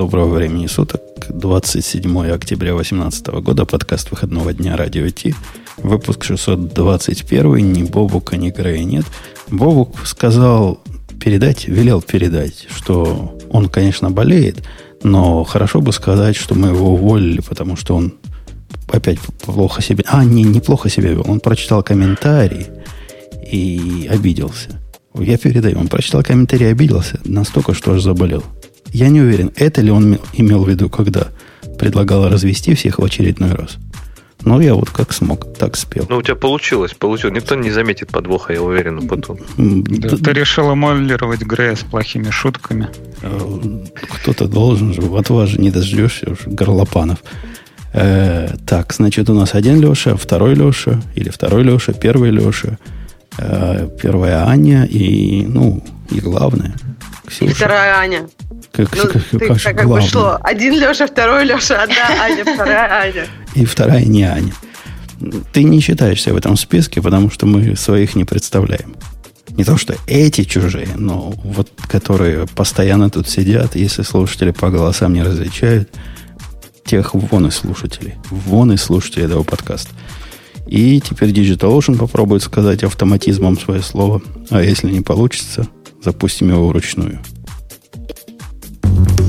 Доброго времени суток. 27 октября 2018 года. Подкаст выходного дня Радио Ти. Выпуск 621. Ни Бобука, ни Грея нет. Бобук сказал передать, велел передать, что он, конечно, болеет, но хорошо бы сказать, что мы его уволили, потому что он опять плохо себя... А, не, неплохо себя вел. Он прочитал комментарий и обиделся. Я передаю. Он прочитал комментарий и обиделся настолько, что аж заболел. Я не уверен, это ли он имел в виду, когда предлагал развести всех в очередной раз. Но я вот как смог, так спел. Ну, у тебя получилось, получилось. Никто не заметит подвоха, я уверен, потом. Да, ты решил эмулировать Грея с плохими шутками. Э, кто-то должен же, от вас же не дождешься уж, горлопанов. Э, так, значит, у нас один Леша, второй Леша, или второй Леша, первый Леша, э, первая Аня и, ну, и главное, Ксюша. И вторая Аня. Как, ну, как, ты, как, как, бы шло. Один Леша, второй Леша, одна Аня, вторая Аня. И вторая не Аня. Ты не считаешься в этом списке, потому что мы своих не представляем. Не то, что эти чужие, но вот которые постоянно тут сидят, если слушатели по голосам не различают, тех вон и слушателей. Вон и слушателей этого подкаста. И теперь DigitalOcean попробует сказать автоматизмом свое слово. А если не получится, запустим его вручную. Thank you.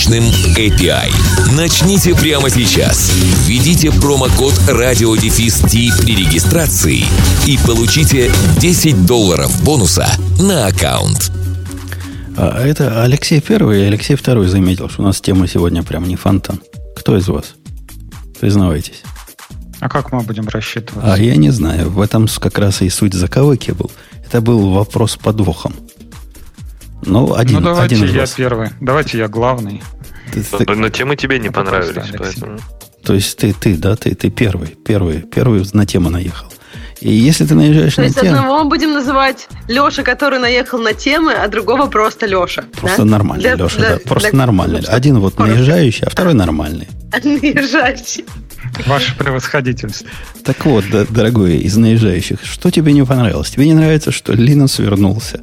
мощным API. Начните прямо сейчас. Введите промокод радиодефис при регистрации и получите 10 долларов бонуса на аккаунт. А это Алексей Первый и Алексей Второй заметил, что у нас тема сегодня прям не фонтан. Кто из вас? Признавайтесь. А как мы будем рассчитывать? А я не знаю. В этом как раз и суть заковыки был. Это был вопрос с подвохом. Ну, один, ну давайте один я первый. Давайте я главный. Ты, ты, но темы тебе не понравились, поэтому. То есть ты, ты, да, ты, ты первый, первый, первый на тему наехал. И если ты наезжаешь То на есть тему... одного будем называть Леша, который наехал на темы, а другого просто Леша. Просто да? нормальный для, Леша, для, да. Просто для... нормальный. Один вот Хорошо. наезжающий, а второй нормальный. Наезжающий. Ваше превосходительство. Так вот, да, дорогой, из наезжающих, что тебе не понравилось? Тебе не нравится, что Линус вернулся?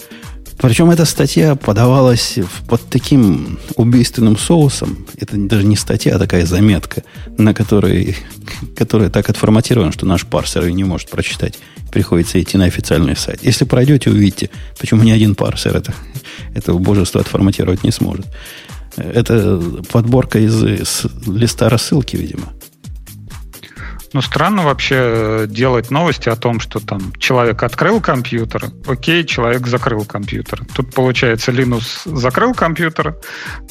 Причем эта статья подавалась под таким убийственным соусом. Это даже не статья, а такая заметка, на которой, которая так отформатирована, что наш парсер ее не может прочитать. Приходится идти на официальный сайт. Если пройдете, увидите, почему ни один парсер это, это убожество отформатировать не сможет. Это подборка из, из листа рассылки, видимо. Ну, странно вообще э, делать новости о том, что там человек открыл компьютер, окей, человек закрыл компьютер. Тут, получается, Linux закрыл компьютер,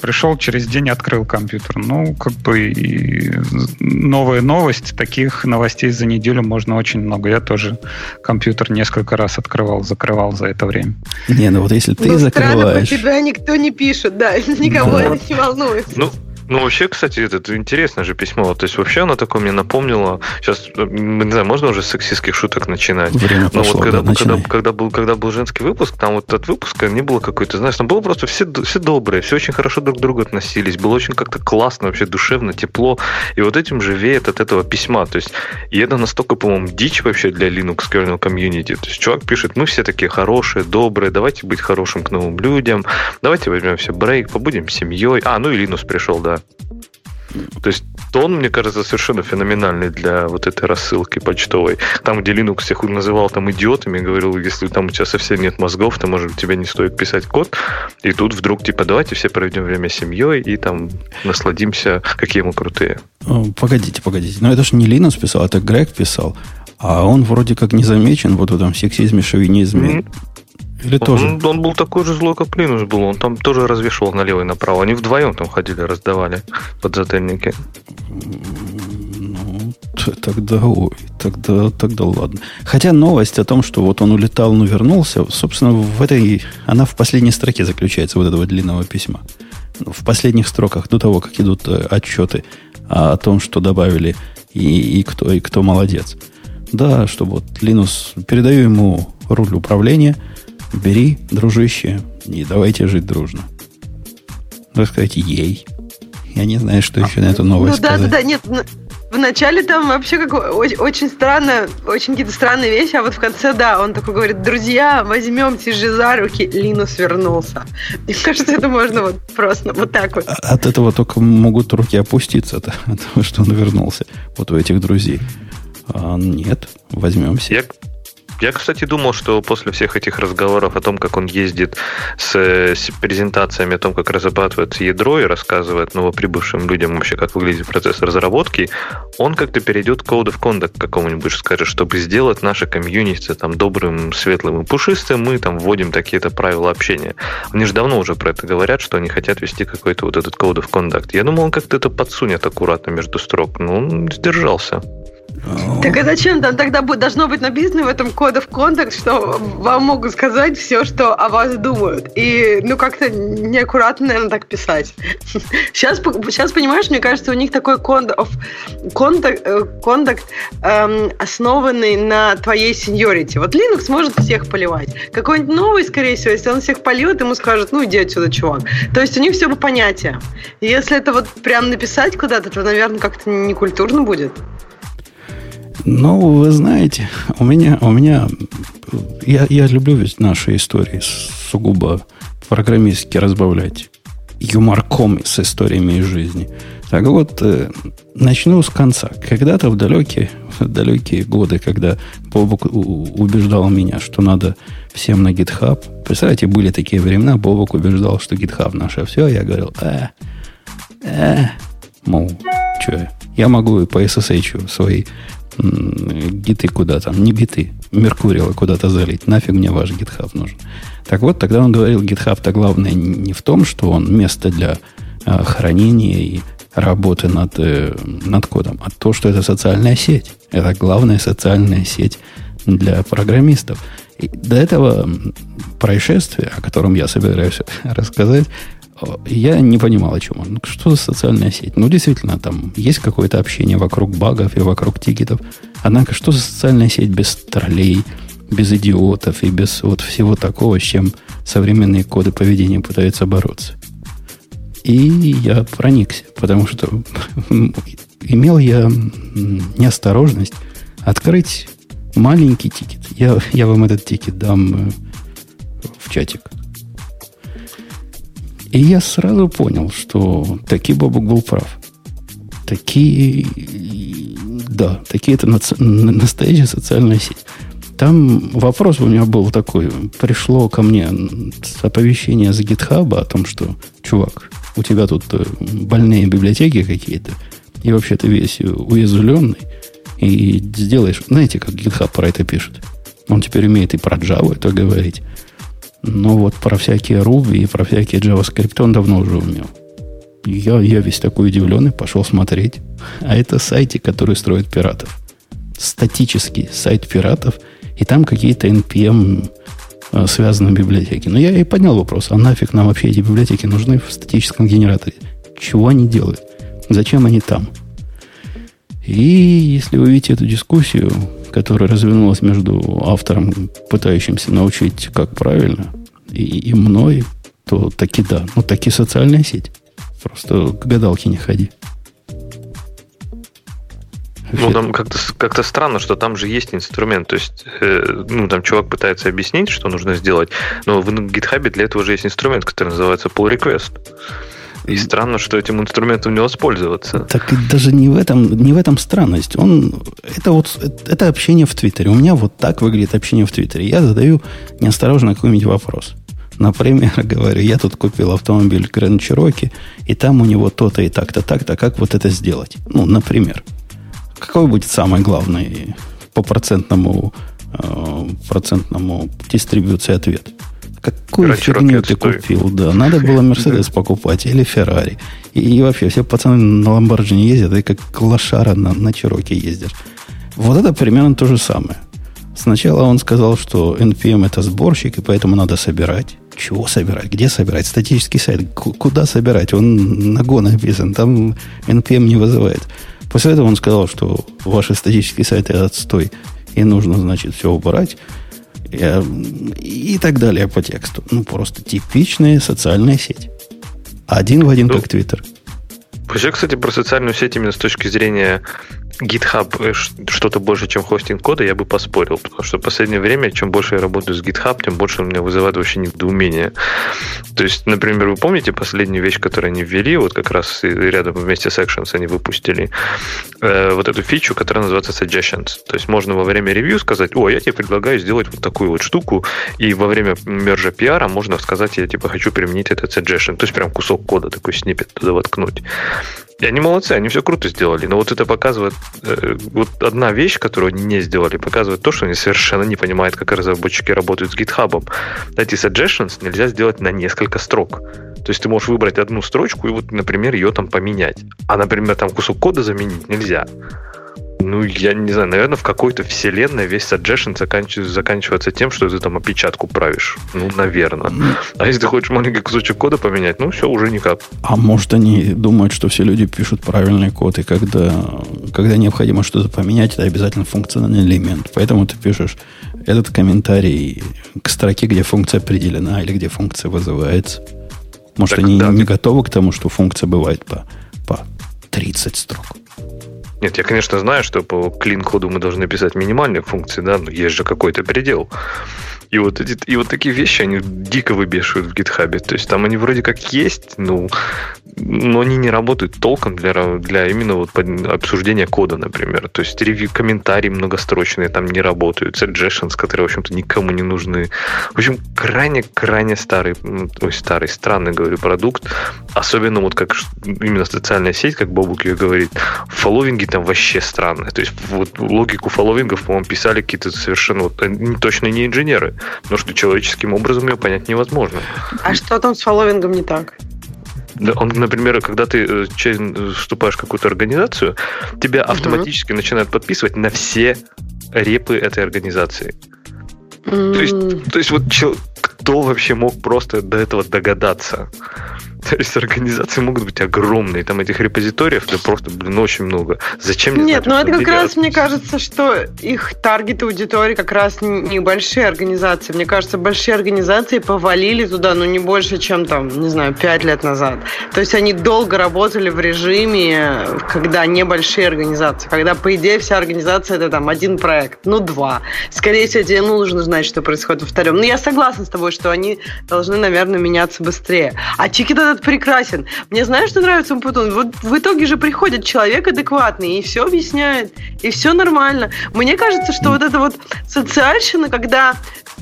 пришел через день открыл компьютер. Ну, как бы и новая новость, таких новостей за неделю можно очень много. Я тоже компьютер несколько раз открывал, закрывал за это время. Не, ну вот если ты ну, закрываешь... Странно, про тебя никто не пишет, да, никого да. не волнует. Ну, ну, вообще, кстати, это, это интересное же письмо. То есть, вообще оно такое мне напомнило... Сейчас, не знаю, можно уже с сексистских шуток начинать? Время Но пошло, вот когда, да, когда, когда, был, когда был женский выпуск, там вот этот выпуск не было какой-то, знаешь, там было просто все, все добрые, все очень хорошо друг к другу относились, было очень как-то классно, вообще душевно, тепло. И вот этим же веет от этого письма. То есть, и это настолько, по-моему, дичь вообще для Linux kernel комьюнити. То есть, чувак пишет, мы все такие хорошие, добрые, давайте быть хорошим к новым людям, давайте возьмем все брейк, побудем семьей. А, ну и Linux пришел, да. То есть тон, мне кажется, совершенно феноменальный для вот этой рассылки почтовой. Там, где Linux всех называл там идиотами, говорил, если там у тебя совсем нет мозгов, то, может, тебе не стоит писать код. И тут вдруг, типа, давайте все проведем время с семьей и там насладимся, какие мы крутые. Погодите, погодите. Но это же не Linux писал, это Грег писал. А он вроде как не замечен вот в этом сексизме, шовинизме. Mm-hmm. Или он, тоже? Он, был такой же злой, как Линус был. Он там тоже развешивал налево и направо. Они вдвоем там ходили, раздавали подзатыльники. Ну, тогда, ой, тогда, тогда ладно. Хотя новость о том, что вот он улетал, но вернулся, собственно, в этой, она в последней строке заключается, вот этого длинного письма. в последних строках, до того, как идут э, отчеты о том, что добавили и, и, кто, и кто молодец. Да, что вот Линус, передаю ему руль управления, бери, дружище, и давайте жить дружно. Сказать, ей. Я не знаю, что еще на эту новость ну, сказать. да, да, нет, Вначале там вообще как очень, очень странно, очень какие-то странные вещи, а вот в конце, да, он такой говорит, друзья, возьмемте же за руки, Линус вернулся. Мне кажется, это можно вот просто вот так вот. А, от этого только могут руки опуститься, от того, что он вернулся, вот у этих друзей. А нет, возьмемся. Я, я, кстати, думал, что после всех этих разговоров о том, как он ездит с, с презентациями о том, как разрабатывается ядро и рассказывает новоприбывшим людям вообще, как выглядит процесс разработки, он как-то перейдет к Code of Conduct какому-нибудь, скажет, чтобы сделать наше комьюнити там добрым, светлым и пушистым, мы там вводим такие-то правила общения. Они же давно уже про это говорят, что они хотят вести какой-то вот этот Code of Conduct. Я думал, он как-то это подсунет аккуратно между строк, но он сдержался. Так а зачем там тогда будет, должно быть написано в этом коде в контакт, что вам могут сказать все, что о вас думают. И, ну, как-то неаккуратно, наверное, так писать. Сейчас, сейчас понимаешь, мне кажется, у них такой контакт, контакт, контакт эм, основанный на твоей сеньорити. Вот Linux может всех поливать. Какой-нибудь новый, скорее всего, если он всех польет, ему скажут, ну, иди отсюда, чувак. То есть у них все по понятиям. Если это вот прям написать куда-то, то, наверное, как-то некультурно будет. Ну, вы знаете, у меня, у меня я, я люблю ведь наши истории сугубо программистски разбавлять юморком с историями из жизни. Так вот, э, начну с конца. Когда-то в далекие, в далекие годы, когда Бобок убеждал меня, что надо всем на GitHub. Представляете, были такие времена, Бобок убеждал, что GitHub наше все. Я говорил, э, э, мол, что я могу и по SSH свои гиты куда там, не биты, Меркурила куда-то залить. Нафиг мне ваш GitHub нужен. Так вот, тогда он говорил, GitHub-то главное не в том, что он место для э, хранения и работы над, э, над кодом, а то, что это социальная сеть. Это главная социальная сеть для программистов. И до этого происшествия, о котором я собираюсь рассказать, я не понимал, о чем он. Ну, что за социальная сеть? Ну, действительно, там есть какое-то общение вокруг багов и вокруг тикетов. Однако, что за социальная сеть без троллей, без идиотов и без вот всего такого, с чем современные коды поведения пытаются бороться? И я проникся, потому что имел я неосторожность открыть маленький тикет. Я, я вам этот тикет дам э, в чатик. И я сразу понял, что таки Бобок был прав. Такие, да, такие это настоящая социальная сеть. Там вопрос у меня был такой. Пришло ко мне оповещение с GitHub а о том, что, чувак, у тебя тут э, больные библиотеки какие-то, и вообще ты весь уязвленный, и сделаешь... Знаете, как GitHub про это пишет? Он теперь умеет и про Java это говорить. Но вот про всякие Ruby и про всякие JavaScript он давно уже умел. Я, я весь такой удивленный, пошел смотреть. А это сайты, которые строят пиратов. Статический сайт пиратов. И там какие-то NPM э, связанные библиотеки. Но я и поднял вопрос, а нафиг нам вообще эти библиотеки нужны в статическом генераторе? Чего они делают? Зачем они там? И если вы видите эту дискуссию, которая развернулась между автором, пытающимся научить, как правильно, и, и мной, то таки да. Ну, таки социальная сеть. Просто к гадалке не ходи. Ну, там как-то как странно, что там же есть инструмент. То есть, э, ну, там чувак пытается объяснить, что нужно сделать, но в GitHub для этого уже есть инструмент, который называется pull request. И странно, что этим инструментом не воспользоваться. Так даже не в этом, не в этом странность. Он, это вот это общение в Твиттере. У меня вот так выглядит общение в Твиттере. Я задаю неосторожно какой-нибудь вопрос. Например, говорю, я тут купил автомобиль Grand Cherokee, и там у него то-то и так-то, так-то, как вот это сделать? Ну, например. Какой будет самый главный по процентному, э, процентному дистрибуции ответ? Какую Раньше фигню ты купил? Да, надо было Мерседес покупать или Феррари. И, и вообще, все пацаны на Ламборджини ездят, и как лошара на, на Чироке ездишь. Вот это примерно то же самое. Сначала он сказал, что NPM это сборщик, и поэтому надо собирать. Чего собирать? Где собирать? Статический сайт. Куда собирать? Он на Go написан. Там NPM не вызывает. После этого он сказал, что ваши статические сайты отстой, и нужно, значит, все убрать. И, э, и так далее по тексту. Ну, просто типичная социальная сеть. Один в один, ну, как Твиттер. Вообще, кстати, про социальную сеть именно с точки зрения GitHub э, что-то больше, чем хостинг кода, я бы поспорил, потому что в последнее время, чем больше я работаю с GitHub, тем больше у меня вызывает вообще недоумение. То есть, например, вы помните последнюю вещь, которую они ввели, вот как раз рядом вместе с Actions они выпустили э, вот эту фичу, которая называется Suggestions. То есть можно во время ревью сказать, о, я тебе предлагаю сделать вот такую вот штуку, и во время мержа пиара можно сказать, я типа хочу применить этот suggestion. То есть прям кусок кода, такой снипет туда воткнуть. И они молодцы, они все круто сделали. Но вот это показывает... Э, вот одна вещь, которую они не сделали, показывает то, что они совершенно не понимают, как разработчики работают с GitHub. Эти suggestions нельзя сделать на несколько строк. То есть ты можешь выбрать одну строчку и вот, например, ее там поменять. А, например, там кусок кода заменить нельзя. Ну, я не знаю, наверное, в какой-то вселенной весь suggestion заканчивается, заканчивается тем, что ты там опечатку правишь. Ну, наверное. А если ты хочешь маленький кусочек кода поменять, ну, все, уже никак. А может, они думают, что все люди пишут правильный код, и когда, когда необходимо что-то поменять, это обязательно функциональный элемент. Поэтому ты пишешь этот комментарий к строке, где функция определена или где функция вызывается. Может, так, они да, не готовы к тому, что функция бывает по, по 30 строк. Нет, я, конечно, знаю, что по клин-коду мы должны писать минимальные функции, да, но есть же какой-то предел. И вот, эти, и вот такие вещи, они дико выбешивают в гитхабе. То есть там они вроде как есть, ну, но они не работают толком для, для именно вот обсуждения кода, например. То есть ревью, комментарии многострочные там не работают, suggestions, которые, в общем-то, никому не нужны. В общем, крайне-крайне старый, ой, старый, странный, говорю, продукт. Особенно вот как именно социальная сеть, как Бобук ее говорит, фолловинги там вообще странные. То есть вот логику фолловингов, по-моему, писали какие-то совершенно вот, точно не инженеры. Потому что человеческим образом ее понять невозможно. А что там с фолловингом не так? Да, он, например, когда ты э, вступаешь в какую-то организацию, тебя угу. автоматически начинают подписывать на все репы этой организации. Mm. То, есть, то есть вот кто вообще мог просто до этого догадаться? То есть организации могут быть огромные, там этих репозиториев, да просто, блин, очень много. Зачем мне Нет, ну это как раз, мне кажется, что их таргет аудитории как раз небольшие организации. Мне кажется, большие организации повалили туда, ну, не больше, чем там, не знаю, пять лет назад. То есть они долго работали в режиме, когда небольшие организации, когда, по идее, вся организация это там один проект, ну, два. Скорее всего, тебе нужно знать, что происходит во втором. Но я согласна с тобой, что они должны, наверное, меняться быстрее. А Чикит этот прекрасен. Мне знаешь, что нравится Умпутун? Вот в итоге же приходит человек адекватный и все объясняет, и все нормально. Мне кажется, что вот это вот социальщина, когда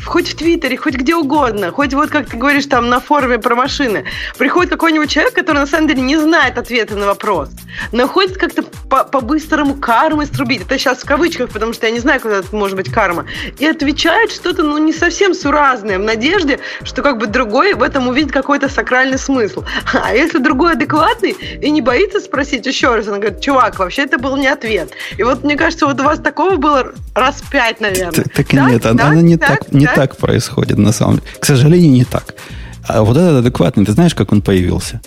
хоть в Твиттере, хоть где угодно, хоть вот, как ты говоришь, там на форуме про машины, приходит какой-нибудь человек, который на самом деле не знает ответа на вопрос, но хочет как-то по-быстрому кармы струбить. Это сейчас в кавычках, потому что я не знаю, куда это может быть карма. И отвечает что-то, ну, не совсем суразное, в надежде, что как бы другой в этом увидит какой-то сакральный смысл. А если другой адекватный и не боится спросить еще раз, он говорит, чувак, вообще это был не ответ. И вот мне кажется, вот у вас такого было раз пять, наверное. Так, так нет, она не так, не так происходит на самом деле. К сожалению, не так. А вот этот адекватный, ты знаешь, как он появился?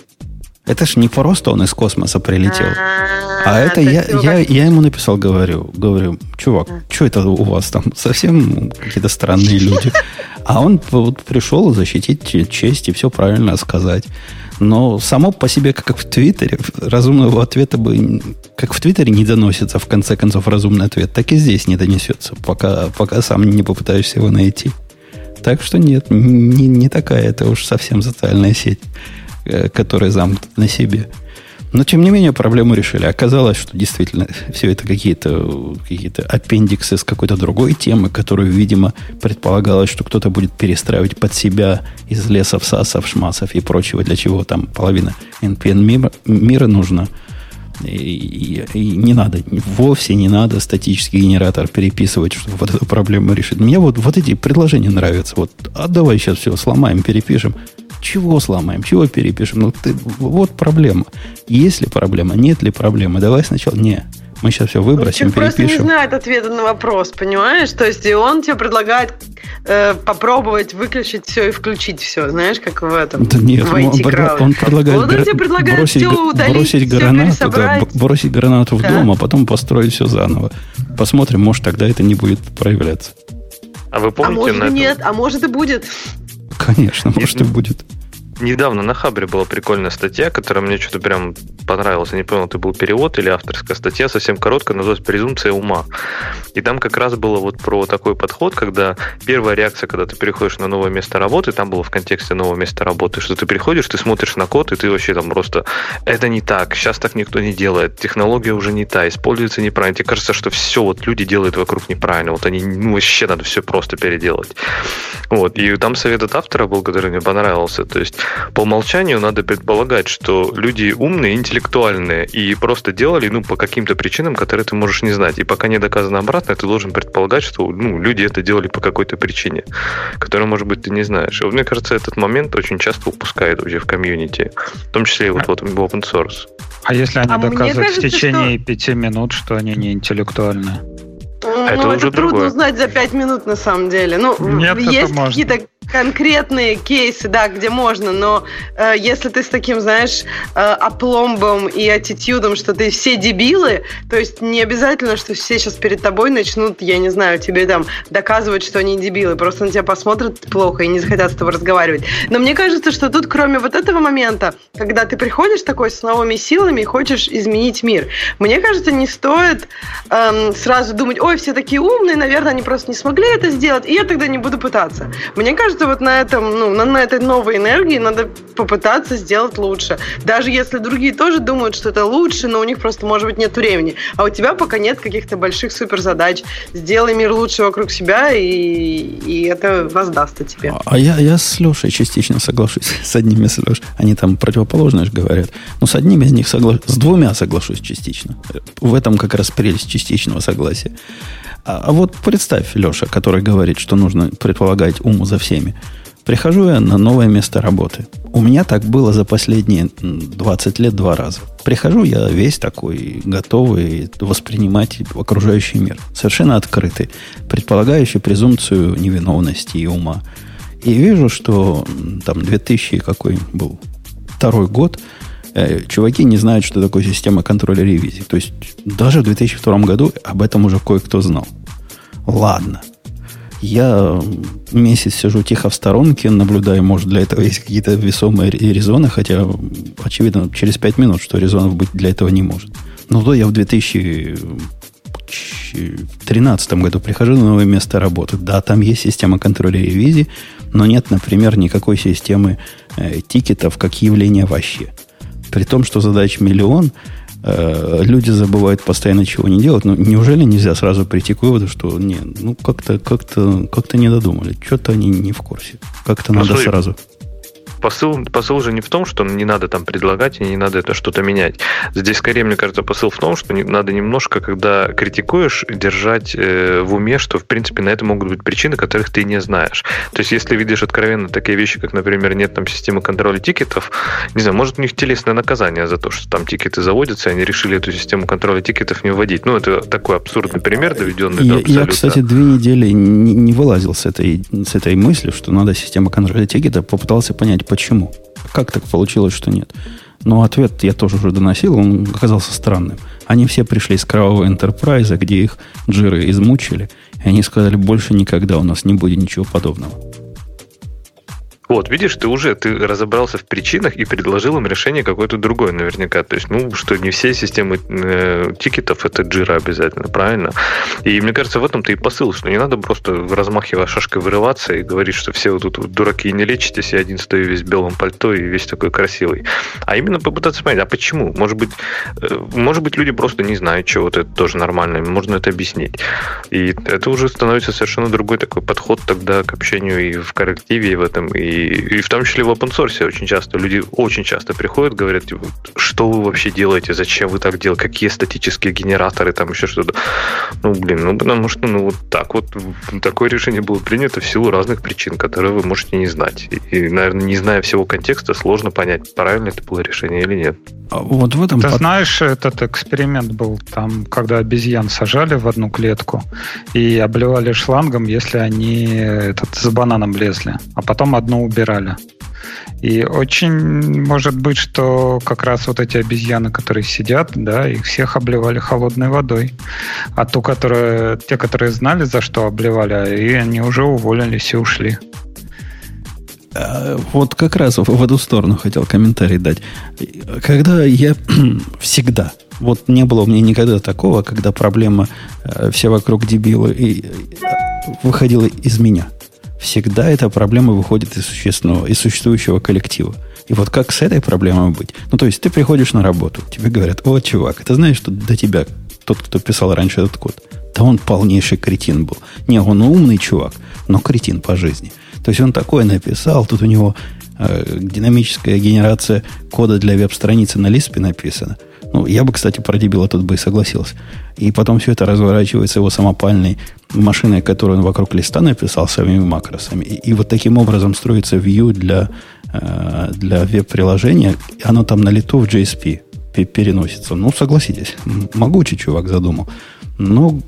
Это ж не просто он из космоса прилетел. А, а это я, я, я ему написал, говорю, говорю, чувак, что это у вас там? Совсем какие-то странные люди. А он вот пришел защитить честь и все правильно сказать. Но само по себе, как в Твиттере, разумного ответа бы, как в Твиттере не доносится, в конце концов, разумный ответ, так и здесь не донесется, пока, пока сам не попытаешься его найти. Так что нет, не, не такая это уж совсем социальная сеть, э, которая замкнута на себе. Но, тем не менее, проблему решили. Оказалось, что действительно все это какие-то какие аппендиксы с какой-то другой темы, которую, видимо, предполагалось, что кто-то будет перестраивать под себя из лесов, сасов, шмасов и прочего, для чего там половина NPN мира, нужна. И, и, и не надо, вовсе не надо статический генератор переписывать, чтобы вот эту проблему решить. Мне вот, вот эти предложения нравятся. Вот, а давай сейчас все сломаем, перепишем. Чего сломаем? Чего перепишем? Ну, ты, вот проблема. Есть ли проблема? Нет ли проблемы? Давай сначала... Не. Мы сейчас все выбросим, Он просто не перепишем. знает ответа на вопрос, понимаешь? То есть и он тебе предлагает э, попробовать выключить все и включить все, знаешь, как в этом. Да нет, в он, IT предла- крауде. он предлагает, Вот он тебе предлагает бросить, всё г- удалить, бросить всё гранату, да, бросить гранату в Да. дом, а потом построить все заново. Посмотрим, может тогда это не будет проявляться. А вы А помните может на и нет, а может и будет. Конечно, может и будет. Недавно на Хабре была прикольная статья, которая мне что-то прям понравилась. Я не понял, это был перевод или авторская статья, совсем короткая, называется «Презумпция ума». И там как раз было вот про такой подход, когда первая реакция, когда ты переходишь на новое место работы, там было в контексте нового места работы, что ты приходишь, ты смотришь на код, и ты вообще там просто это не так, сейчас так никто не делает, технология уже не та, используется неправильно. Тебе кажется, что все вот люди делают вокруг неправильно, вот они, ну вообще надо все просто переделать. Вот. И там совет от автора был, который мне понравился. То есть по умолчанию надо предполагать, что люди умные, интеллектуальные и просто делали, ну, по каким-то причинам, которые ты можешь не знать. И пока не доказано обратно, ты должен предполагать, что, ну, люди это делали по какой-то причине, которую, может быть, ты не знаешь. И вот мне кажется, этот момент очень часто упускает вообще в комьюнити, в том числе и вот, вот в open source. А если они А доказывают в кажется, течение пяти минут, что они не интеллектуальные? Ну, это это, уже трудно другое. узнать за пять минут на самом деле. Ну, Нет, это есть можно. какие-то конкретные кейсы, да, где можно, но э, если ты с таким, знаешь, э, опломбом и аттитюдом, что ты все дебилы, то есть не обязательно, что все сейчас перед тобой начнут, я не знаю, тебе там доказывать, что они дебилы, просто на тебя посмотрят плохо и не захотят с тобой разговаривать. Но мне кажется, что тут, кроме вот этого момента, когда ты приходишь такой с новыми силами и хочешь изменить мир, мне кажется, не стоит эм, сразу думать, ой, все такие умные, наверное, они просто не смогли это сделать, и я тогда не буду пытаться. Мне кажется, вот на этом, ну, на, на этой новой энергии надо попытаться сделать лучше. Даже если другие тоже думают, что это лучше, но у них просто, может быть, нет времени. А у тебя пока нет каких-то больших суперзадач. Сделай мир лучше вокруг себя, и, и это воздастся тебе. А я, я с Лешей частично соглашусь. С одними с Лешей. Они там противоположное же говорят. Но с одним из них соглашусь. С двумя соглашусь частично. В этом как раз прелесть частичного согласия. А, а вот представь, Леша, который говорит, что нужно предполагать ум за всеми. Прихожу я на новое место работы. У меня так было за последние м, 20 лет два раза. Прихожу я весь такой, готовый воспринимать окружающий мир. Совершенно открытый, предполагающий презумпцию невиновности и ума. И вижу, что там 2000 какой был второй год, э, чуваки не знают, что такое система контроля ревизии. То есть даже в 2002 году об этом уже кое-кто знал. Ладно. Я месяц сижу тихо в сторонке, наблюдаю, может, для этого есть какие-то весомые ре- резоны, хотя, очевидно, через 5 минут, что резонов быть для этого не может. Но то я в 2013 году прихожу на новое место работы. Да, там есть система контроля ревизии, но нет, например, никакой системы э, тикетов как явления вообще. При том, что задач миллион, э, люди забывают постоянно чего не делать. Ну, неужели нельзя сразу прийти к выводу, что не, ну как-то как-то как-то не додумали, что-то они не в курсе. Как-то Ну, надо смотри, сразу. Посыл, посыл же не в том, что не надо там предлагать и не надо это что-то менять. Здесь скорее, мне кажется, посыл в том, что не, надо немножко, когда критикуешь, держать э, в уме, что, в принципе, на это могут быть причины, которых ты не знаешь. То есть, если видишь откровенно такие вещи, как, например, нет там системы контроля тикетов, не знаю, может, у них телесное наказание за то, что там тикеты заводятся, и они решили эту систему контроля тикетов не вводить. Ну, это такой абсурдный пример, доведенный до Я, я, абсолюта. кстати, две недели не, не вылазил с этой, с этой мыслью, что надо система контроля тикета, попытался понять, почему. Как так получилось, что нет. Но ответ я тоже уже доносил, он оказался странным. Они все пришли из кровавого энтерпрайза, где их джиры измучили, и они сказали, больше никогда у нас не будет ничего подобного. Вот, видишь, ты уже ты разобрался в причинах и предложил им решение какое-то другое наверняка. То есть, ну, что не все системы э, тикетов это джира обязательно, правильно? И мне кажется, в этом-то и посыл, что не надо просто размахивая шашкой вырываться и говорить, что все вот тут вот дураки не лечитесь, я один стою весь в белом пальто и весь такой красивый. А именно попытаться понять, а почему? Может быть, э, может быть, люди просто не знают чего-то, это тоже нормально, можно это объяснить. И это уже становится совершенно другой такой подход тогда к общению и в коллективе, и в этом, и, и в том числе в open source очень часто. Люди очень часто приходят, говорят, типа, что вы вообще делаете, зачем вы так делаете, какие статические генераторы, там еще что-то. Ну, блин, ну, потому что, ну, вот так вот, такое решение было принято в силу разных причин, которые вы можете не знать. И, наверное, не зная всего контекста, сложно понять, правильно это было решение или нет. А вот в этом... Ты под... знаешь, этот эксперимент был там, когда обезьян сажали в одну клетку и обливали шлангом, если они этот, с бананом лезли, а потом одну убирали. И очень может быть, что как раз вот эти обезьяны, которые сидят, да, их всех обливали холодной водой. А ту, которые, те, которые знали, за что обливали, и они уже уволились и ушли. А, вот как раз в эту сторону хотел комментарий дать. Когда я всегда, вот не было у меня никогда такого, когда проблема э, все вокруг дебилы и э, выходила из меня. Всегда эта проблема выходит из существенного, из существующего коллектива. И вот как с этой проблемой быть? Ну, то есть ты приходишь на работу, тебе говорят, о, чувак, ты знаешь, что до тебя тот, кто писал раньше этот код, да он полнейший кретин был. Не, он умный чувак, но кретин по жизни – то есть он такое написал, тут у него э, динамическая генерация кода для веб-страницы на Лиспе написана. Ну, я бы, кстати, про дебила тут бы и согласился. И потом все это разворачивается его самопальной машиной, которую он вокруг листа написал самими макросами. И, и вот таким образом строится view для, э, для веб-приложения. И оно там на лету в JSP переносится. Ну, согласитесь, могучий чувак задумал. Но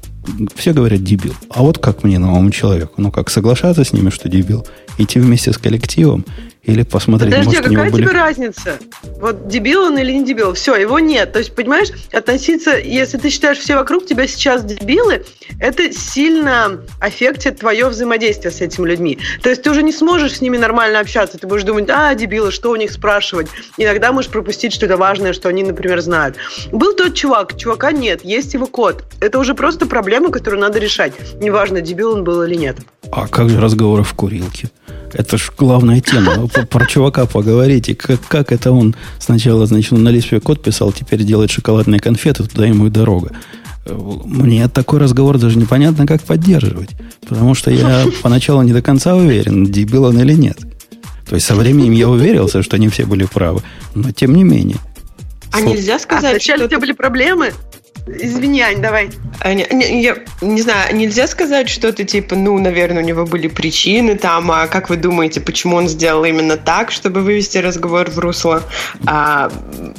все говорят дебил. А вот как мне, новому человеку? Ну как, соглашаться с ними, что дебил? Идти вместе с коллективом или посмотреть, Подожди, может, а какая были... тебе разница? Вот дебил он или не дебил? Все, его нет. То есть, понимаешь, относиться, если ты считаешь все вокруг тебя сейчас дебилы, это сильно аффектит твое взаимодействие с этими людьми. То есть ты уже не сможешь с ними нормально общаться. Ты будешь думать, а, дебилы, что у них спрашивать? Иногда можешь пропустить что-то важное, что они, например, знают. Был тот чувак, чувака нет, есть его код. Это уже просто проблема, которую надо решать. Неважно, дебил он был или нет. А как же разговоры в курилке? Это ж главная тема. Про чувака поговорите. Как, как это он сначала, значит, на Лиспе код писал, теперь делает шоколадные конфеты, туда ему и дорога. Мне такой разговор даже непонятно, как поддерживать. Потому что я поначалу не до конца уверен, дебил он или нет. То есть со временем я уверился, что не все были правы. Но тем не менее. А нельзя сказать, а сначала что... у тебя были проблемы? Извини, Ань, давай. А, не, не, я не знаю, нельзя сказать что-то типа, ну, наверное, у него были причины там, а как вы думаете, почему он сделал именно так, чтобы вывести разговор в русло, а,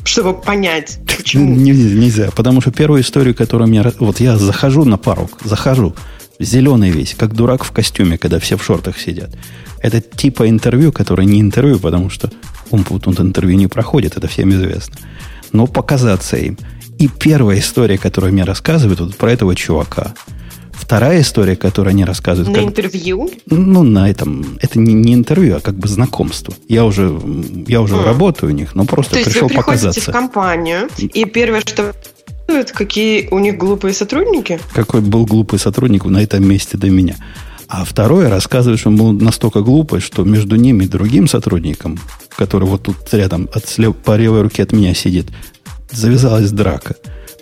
чтобы понять, почему? Нельзя, нельзя, потому что первую историю, которую мне... Вот я захожу на порог, захожу, зеленый весь, как дурак в костюме, когда все в шортах сидят. Это типа интервью, которое не интервью, потому что он тут интервью не проходит, это всем известно. Но показаться им – и первая история, которую мне рассказывают, вот про этого чувака. Вторая история, которую они рассказывают... На как, интервью? Ну, на этом... Это не, не интервью, а как бы знакомство. Я уже, я уже mm. работаю у них, но просто То пришел есть вы показаться. в компанию, и первое, что какие у них глупые сотрудники? Какой был глупый сотрудник на этом месте до меня. А второе рассказывает, что он был настолько глупый, что между ними и другим сотрудником, который вот тут рядом от слева, по левой руке от меня сидит, завязалась драка.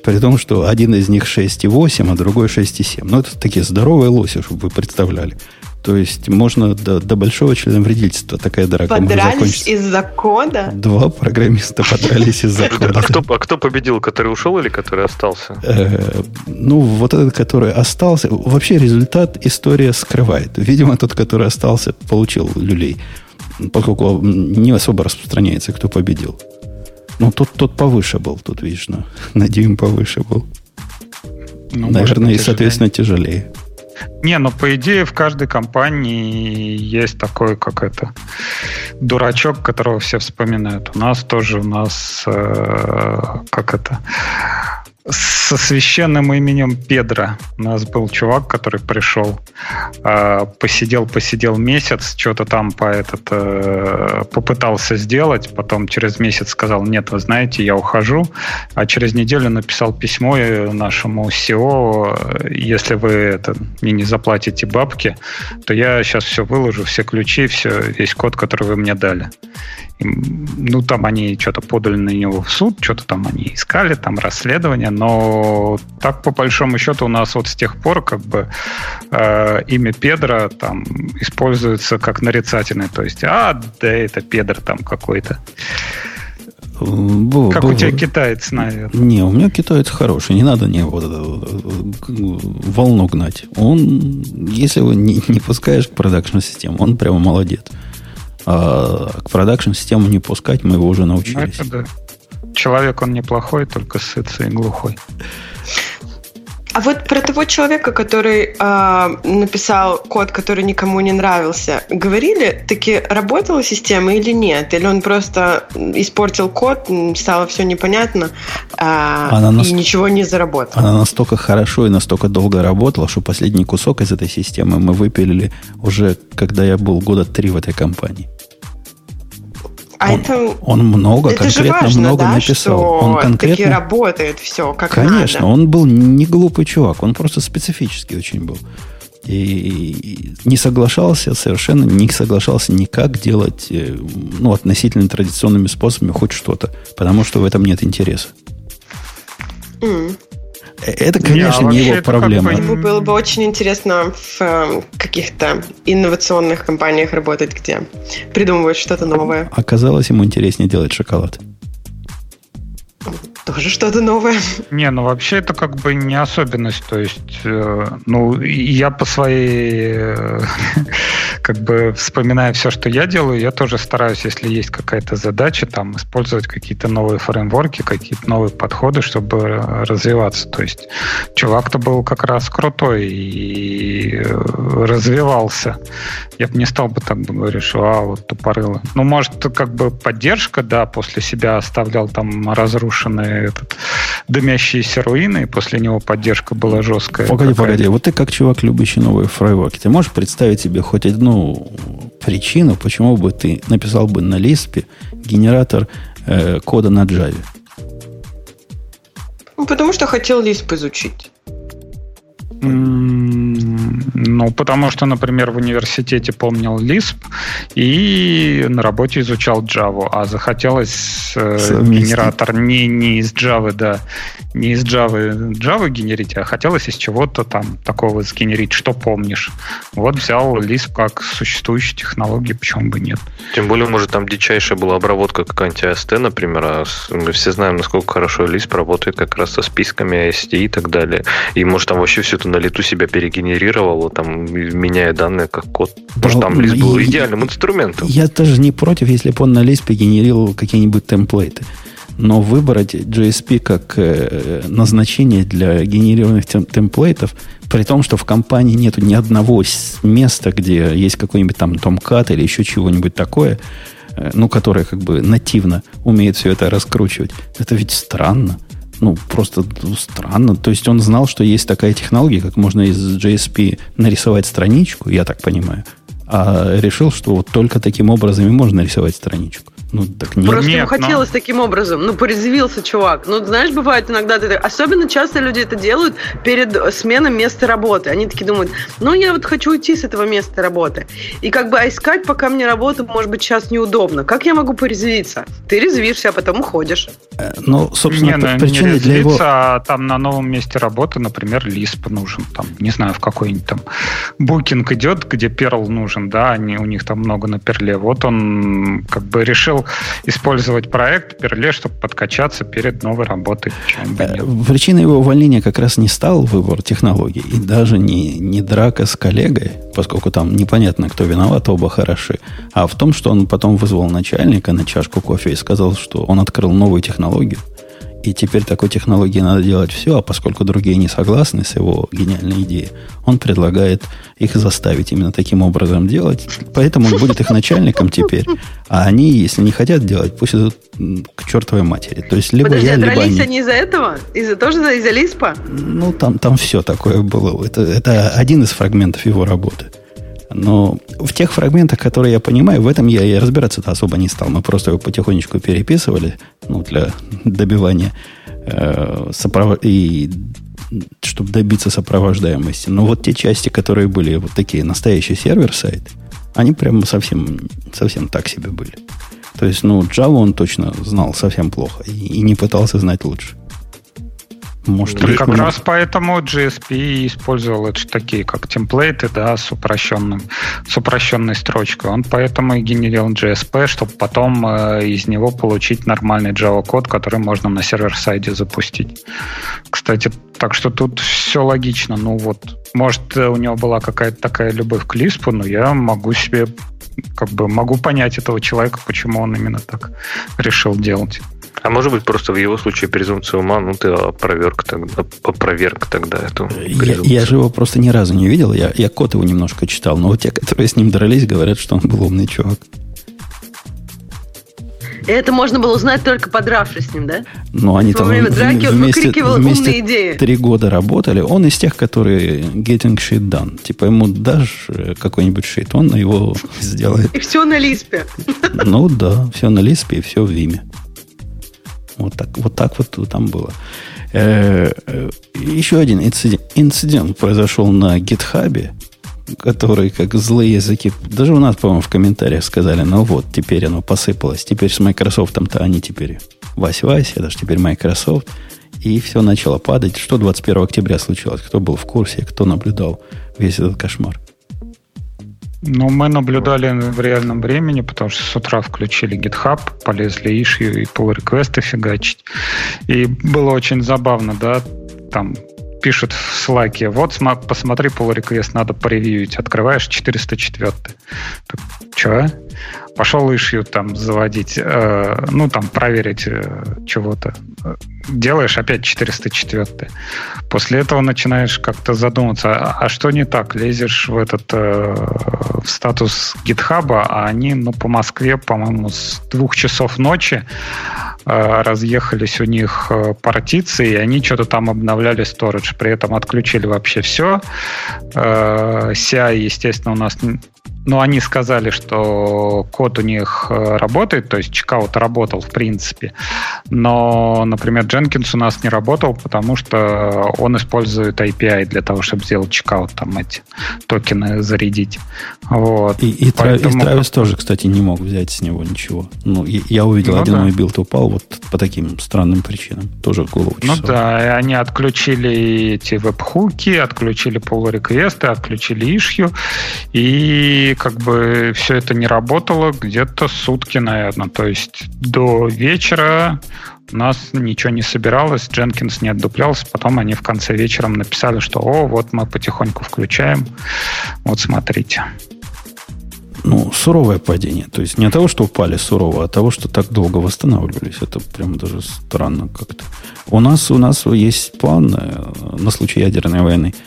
При том, что один из них 6,8, а другой 6,7. Ну, это такие здоровые лоси, чтобы вы представляли. То есть можно до, до большого члена вредительства такая драка Подрались может закончиться. из-за кода? Два программиста подрались из-за кода. А кто, а кто победил? Который ушел или который остался? Э, ну, вот этот, который остался... Вообще результат история скрывает. Видимо, тот, который остался, получил люлей. Поскольку не особо распространяется, кто победил. Ну, тут, тут повыше был, тут видишь, на, на дюйм повыше был. Ну, Наверное, и, соответственно, тяжелее. Не, но по идее в каждой компании есть такой, как это, дурачок, которого все вспоминают. У нас тоже, у нас, э, как это, со священным именем Педро. У нас был чувак, который пришел, а, посидел, посидел месяц, что-то там по этот, э, попытался сделать, потом через месяц сказал, нет, вы знаете, я ухожу, а через неделю написал письмо нашему SEO, если вы это, мне не заплатите бабки, то я сейчас все выложу, все ключи, все, весь код, который вы мне дали ну, там они что-то подали на него в суд, что-то там они искали, там расследование, но так, по большому счету, у нас вот с тех пор как бы э, имя Педро там используется как нарицательное, то есть, а, да, это Педро там какой-то. Был, как был, у тебя китаец, наверное. Не, у меня китаец хороший. Не надо не вот, волну гнать. Он, если его не, не пускаешь к production систему, он прямо молодец. А к production систему не пускать мы его уже научились. Это да. Человек он неплохой, только сытый и глухой. А вот про того человека, который э, написал код, который никому не нравился, говорили, таки работала система или нет? Или он просто испортил код, стало все непонятно э, она и ничего не заработал? Она настолько хорошо и настолько долго работала, что последний кусок из этой системы мы выпилили уже, когда я был года три в этой компании. А он, это, он много, это конкретно важно, много да, написал. Он конкретно таки работает все как Конечно, надо. он был не глупый чувак, он просто специфический очень был. И не соглашался совершенно, не соглашался никак делать э, ну, относительно традиционными способами хоть что-то, потому что в этом нет интереса. Mm. Это, конечно, не, а не его проблема. Ему было бы очень интересно в э, каких-то инновационных компаниях работать, где придумывают что-то новое. Оказалось, ему интереснее делать шоколад тоже что-то новое. Не, ну вообще это как бы не особенность. То есть, э, ну, я по своей, э, как бы вспоминая все, что я делаю, я тоже стараюсь, если есть какая-то задача, там, использовать какие-то новые фреймворки, какие-то новые подходы, чтобы развиваться. То есть, чувак-то был как раз крутой и развивался. Я бы не стал бы так говорить, что а, вот тупорыло. Ну, может, как бы поддержка, да, после себя оставлял там разрушенные этот, дымящиеся руины, и после него поддержка была жесткая. Погоди, погоди, вот ты как чувак, любящий новые фреймворки, ты можешь представить себе хоть одну причину, почему бы ты написал бы на Lisp генератор э, кода на Java? Ну, потому что хотел Lisp изучить. Ну, потому что, например, в университете помнил Lisp и на работе изучал Java, а захотелось э, генератор не, не из Java, да, не из Java Java генерить, а хотелось из чего-то там такого сгенерить, что помнишь. Вот взял Lisp как существующую технологию, почему бы нет. Тем более, может, там дичайшая была обработка какая-нибудь AST, например, а мы все знаем, насколько хорошо Lisp работает как раз со списками AST и так далее. И может там вообще все это на лету себя перегенерировало, там, меняя данные как код. Потому что там Lisp был идеальным инструментом. Я тоже не против, если бы он на Lisp генерировал какие-нибудь темплейты. Но выбрать GSP как э, назначение для генерированных тем, темплейтов, при том, что в компании нет ни одного места, где есть какой-нибудь там Tomcat или еще чего-нибудь такое, э, ну, которое как бы нативно умеет все это раскручивать, это ведь странно ну, просто странно. То есть он знал, что есть такая технология, как можно из JSP нарисовать страничку, я так понимаю, а решил, что вот только таким образом и можно нарисовать страничку. Ну, так нет. Просто нет, ему хотелось но... таким образом. Ну, порезвился чувак. Ну, знаешь, бывает иногда... Ты... Особенно часто люди это делают перед сменой места работы. Они такие думают, ну, я вот хочу уйти с этого места работы. И как бы а искать пока мне работу, может быть, сейчас неудобно. Как я могу порезвиться? Ты резвишься, а потом уходишь. Э, ну, собственно, не, ну, причина не для его... А там на новом месте работы, например, Лисп нужен. Там, не знаю, в какой-нибудь там букинг идет, где Perl нужен, да, они, у них там много на перле. Вот он как бы решил использовать проект Перле, чтобы подкачаться перед новой работой. Э, причиной его увольнения как раз не стал выбор технологий, и даже не, не драка с коллегой, поскольку там непонятно, кто виноват, оба хороши, а в том, что он потом вызвал начальника на чашку кофе и сказал, что он открыл новую технологию, и теперь такой технологии надо делать все, а поскольку другие не согласны с его гениальной идеей, он предлагает их заставить именно таким образом делать. Поэтому он будет их начальником теперь. А они, если не хотят делать, пусть идут к чертовой матери. То есть либо Подожди, я, либо они. они из-за этого? Из-за тоже из-за Лиспа? Ну, там, там все такое было. Это, это один из фрагментов его работы. Но в тех фрагментах, которые я понимаю, в этом я и разбираться-то особо не стал. Мы просто его потихонечку переписывали ну, для добивания э, соправ... и чтобы добиться сопровождаемости. Но вот те части, которые были вот такие настоящие сервер-сайт, они прямо совсем, совсем так себе были. То есть, ну, Java он точно знал совсем плохо и, и не пытался знать лучше. Может, как раз поэтому GSP использовал это такие, как темплейты, да, с упрощенным, с упрощенной строчкой. Он поэтому и генерил GSP, чтобы потом э, из него получить нормальный Java код, который можно на сервер-сайде запустить. Кстати, так что тут все логично. Ну вот, может, у него была какая-то такая любовь к Лиспу, но я могу себе как бы могу понять этого человека, почему он именно так решил делать. А может быть, просто в его случае презумпция ума, ну, ты опроверг тогда, опроверг тогда эту я, я же его просто ни разу не видел. Я, я код его немножко читал, но вот те, которые с ним дрались, говорят, что он был умный чувак. И это можно было узнать только подравшись с ним, да? Ну, они Во там время драки он вместе, вместе умные идеи. три года работали. Он из тех, которые getting shit done. Типа ему дашь э, какой-нибудь шит, он его сделает. И все на лиспе. Ну да, все на лиспе и все в Виме. Вот так вот, так вот там было. Э, э, еще один инцидент, инцидент произошел на гитхабе которые как злые языки, даже у нас, по-моему, в комментариях сказали, ну вот, теперь оно посыпалось. Теперь с Microsoft то они теперь Вась-Вась, это же теперь Microsoft. И все начало падать. Что 21 октября случилось? Кто был в курсе, кто наблюдал весь этот кошмар? Ну, мы наблюдали в реальном времени, потому что с утра включили GitHub, полезли ишью и pull реквесты фигачить. И было очень забавно, да, там пишет в слайке, вот посмотри pull request, надо поревьюить. Открываешь 404. Так, Че? Пошел ишью там заводить, э, ну там проверить э, чего-то. Делаешь опять 404. После этого начинаешь как-то задуматься, а, а что не так? Лезешь в этот э, в статус гитхаба, а они, ну, по Москве, по-моему, с двух часов ночи Э, разъехались у них э, партиции, и они что-то там обновляли storage, при этом отключили вообще все. CI, э, естественно, у нас но они сказали, что код у них э, работает, то есть чекаут работал в принципе. Но, например, Jenkins у нас не работал, потому что он использует API для того, чтобы сделать checkout, там эти токены зарядить. Вот. И, и, Поэтому... и Travis тоже, кстати, не мог взять с него ничего. Ну, я увидел, ну, один да. мой билд упал вот по таким странным причинам. Тоже голову чесал. Ну да, и они отключили эти webhook и, отключили pull request ы отключили issue, и как бы все это не работало где-то сутки, наверное. То есть до вечера у нас ничего не собиралось, Jenkins не отдуплялся, потом они в конце вечера написали, что «О, вот мы потихоньку включаем, вот смотрите». Ну, суровое падение. То есть не от того, что упали сурово, а от того, что так долго восстанавливались. Это прям даже странно как-то. У нас, у нас есть план э, на случай ядерной войны –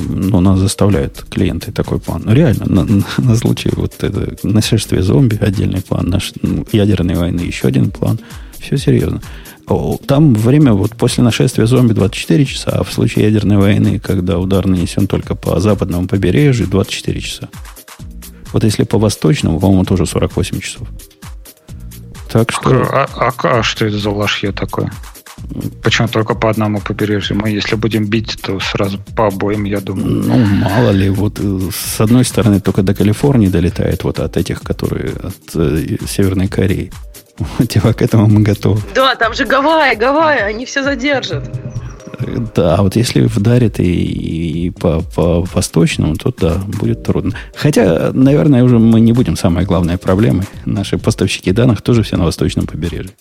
ну, нас заставляют клиенты такой план. Ну, реально, на, на, на случай вот это нашествие зомби отдельный план, наш, ну, ядерной войны еще один план. Все серьезно. Там время вот после нашествия зомби 24 часа, а в случае ядерной войны, когда удар нанесен только по западному побережью, 24 часа. Вот если по восточному, по-моему, тоже 48 часов. Так что... А, а, а, что это за лошье такое? Почему только по одному побережью? Мы, если будем бить, то сразу по обоим, я думаю. Ну, мало ли. Вот э, с одной стороны только до Калифорнии долетает вот от этих, которые от э, Северной Кореи. Типа к этому мы готовы. Да, там же Гавайи, Гавайи, они все задержат. Да, а вот если вдарит и, и по, по восточному, то да, будет трудно. Хотя, наверное, уже мы не будем самой главной проблемой. Наши поставщики данных тоже все на восточном побережье.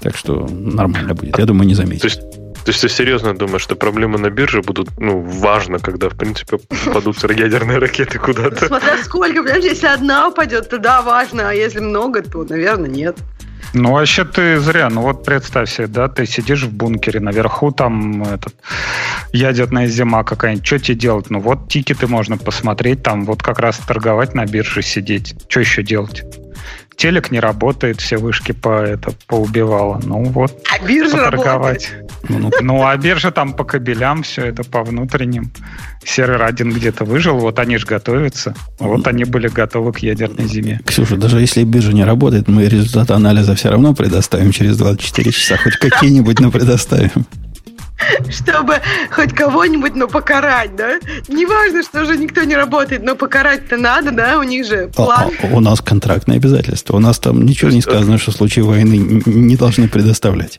Так что нормально будет. Я думаю, не заметить. То есть, то есть ты серьезно думаешь, что проблемы на бирже будут, ну, важно, когда, в принципе, попадут ядерные ракеты куда-то? Смотря сколько, понимаешь, если одна упадет, то да, важно, а если много, то, наверное, нет. Ну, вообще ты зря. Ну, вот представь себе, да, ты сидишь в бункере, наверху там этот, ядерная зима какая-нибудь. Что тебе делать? Ну, вот тикеты можно посмотреть, там вот как раз торговать на бирже сидеть. Что еще делать? Телек не работает, все вышки по это поубивало. Ну вот. А биржа поторговать. Ну, ну, а биржа там по кабелям, все это по внутренним. Сервер один где-то выжил, вот они же готовятся. Вот они были готовы к ядерной зиме. Ксюша, даже если биржа не работает, мы результаты анализа все равно предоставим через 24 часа. Хоть какие-нибудь, но предоставим. чтобы хоть кого-нибудь, но покарать, да? Неважно, что уже никто не работает, но покарать-то надо, да? У них же а, план. А, у нас контрактные обязательства. У нас там ничего не сказано, что в случае войны не должны предоставлять.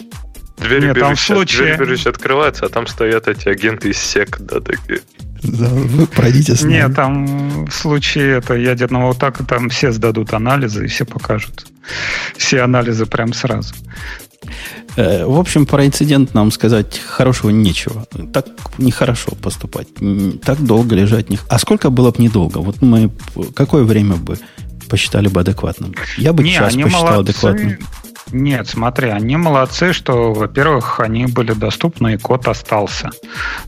Дверь Нет, там в случае... дверь открывается, а там стоят эти агенты из СЕК, да, такие. Да, вы пройдите с нами. Нет, там в случае это ядерного атака там все сдадут анализы и все покажут. Все анализы прям сразу. Э, в общем, про инцидент нам сказать хорошего нечего. Так нехорошо поступать. Так долго лежать. Не... А сколько было бы недолго? Вот мы какое время бы посчитали бы адекватным? Я бы не, час посчитал молодцы. адекватным. Нет, смотри, они молодцы, что, во-первых, они были доступны, и код остался.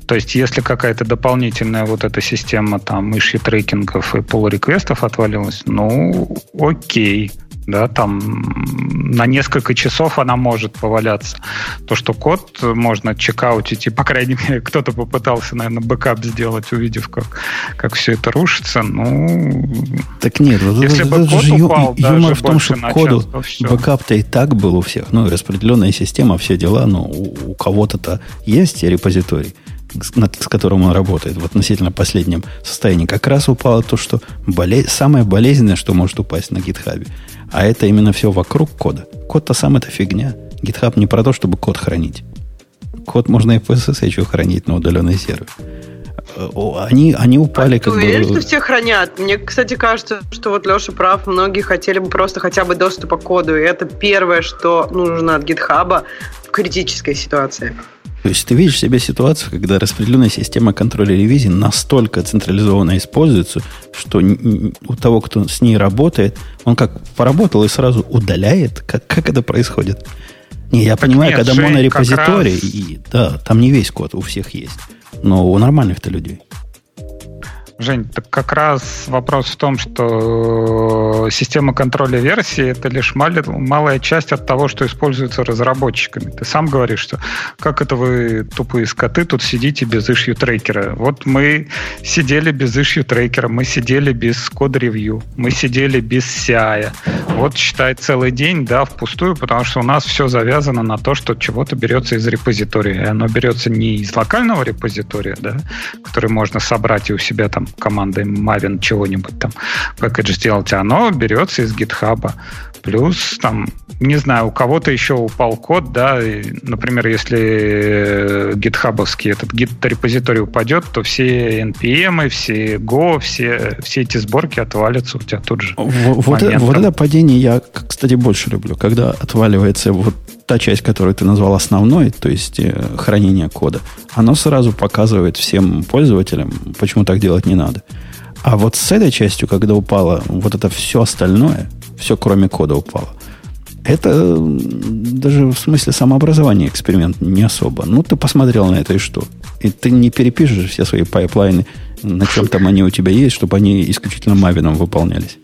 То есть, если какая-то дополнительная вот эта система там issue tracking ов и pull request ов отвалилась, ну, окей да, там на несколько часов она может поваляться. То, что код можно checkout ить, и, по крайней мере, кто-то попытался, наверное, бэкап сделать, увидев, как, как все это рушится, ну... Так нет, вот если это, бы код же ю- упал юмор даже в том, что на коду бэкап-то и так был у всех. Ну, распределенная система, все дела, но у, у кого-то-то есть репозиторий, над- с которым он работает в относительно последнем состоянии. Как раз упало то, что боле- самое болезненное, что может упасть на гитхабе. А это именно все вокруг кода. Код-то сам это фигня. GitHub не про то, чтобы код хранить. Код можно и по SSH хранить на удаленный сервер. Они, они упали Ты как уверен, бы... что все хранят? Мне, кстати, кажется, что вот Леша прав. Многие хотели бы просто хотя бы доступа к коду. И это первое, что нужно от гитхаба в критической ситуации. То есть ты видишь себе ситуацию, когда распределенная система контроля ревизии настолько централизованно используется, что у того, кто с ней работает, он как поработал и сразу удаляет. Как, как это происходит? Не, я Так понимаю, нет, когда монорепозиторий, раз- и, да, там не весь код у всех есть. Но у нормальных-то людей. Жень, так как раз вопрос в том, что система контроля версии это лишь малая часть от того, что используется разработчиками. Ты сам говоришь, что как это вы, тупые скоты, тут сидите без issue трекера. Вот мы сидели без issue трекера, мы сидели без код ревью, мы сидели без CI. Вот считай целый день, да, впустую, потому что у нас все завязано на то, что чего-то берется из репозитория. И оно берется не из локального репозитория, да, который можно собрать и у себя там командой Maven чего-нибудь там пакетж сделать, оно берется из гитхаба. Плюс там, не знаю, у кого-то еще упал код, да, и, например, если гитхабовский этот гит-репозиторий упадет, то все NPM, все Go, все, все эти сборки отвалятся у тебя тут же. Вот, это, вот это падение я, кстати, больше люблю. Когда отваливается вот та часть, которую ты назвал основной, то есть э, хранение кода, оно сразу показывает всем пользователям, почему так делать не надо. А вот с этой частью, когда упало вот это все остальное, все кроме кода упало, это даже в смысле самообразования эксперимент не особо. Ну, ты посмотрел на это и что? И ты не перепишешь все свои pipeline ы, на чем там они у тебя есть, чтобы они исключительно Maven ом выполнялись.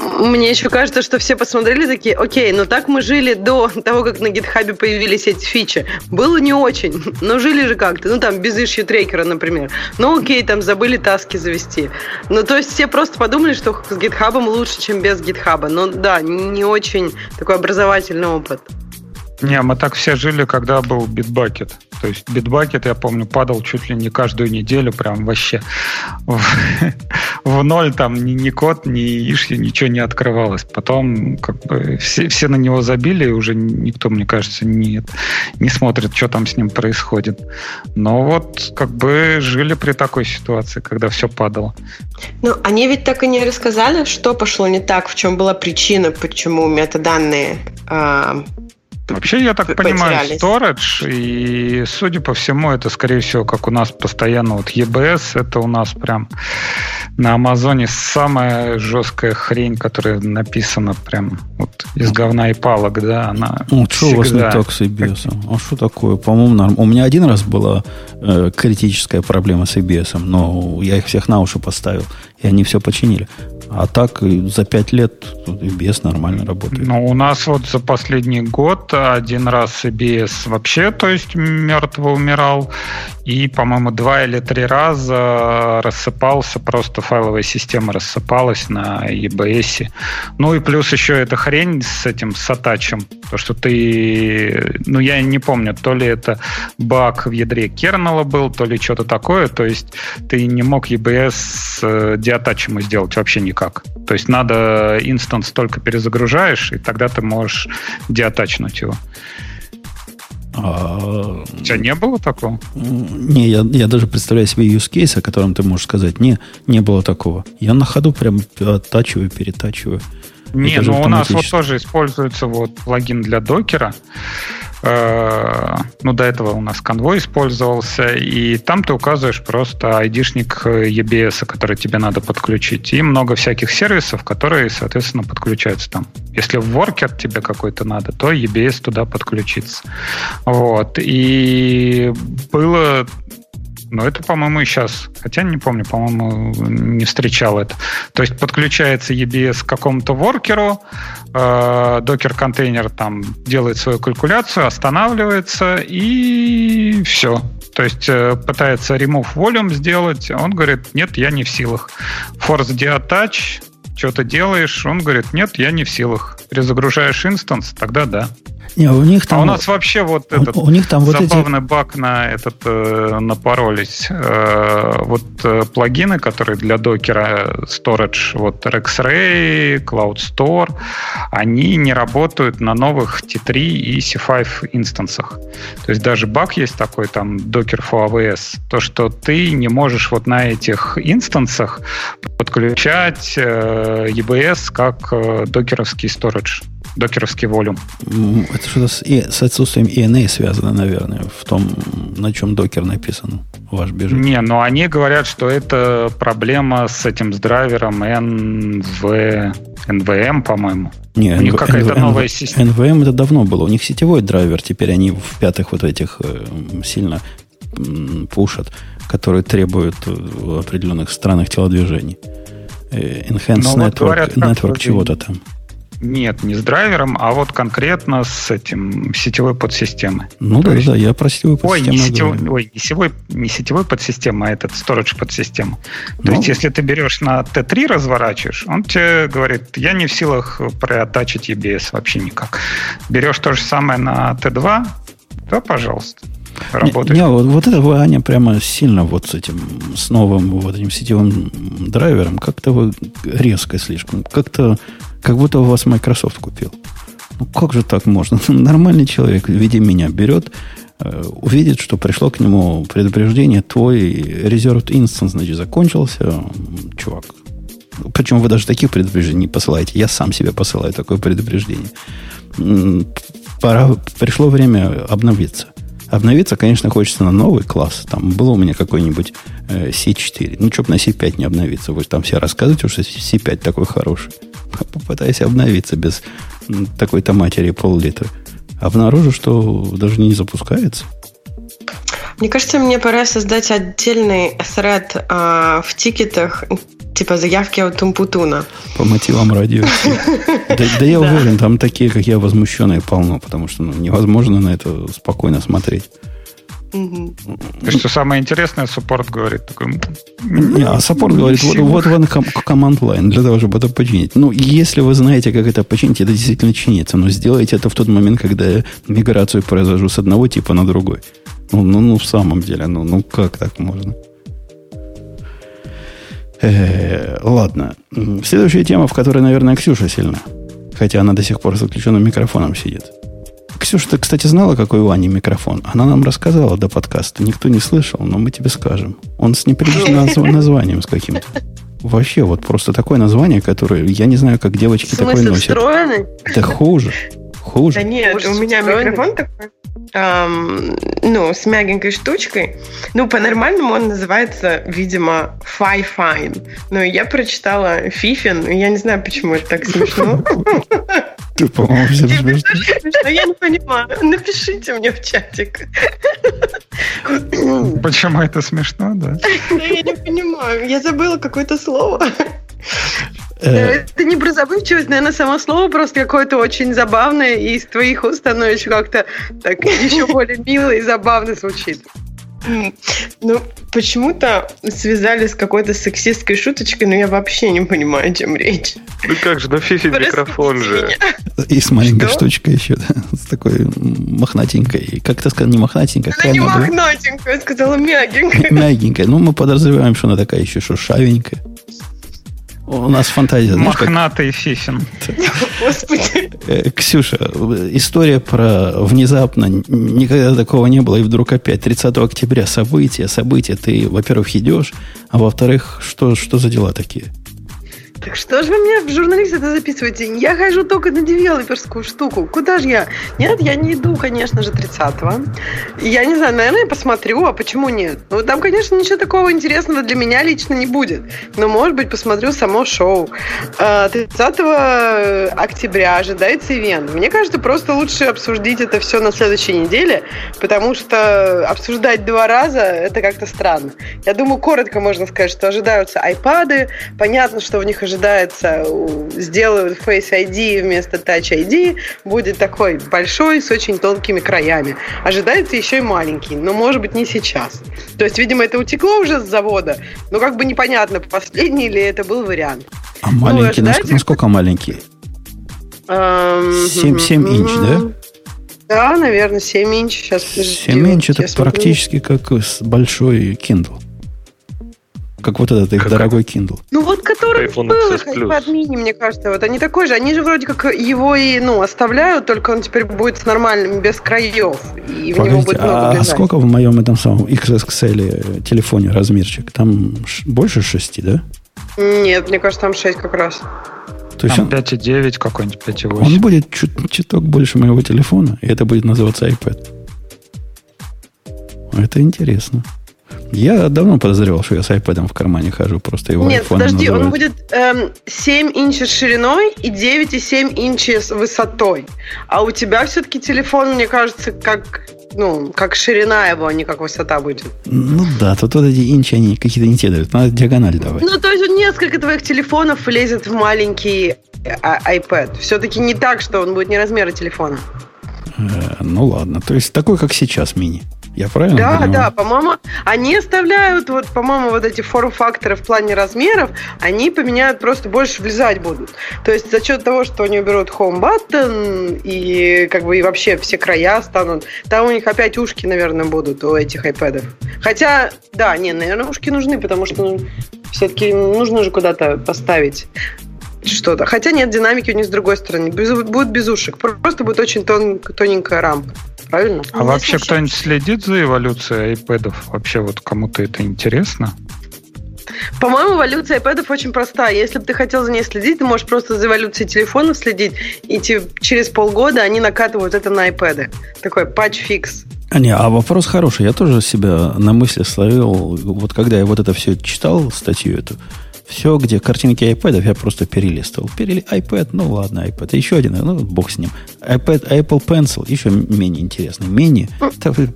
Мне еще кажется, что все посмотрели такие, окей, ну так мы жили до того, как на GitHub е появились эти фичи. Было не очень, но жили же как-то. Ну там без issue трекера, например. Ну окей, там забыли таски завести. Ну то есть все просто подумали, что с гитхабом лучше, чем без гитхаба. Но да, не очень такой образовательный опыт. Не, мы так все жили, когда был битбакет. То есть битбакет, я помню, падал чуть ли не каждую неделю, прям вообще в, в ноль там ни, ни код, ни ишьи, ничего не открывалось. Потом как бы все, все на него забили, и уже никто, мне кажется, не, не смотрит, что там с ним происходит. Но вот как бы жили при такой ситуации, когда все падало. Ну, они ведь так и не рассказали, что пошло не так, в чем была причина, почему метаданные а, Вообще, я так понимаю, storage, и, судя по всему, это, скорее всего, как у нас постоянно вот EBS, это у нас прям на Амазоне самая жесткая хрень, которая написана прям вот из говна и палок, да, она Ну, что у вас не так с EBS? А что такое? По-моему, норм. У меня один раз была э, критическая проблема с EBS, но я их всех на уши поставил, и они все починили. А так за пять лет EBS нормально работает. Ну, у нас вот за последний год один раз EBS вообще, то есть мертво умирал, и, по-моему, два или три раза рассыпался, просто файловая система рассыпалась на EBS. Ну и плюс еще эта хрень с этим, с атачем, то, что ты, ну я не помню, то ли это баг в ядре кернела был, то ли что-то такое, то есть ты не мог EBS деатачем сделать вообще никак. То есть надо инстанс только перезагружаешь, и тогда ты можешь деатачнуть его. А, У тебя не было такого? Не, я, я даже представляю себе use case, о котором ты можешь сказать. Не, не было такого. Я на ходу прям оттачиваю, перетачиваю. Не, ну у нас вот тоже используется вот плагин для докера. Э, Ну, до этого у нас конвой использовался, и там ты указываешь просто айдишник EBS, который тебе надо подключить, и много всяких сервисов, которые, соответственно, подключаются там. Если воркер тебе какой-то надо, то EBS туда подключится. Вот. И было но это, по-моему, и сейчас. Хотя не помню, по-моему, не встречал это. То есть подключается EBS к какому-то воркеру, э, докер-контейнер там делает свою калькуляцию, останавливается, и все. То есть э, пытается remove volume сделать, он говорит, нет, я не в силах. Force deattach, что-то делаешь, он говорит, нет, я не в силах. Перезагружаешь инстанс, тогда да. Не, у них там... А у нас вообще вот этот у, у них там забавный вот эти... баг на этот э, напоролись. Э, вот э, плагины, которые для докера Storage, вот RexRay, Cloud Store, они не работают на новых T3 и C5 инстансах. То есть даже баг есть такой, там, Docker for AWS, то, что ты не можешь вот на этих инстансах подключать э, EBS как э, докеровский storage докеровский волюм. Это что-то с, с отсутствием ENA связано, наверное, в том, на чем докер написан, ваш бежит. Не, но они говорят, что это проблема с этим, с драйвером NV, NVM, по-моему. Не, у них какая-то NV, новая система. NVM это давно было. У них сетевой драйвер, теперь они в пятых вот этих э, сильно пушат, которые требуют э, определенных странных телодвижений. Э, enhanced Но Network, вот говорят, network чего-то там. Нет, не с драйвером, а вот конкретно с этим сетевой подсистемой. Ну да, есть... да, я про сетевую подсистему. Ой, не сетевой, ой, не сетевой, не сетевой подсистема, а этот storage подсистема. То ну... есть, если ты берешь на T3 разворачиваешь, он тебе говорит, я не в силах проатачить EBS вообще никак. Берешь то же самое на T2, то пожалуйста работает. Не, не вот, вот это вы, Аня, прямо сильно вот с этим, с новым вот этим сетевым драйвером, как-то вы резко слишком. Как-то, как будто у вас Microsoft купил. Ну, как же так можно? Нормальный человек в виде меня берет, э, увидит, что пришло к нему предупреждение, твой резерв инстанс, значит, закончился, чувак. Причем вы даже таких предупреждений не посылаете. Я сам себе посылаю такое предупреждение. Пора, пришло время обновиться. Обновиться, конечно, хочется на новый класс. Там было у меня какой-нибудь э, C4. Ну, чтобы на C5 не обновиться. Вы там все рассказываете, что C5 такой хороший. Попытайся обновиться без такой-то матери пол-литра. Обнаружу, что даже не запускается. Мне кажется, мне пора создать отдельный thread э, в тикетах типа заявки от Умпутуна. По мотивам радио. Да, да я уверен, там такие, как я, возмущенные полно, потому что ну, невозможно на это спокойно смотреть. И что самое интересное, support говорит такой... Не, а support говорит, вот, вот вам command line для того, чтобы это починить. Ну, если вы знаете, как это починить, это действительно чинится. Но сделайте это в тот момент, когда я миграцию произвожу с одного типа на другой. Ну, ну, ну в самом деле, ну, ну как так можно? Э, ладно. Следующая тема, в которой, наверное, Ксюша сильна. Хотя она до сих пор с отключенным микрофоном сидит. Ксюша, ты, кстати, знала, какой у Ани микрофон? Она нам рассказала до подкаста. Никто не слышал, но мы тебе скажем. Он с неприличным названием с каким-то. Вообще, вот просто такое название, которое я не знаю, как девочки такое носят. встроенный? Да хуже. Хуже. Да нет, Хуже у меня встроенный. микрофон такой эм, ну, с мягенькой штучкой. Ну, по-нормальному он называется, видимо, Fine. Но я прочитала Фифин, я не знаю, почему это так смешно. Ты, по-моему, всем смешно. Я не понимаю. Напишите мне в чатик. Почему это смешно, да? Я не понимаю. Я забыла какое-то слово. Э, это не про забывчивость, наверное, само слово просто какое-то очень забавное, и из твоих уст оно еще как-то так еще более мило и забавно звучит. Ну, почему-то связали с какой-то сексистской шуточкой, но я вообще не понимаю, о чем речь. Ну как же, ну фифи микрофон же. И с маленькой что? штучкой еще, да, с такой мохнатенькой. Как ты сказал, не мохнатенькая? Она не мохнатенькая, я сказала мягенькая. Мягенькая. Ну, мы подразумеваем, что она такая еще шершавенькая. У нас фантазия. Мохнатый как... фифин. Господи. Э, Ксюша, история про внезапно, никогда такого не было, и вдруг опять 30 октября события, события. Ты, во-первых, идешь, а во-вторых, что, что за дела такие? Так что же вы меня в журналист это записываете? Я хожу только на девелоперскую штуку. Куда же я? Нет, я не иду, конечно же, 30-го. Я не знаю, наверное, я посмотрю, а почему нет? Ну, там, конечно, ничего такого интересного для меня лично не будет. Но, может быть, посмотрю само шоу. 30 а, октября ожидается ивент. Мне кажется, просто лучше обсудить это все на следующей неделе, потому что обсуждать два раза это как-то странно. Я думаю, коротко можно сказать, что ожидаются айпады. Понятно, что в них ожидается, сделают Face ID вместо Touch ID, будет такой большой с очень тонкими краями. Ожидается еще и маленький, но может быть не сейчас. То есть, видимо, это утекло уже с завода, но как бы непонятно, последний ли это был вариант. А ну, маленький, насколько, насколько маленький? 7, 7 инч, да? Да, наверное, 7 инч. Сейчас, 7 инч это практически как большой Kindle. Как вот этот их как дорогой Kindle. Ну вот который iPhone был их iPad mini, мне кажется, вот они такой же. Они же вроде как его и ну оставляют, только он теперь будет с нормальным, без краев. И в него будет много а, а сколько в моем этом самом XXL телефоне размерчик? Там больше 6, да? Нет, мне кажется, там 6 как раз. То есть там он, 5,9 какой-нибудь, 5,8. Он будет чуть, чуток больше моего телефона, и это будет называться iPad. Это интересно. Я давно подозревал, что я с iPad в кармане хожу, просто его Нет, подожди, называют. он будет эм, 7 инчей шириной и 9,7 инчей с высотой. А у тебя все-таки телефон, мне кажется, как ну, как ширина его, а не как высота будет. Ну да, тут вот эти инчи, они какие-то не те дают. Надо диагональ давать. Ну, то есть несколько твоих телефонов влезет в маленький а, iPad. Все-таки не так, что он будет не размера телефона. Э, ну ладно, то есть такой, как сейчас мини. Я правильно Да, понимаю? да, по-моему, они оставляют, вот, по-моему, вот эти форм-факторы в плане размеров, они поменяют, просто больше влезать будут. То есть за счет того, что они уберут home button и как бы и вообще все края станут, там у них опять ушки, наверное, будут у этих iPad. Хотя, да, не, наверное, ушки нужны, потому что ну, все-таки нужно же куда-то поставить что-то. Хотя нет, динамики у них с другой стороны. Без, будет без ушек. Просто будет очень тон, тоненькая рамка. Правильно? А ну, вообще кто-нибудь следит за эволюцией iPad? Вообще вот кому-то это интересно? По-моему, эволюция iPad очень простая. Если бы ты хотел за ней следить, ты можешь просто за эволюцией телефонов следить, и через полгода они накатывают это на iPad. Такой patch fix. А не, а вопрос хороший. Я тоже себя на мысли словил. Вот когда я вот это все читал, статью эту, все, где картинки iPad, я просто перелистывал. Перели iPad, ну ладно, iPad. Еще один, ну бог с ним. iPad, Apple Pencil, еще менее интересный. Мини,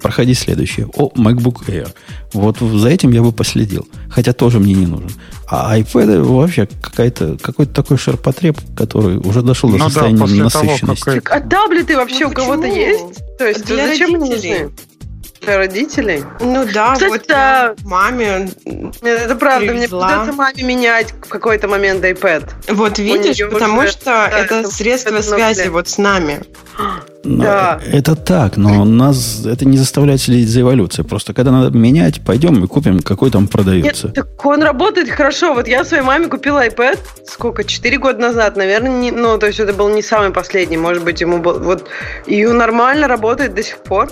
проходи следующее. О, MacBook Air. Вот за этим я бы последил. Хотя тоже мне не нужен. А iPad вообще какая-то, какой-то такой ширпотреб, который уже дошел до ну состояния да, насыщенности. Того, как... А таблеты вообще ну, у кого-то есть? То есть Для зачем они нужны? Для родителей? Ну да, Кстати, вот да. маме. Это правда, привезла. мне придется маме менять в какой-то момент iPad. Вот видишь, потому уже, что да, это, это средство это связи вот с нами. Но да. Это так, но нас это не заставляет следить за эволюцией. Просто когда надо менять, пойдем и купим, какой там продается. Нет, так он работает хорошо. Вот я своей маме купила iPad, сколько, 4 года назад, наверное, не, ну, то есть это был не самый последний, может быть, ему был, вот, и нормально работает до сих пор.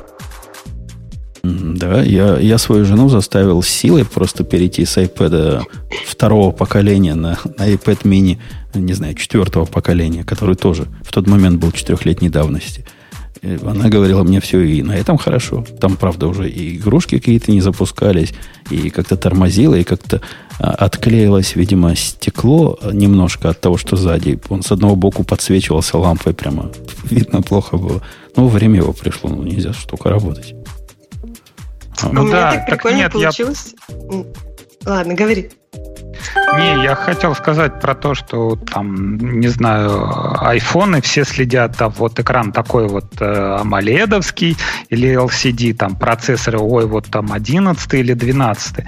Да, я, я свою жену заставил силой просто перейти с iPad второго поколения на, на iPad mini, не знаю, четвертого поколения, который тоже в тот момент был четырехлетней давности. И она говорила мне все, и на этом хорошо. Там, правда, уже и игрушки какие-то не запускались, и как-то тормозило, и как-то а, отклеилось, видимо, стекло немножко от того, что сзади. Он с одного боку подсвечивался лампой прямо. Видно, плохо было. Но время его пришло, ну нельзя штука работать. Ну, У да, меня так прикольно нет, получилось. Я... Ладно, говори. Не, я хотел сказать про то, что там, не знаю, айфоны все следят, а вот экран такой вот э, амоледовский или LCD, там процессоры, ой, вот там 11 или 12.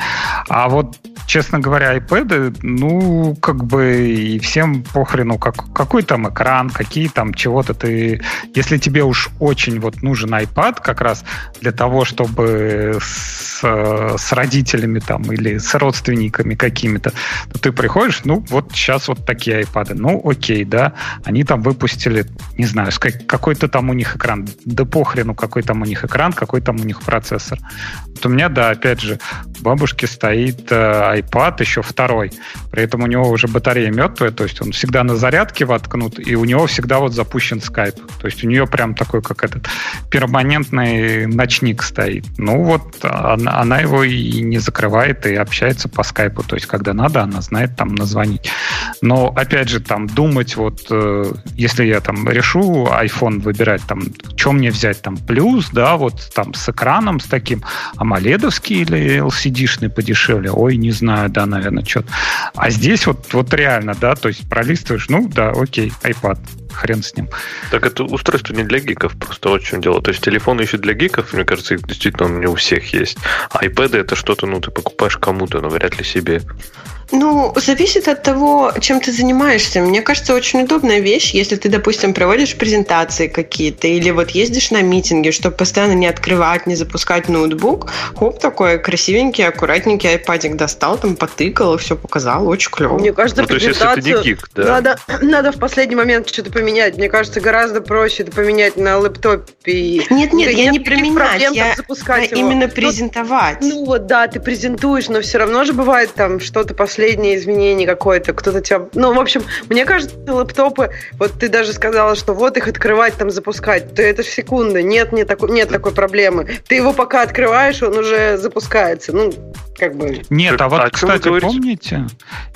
А вот честно говоря, iPad, ну, как бы и всем похрену, как, какой там экран, какие там чего-то ты... Если тебе уж очень вот нужен iPad как раз для того, чтобы с, с родителями там или с родственниками какими-то, то ты приходишь, ну, вот сейчас вот такие iPad. Ну, окей, да, они там выпустили, не знаю, какой-то там у них экран. Да похрену, какой там у них экран, какой там у них процессор. Вот у меня, да, опять же, бабушки стоит э, iPad еще второй. При этом у него уже батарея мертвая, то есть он всегда на зарядке воткнут, и у него всегда вот запущен Skype. То есть у нее прям такой, как этот перманентный ночник стоит. Ну вот она, она его и не закрывает, и общается по скайпу. То есть когда надо, она знает там назвонить. Но опять же, там думать вот, э, если я там решу iPhone выбирать, там, что мне взять, там, плюс, да, вот там с экраном, с таким, амоледовский или LCD-шный подешевле, ой, не знаю, да, наверное, что-то. А здесь вот, вот реально, да, то есть пролистываешь, ну, да, окей, iPad, хрен с ним. Так это устройство не для гиков, просто вот в чем дело. То есть телефоны еще для гиков, мне кажется, их действительно не у всех есть. А iPad это что-то, ну, ты покупаешь кому-то, но вряд ли себе. Ну, зависит от того, чем ты занимаешься. Мне кажется, очень удобная вещь, если ты, допустим, проводишь презентации какие-то или вот ездишь на митинги, чтобы постоянно не открывать, не запускать ноутбук. Хоп, такой красивенький, аккуратненький айпадик достал, там потыкал и все показал. Очень клево. Мне кажется, ну, то есть, если ты не гик, да. надо, надо в последний момент что-то поменять. Мне кажется, гораздо проще это поменять на лэптопе. Нет, нет, я не применять, я запускать его. именно презентовать. Ну, ну вот, да, ты презентуешь, но все равно же бывает там что-то последнее последнее изменение какое-то, кто-то тебя... Ну, в общем, мне кажется, лэптопы, вот ты даже сказала, что вот их открывать, там, запускать, то это секунда, нет, нет, такой, нет такой проблемы. Ты его пока открываешь, он уже запускается. Ну, как бы... Нет, а вот, а кстати, помните,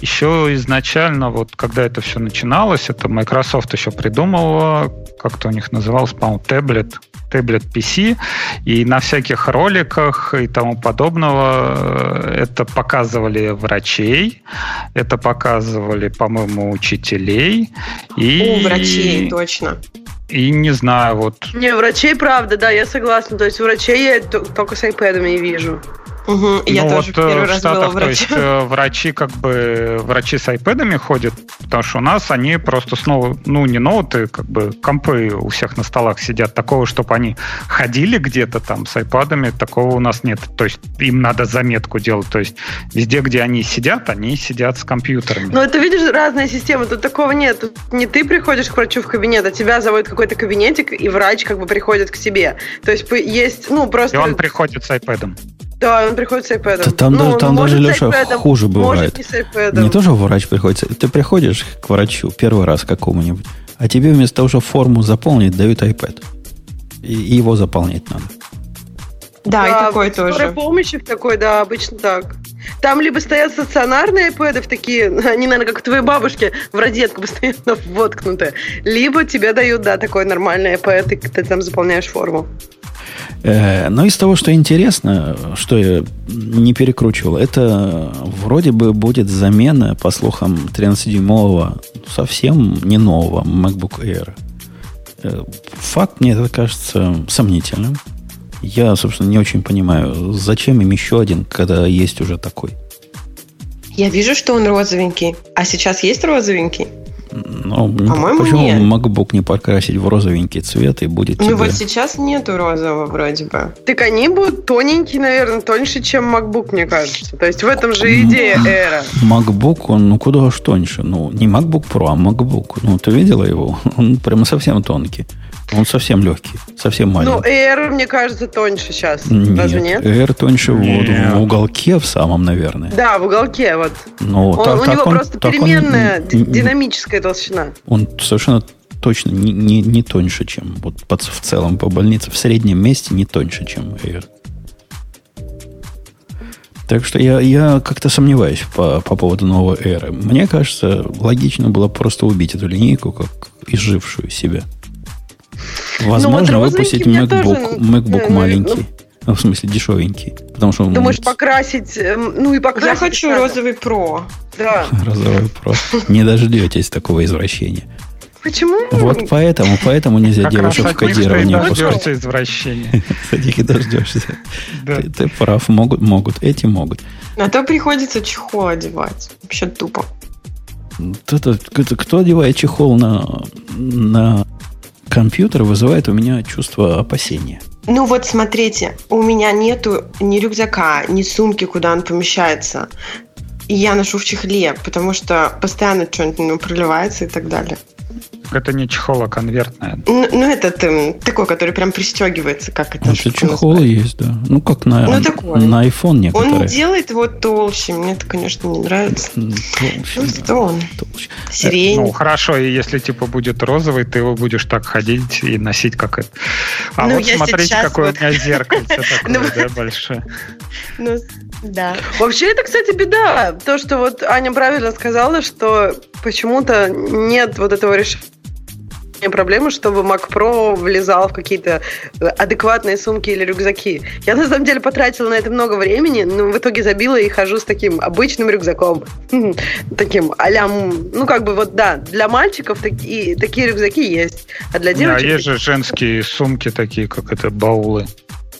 еще изначально, вот когда это все начиналось, это Microsoft еще придумала, как-то у них называлось, по-моему, таблет, таблет PC, и на всяких роликах и тому подобного э, это показывали врачей, это показывали, по-моему, учителей. И... У врачей, точно. И не знаю, вот... Не, врачей, правда, да, я согласна. То есть врачей я только с iPad и вижу. Угу, я ну, тоже вот первый э, в раз Штатах, была То есть э, врачи как бы врачи с айпэдами ходят, потому что у нас они просто снова, ну не ноуты, как бы компы у всех на столах сидят. Такого, чтобы они ходили где-то там с айпадами, такого у нас нет. То есть им надо заметку делать. То есть везде, где они сидят, они сидят с компьютерами. Ну это видишь разная система, тут такого нет. Тут не ты приходишь к врачу в кабинет, а тебя зовут какой-то кабинетик, и врач как бы приходит к тебе. То есть есть, ну просто... И он приходит с айпэдом. Да, он приходит с iPad. Да, там ну, даже, там даже Леша, хуже бывает. не, не тоже врач приходит. Ты приходишь к врачу первый раз какому-нибудь, а тебе вместо того, чтобы форму заполнить, дают iPad. И, и его заполнять надо. Да, да и такое тоже. помощи такой, да, обычно так. Там либо стоят стационарные iPad такие, они, наверное, как у твоей бабушки в розетку постоянно воткнуты, либо тебе дают, да, такой нормальный iPad, и ты там заполняешь форму. Э, но из того, что интересно, что я не перекручивал, это вроде бы будет замена, по слухам, 13-дюймового, совсем не нового MacBook Air. Э, факт мне это кажется сомнительным. Я, собственно, не очень понимаю, зачем им еще один, когда есть уже такой. Я вижу, что он розовенький. А сейчас есть розовенький? Ну, По-моему, почему нет. MacBook не покрасить в розовенький цвет и будет Ну, тебе... вот сейчас нету розового вроде бы. Так они будут тоненькие, наверное, тоньше, чем MacBook, мне кажется. То есть в этом же идея Эра. MacBook, он ну куда уж тоньше. Ну, не MacBook Pro, а MacBook. Ну, ты видела его? Он прямо совсем тонкий. Он совсем легкий, совсем маленький. Ну, Air, мне кажется, тоньше сейчас. Нет, Разве нет? Air тоньше нет. Вот, в уголке в самом, наверное. Да, в уголке вот. Ну, он, так, у так него он, просто переменная он, динамическая толщина. Он совершенно точно не, не, не тоньше, чем вот под, в целом по больнице, в среднем месте не тоньше, чем Air. Так что я, я как-то сомневаюсь по, по поводу новой эры. Мне кажется, логично было просто убить эту линейку, как изжившую себя. Возможно, ну, вот выпустить MacBook, тоже, MacBook маленький. Ну, в смысле, дешевенький. Потому что Думаешь, покрасить, эм, ну и покрасить... Я хочу надо. розовый Про. Да. Розовый Про. Не дождетесь такого извращения. Почему? Вот поэтому, поэтому нельзя как девушек в кодирование выпускать. извращения. Кстати, дождешься. Да. Ты, ты прав, могут, могут, эти могут. А то приходится чехол одевать. Вообще тупо. Кто, кто одевает чехол на, на компьютер вызывает у меня чувство опасения. Ну вот смотрите, у меня нету ни рюкзака, ни сумки, куда он помещается. И я ношу в чехле, потому что постоянно что-нибудь ну, проливается и так далее. Это не чехол, а конверт, наверное. Ну, ну этот эм, такой, который прям пристегивается, как это? Это чехол есть, да. Ну, как на, Ну, такой. на iPhone некоторые. Он делает его толще. Мне это, конечно, не нравится. М, толще, Ну, что он? толще. Сирень. Ну, хорошо, и если типа будет розовый, ты его будешь так ходить и носить, как это. А Ну, вот смотрите, какое вот- у меня зеркальце Ну, такое, да, большое. Ну, да. Вообще, это, кстати, беда. То, что вот Аня правильно сказала, что почему-то нет вот этого решения проблемы, чтобы Mac Pro влезал в какие-то э, адекватные сумки или рюкзаки. Я на самом деле потратила на это много времени, но в итоге забила и хожу с таким обычным рюкзаком. Таким а ну как бы вот да, для мальчиков таки- такие рюкзаки есть, а для Да, девочек... есть же женские сумки такие, как это, баулы.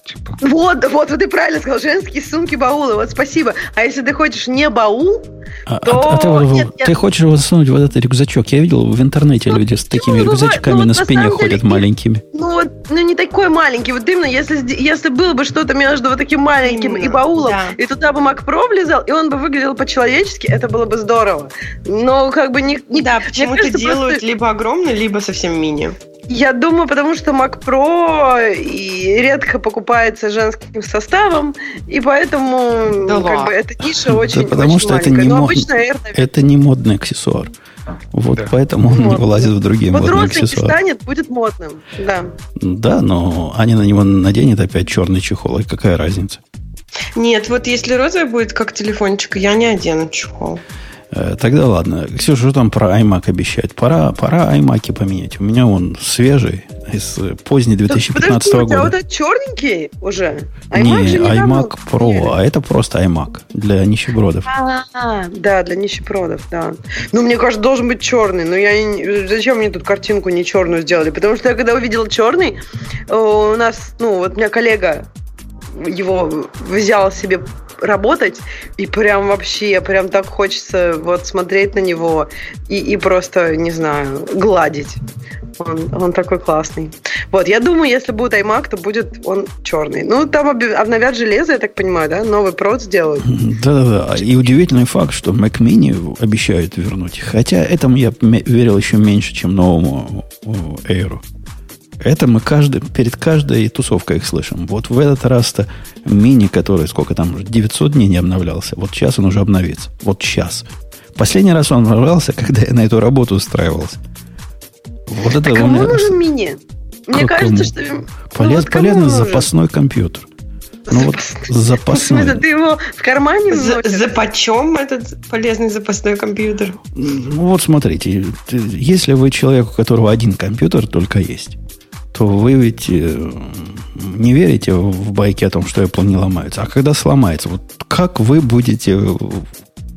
Типа. Вот, вот, вот ты правильно сказал, женские сумки, баулы, вот спасибо. А если ты хочешь не баул, А, то- а- а ты, вот- нет, ты нет. хочешь его засунуть в этот рюкзачок? Я видел в интернете люди с такими бывает? рюкзачками Ну, вот на на спине деле ходят и- маленькими. Ну вот, ну не такой маленький. Вот именно, если, если было бы что-то между вот таким маленьким и Именно, баулом, да. и туда бы Mac Pro влезал, и он бы выглядел по-человечески, это было бы здорово. Но как бы не... не Да, почему-то делают просто- либо огромный, либо совсем мини. Я думаю, потому что Mac Pro и редко покупается женским составом, и поэтому Да ну, как бы эта ниша очень, Да потому очень что это маленькая. не Но мод- обычно Air, наверное, Это не модный аксессуар. Вот Да. поэтому он не Вот. вылазит в другие вот модные аксессуары. станет, будет модным. Да. Да, но Аня на него наденет опять черный чехол. И какая разница? Нет, вот если розовый будет как телефончик, я не одену чехол. Э, Тогда ладно. Ксюша, что там про iMac обещает? Пора, пора iMac поменять. У меня он свежий, из э, поздней 2015 Подожди, у тебя года. вот этот черненький уже? Не, iMac же недавно iMac Pro, купили. а это просто iMac для нищебродов. А, да, для нищепродов, да. Ну, мне кажется, должен быть черный. Но я не- зачем мне тут картинку не черную сделали? Потому что я когда увидела черный, э, у нас, ну, вот у меня коллега его взял себе работать, и прям вообще, прям так хочется вот смотреть на него и, и просто, не знаю, гладить. Он, он такой классный. Вот, я думаю, если будет iMac, то будет он черный. Ну, там обновят железо, я так понимаю, да? Новый прод сделают. Да-да-да. И удивительный факт, что Mac Mini обещают вернуть. Хотя этому я верил еще меньше, чем новому Air. Это мы каждый, перед каждой тусовкой их слышим. Вот в этот раз-то мини, который сколько там, уже 900 дней не обновлялся, вот сейчас он уже обновится. Вот сейчас. Последний раз он обновлялся, когда я на эту работу устраивался. Вот это А кому меня нужен мини? Мне Как кажется, кому? что... ну, полез, вот кому полезный нужен? запасной компьютер. Ну вот Ну, запасной. смысле, ты его в кармане За, за почем этот полезный запасной компьютер? Ну, вот смотрите, если вы человек, у которого один компьютер только есть, то вы ведь э, не верите в байки о том, что Apple не ломается. А когда сломается, вот как вы будете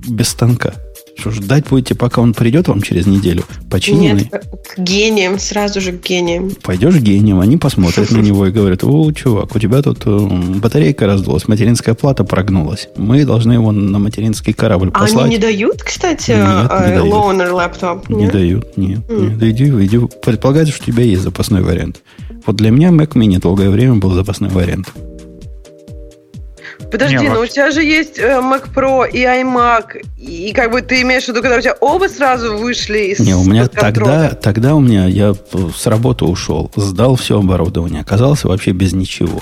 без станка? Что ждать будете, пока он придет вам через неделю, починенный? Нет, к гениям, сразу же к гениям. Пойдешь гением, они посмотрят на него и говорят, о, чувак, у тебя тут э, батарейка раздулась, материнская плата прогнулась. Мы должны его на материнский корабль А послать. они не дают, кстати, э, дают. loaner лэптоп? Не дают, нет. Иди, иди. Предполагается, что у тебя есть запасной вариант. Вот для меня Mac Mini долгое время был запасной вариант. Подожди, Не, но у вообще- тебя же есть э, Mac Pro и iMac, и как бы ты имеешь в виду, когда у тебя оба сразу вышли из Не, у меня тогда, тогда у меня, я с работы ушел, сдал все оборудование, оказался вообще без ничего.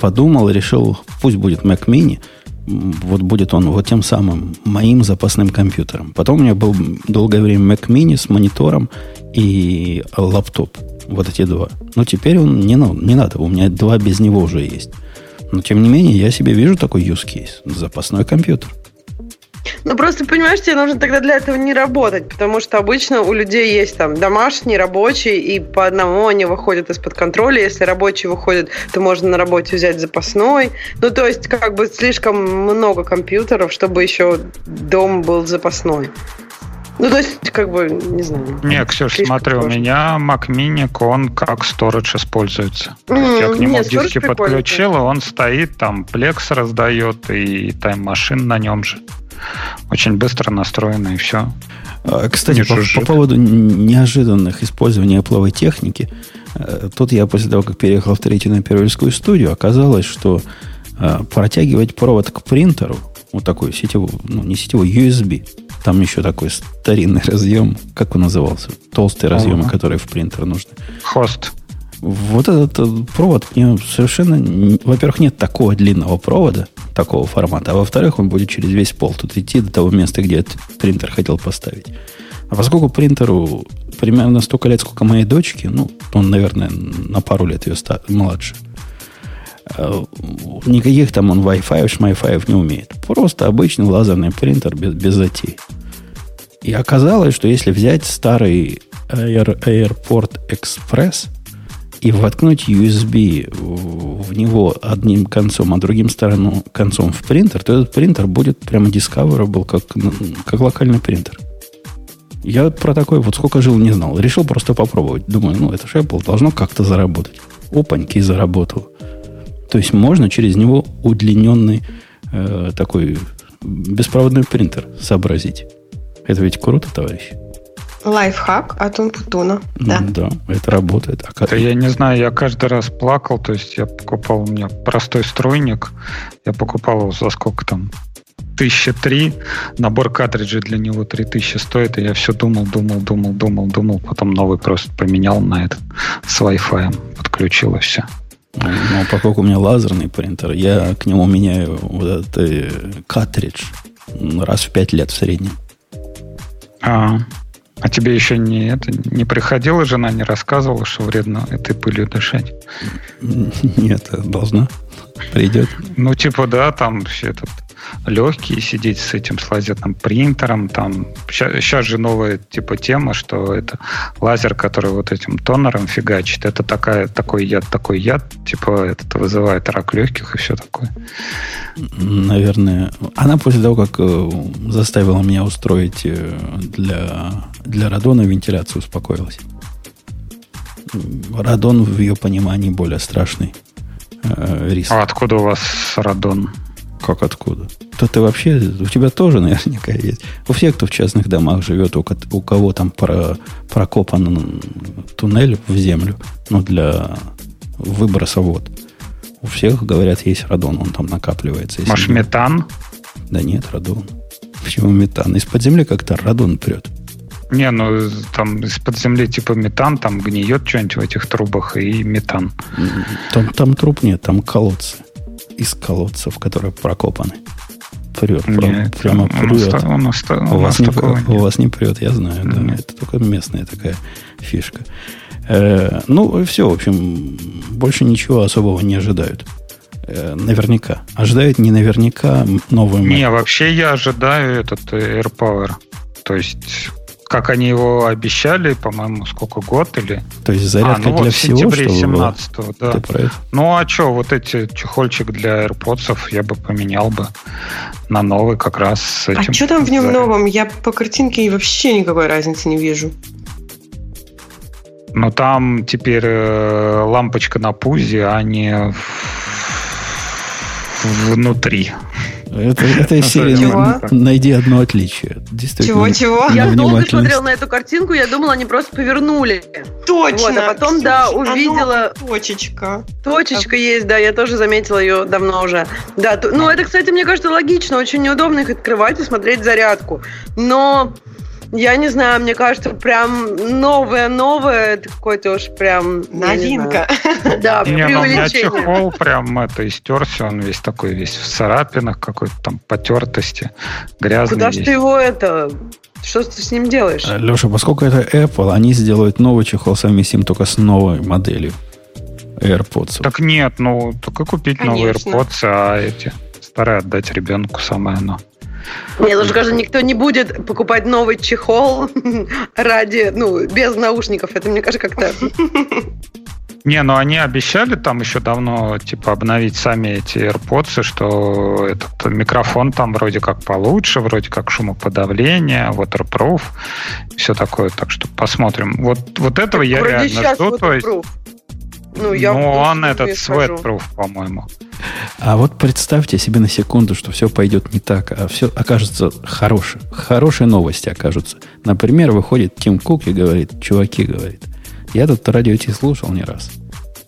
Подумал, решил, пусть будет Mac Mini, вот будет он вот тем самым моим запасным компьютером. Потом у меня был долгое время Mac Mini с монитором и лаптоп. Вот эти два. Но теперь он не, на- не надо, у меня два без него уже есть. Но тем не менее, я себе вижу такой use case. Запасной компьютер. Ну, просто, понимаешь, тебе нужно тогда для этого не работать, потому что обычно у людей есть там домашний, рабочий, и по одному они выходят из-под контроля. Если рабочий выходит, то можно на работе взять запасной. Ну, то есть, как бы слишком много компьютеров, чтобы еще дом был запасной. Ну, то есть, как бы, не знаю. Не, Ксюш, Слишком смотри, у сложно. меня Mac Mini, он как storage используется. То есть я к нему нет, диски подключил, и он стоит, там Plex раздает, и тайм-машин на нем же. Очень быстро настроено, и все. А, Кстати, по, по поводу неожиданных использований Apple техники, э, тут я после того, как переехал в третью на первольскую студию, оказалось, что э, протягивать провод к принтеру, вот такой сетевой, ну не сетевой, USB, Там еще такой старинный разъем, как он назывался? Толстый разъем, Ага. который в принтер нужен. Хост. Вот этот э, провод мне совершенно... Во-первых, нет такого длинного провода, такого формата, а во-вторых, он будет через весь пол тут идти до того места, где этот принтер хотел поставить. А поскольку принтеру примерно столько лет, сколько моей дочке, ну, он, наверное, на пару лет ее ста- младше, никаких там он Wi-Fi, шмай-Fi не умеет. Просто обычный лазерный принтер без, без затей. И оказалось, что если взять старый Air, AirPort Express и воткнуть USB в него одним концом, а другим сторону концом в принтер, то этот принтер будет прямо discoverable, как, ну, как локальный принтер. Я про такой вот сколько жил, не знал. Решил просто попробовать. Думаю, ну, это же Apple должно как-то заработать. Опаньки, заработал. То есть можно через него удлиненный э, такой беспроводной принтер сообразить. Это ведь круто, товарищ. Лайфхак от Умпутуна. Да. М, Да, это работает. А как- Да я не знаю, я каждый раз плакал, то есть я покупал, у меня простой стройник, я покупал его за сколько там, тысяча три, набор картриджей для него три тысячи стоит, и я все думал, думал, думал, думал, думал, потом новый просто поменял на этот с Wi-Fi, подключил и все. Ну, поскольку у меня лазерный принтер, я к нему меняю вот этот э, картридж раз в пять лет в среднем. А, а тебе еще не, это, не приходила жена, не рассказывала, что вредно этой пылью дышать? Нет, должна. Придет. Ну, типа, да, там все этот легкие сидеть с этим с лазерным принтером, там сейчас же новая типа тема, что это лазер, который вот этим тонером фигачит, это такая, такой яд, такой яд, типа это вызывает рак легких и все такое. Наверное. Она после того, как э, заставила меня устроить э, для, для радона вентиляцию, успокоилась. Радон в ее понимании более страшный э, риск. А откуда у вас радон? Как откуда? То ты вообще, у тебя тоже наверняка есть. У всех, кто в частных домах живет, у, у кого там про, прокопан туннель в землю, ну, для выброса вод. У всех, говорят, есть радон, он там накапливается. если Может, не- метан? Да нет, радон. Почему метан? Из-под земли как-то радон прет. Не, ну там из-под земли типа метан, там гниет что-нибудь в этих трубах и метан. Там, там труб нет, там колодцы. Из колодцев, которые прокопаны. Прет, Нет, прямо у прет. у нас, та- У вас, не, такого у нет. вас не прет, я знаю, да. Нет. Это только местная такая фишка. Э, ну, все, в общем, больше ничего особого не ожидают. Э, наверняка. Ожидают не наверняка Mac. Не, вообще я ожидаю этот э, AirPower. То есть, как они его обещали, по-моему, сколько год или... То есть а, зарядка ну вот для в всего, сентябре чтобы была? 17 да. Ну а что, вот эти чехольчик для AirPods я бы поменял бы на новый как раз с этим. А что там в нем новом? Я по картинке вообще никакой разницы не вижу. Ну там теперь э, лампочка на пузе, а не в- внутри. Это, это из серии Чего? найди одно отличие. Действительно. Чего-чего? Я долго смотрела на эту картинку, я думала, они просто повернули. Точно. Вот, а потом, да, Ксюш, увидела- оно точечка. Точечка есть, да, я тоже заметила ее давно уже. Да, ну это, кстати, мне кажется, логично, очень неудобно их открывать и смотреть зарядку. Но я не знаю, мне кажется, прям новое-новое, это какой-то уж прям... не Новинка. Да, Не, ну у меня преувеличение. чехол прям это истерся, он весь такой весь в царапинах, какой-то там потертости, грязный Куда ж весь. ты его это... Что ты с ним делаешь? Леша, поскольку это Apple, они сделают новый чехол совместим только с новой моделью AirPods. Так нет, ну только купить новые Конечно. AirPods, а эти старые отдать ребенку самое оно. Мне даже кажется, никто не будет покупать новый чехол ради, ну, без наушников. Это, мне кажется, как-то... Не, ну они обещали там еще давно, типа, обновить сами эти AirPods, что этот микрофон там вроде как получше, вроде как шумоподавление, waterproof, все такое. Так что посмотрим. Вот, вот этого я Вроде реально жду. вот То есть, proof. Ну, я ну, в он этот sweatproof, по-моему. А вот представьте себе на секунду, что все пойдет не так, а все окажется хорошее. Хорошие новости окажутся. Например, выходит Тим Кук и говорит, чуваки, говорит, я тут радио Ти слушал не раз.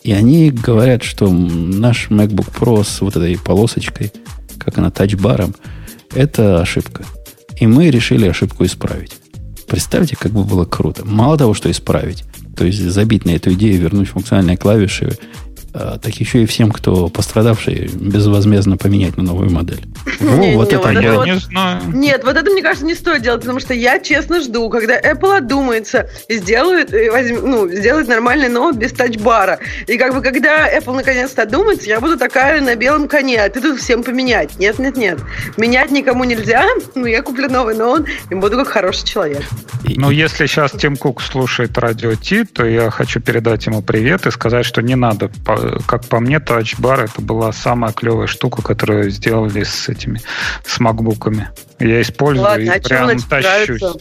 И они говорят, что наш MacBook Pro с вот этой полосочкой, как она, тачбаром, это ошибка. И мы решили ошибку исправить. Представьте, как бы было круто. Мало того, что исправить, то есть забить на эту идею, вернуть функциональные клавиши так еще и всем, кто пострадавший, безвозмездно поменять на новую модель. Не, вот не, это вот я. Не знаю. Нет, вот это, мне кажется, не стоит делать, потому что я честно жду, когда Apple одумается и сделает, и возьм- ну, сделает нормальный ноут без тачбара. И как бы, когда Apple наконец-то одумается, я буду такая на белом коне, а ты тут всем поменять. Нет, нет, нет. Менять никому нельзя, ну, я куплю новый ноут и буду как хороший человек. Ну, если сейчас Тим Кук слушает радио Ти, то я хочу передать ему привет и сказать, что не надо. По- Как по мне, тачбар это была самая клевая штука, которую сделали с этими, с макбуками. Я использую Ладно, и а прям тащусь. нравится?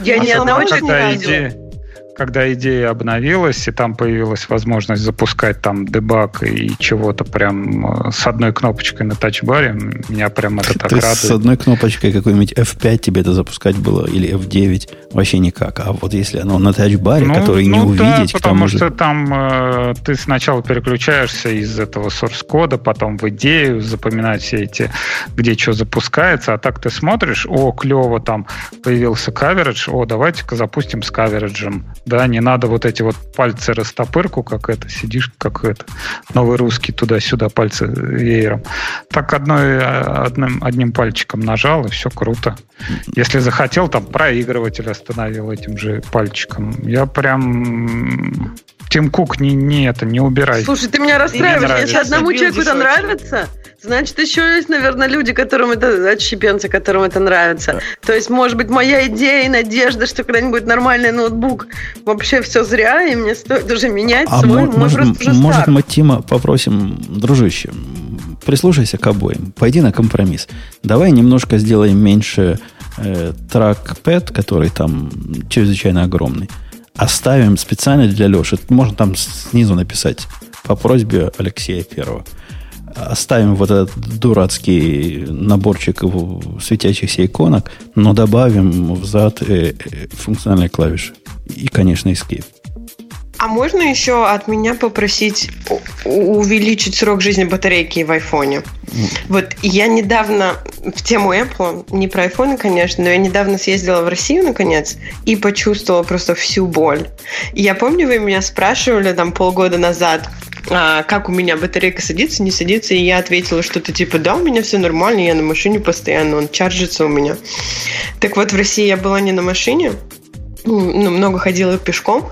Я А ни одного не видела. идея, когда идея обновилась, и там появилась возможность запускать там дебаг и чего-то прям э, с одной кнопочкой на тачбаре, меня прям это так То есть с радует. одной кнопочкой какой-нибудь F5 тебе это запускать было, или F9, вообще никак. А вот если оно на тачбаре, который не ну да, увидеть, потому тому же... что там э, ты сначала переключаешься из этого source кода, потом в идею, запоминать все эти, где что запускается, а так ты смотришь, о, клево, там появился каверидж, о, давайте-ка запустим с кавериджем. Да, не надо вот эти вот пальцы растопырку, как это, сидишь, как это, новый русский туда-сюда пальцы веером. Так одной, э, одним, одним пальчиком нажал, и все круто. Если захотел, там проигрыватель остановил этим же пальчиком. Я прям... Тим Кук, не, не это, не убирай. Слушай, ты меня расстраиваешь. Если одному человеку это нравится, значит, еще есть, наверное, люди, которым это, отщепенцы, которым это нравится. То есть, может быть, моя идея и надежда, что когда-нибудь нормальный ноутбук, вообще все зря, и мне стоит уже менять А свой. мо- мой может, просто уже может стар. мы Тима попросим, дружище, прислушайся к обоим, пойди на компромисс. Давай немножко сделаем меньше э, тракпэд, который там чрезвычайно огромный. Оставим специально для Леши. Можно там снизу написать по просьбе Алексея Первого. Оставим вот этот дурацкий наборчик в- светящихся иконок, но добавим взад э, э, функциональные клавиши. И, конечно, Escape. А можно еще от меня попросить увеличить срок жизни батарейки в айфоне? Вот я недавно в тему Apple, не про айфоны, конечно, но я недавно съездила в Россию, наконец, и почувствовала просто всю боль. Я помню, вы меня спрашивали там полгода назад, а, как у меня батарейка садится, не садится, и я ответила что-то типа, да, у меня все нормально, я на машине постоянно, он чаржится у меня. Так вот, в России я была не на машине, ну, много ходила пешком,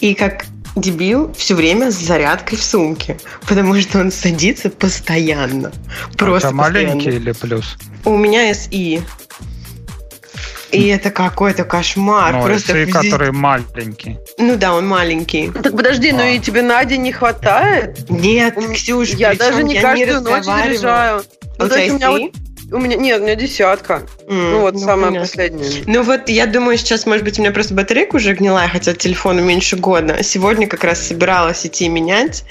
и как дебил все время с зарядкой в сумке, потому что он садится постоянно. Просто это маленький постоянно. или плюс? У меня SI. И это какой-то кошмар. Ну, Просто SE, физи- который маленький. Ну да, он маленький. Так подожди, ну А. и тебе Нади не хватает? Нет, Ксюш, я даже не я каждую ночь разговаривала. заряжаю. А Ну, у то тебя есть у меня нет, у меня десятка. М, Ну вот самая понятно. последняя. Ну вот, я думаю, сейчас, может быть, у меня просто батарейка уже гнилая, хотя телефону меньше года. Сегодня как раз собиралась идти менять.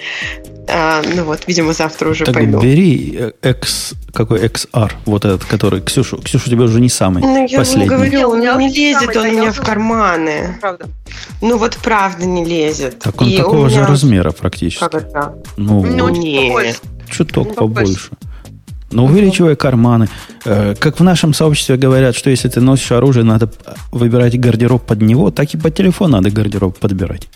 А, ну вот, видимо, завтра уже Так пойду. бери э, X, какой XR, вот этот, который... Ксюша, Ксюша, у тебя уже не самый Ну, я последний. вам говорю, Не, у он не лезет самый, он у меня в карманы. Правда. Ну вот правда не лезет. Так он И такого же меня- размера практически. Как это? Ну, Ну, вот, чуть не. побольше. чуток ну, побольше. Но увеличивая карманы. Э, Как в нашем сообществе говорят, что если ты носишь оружие, надо выбирать гардероб под него, так и под телефон надо гардероб подбирать.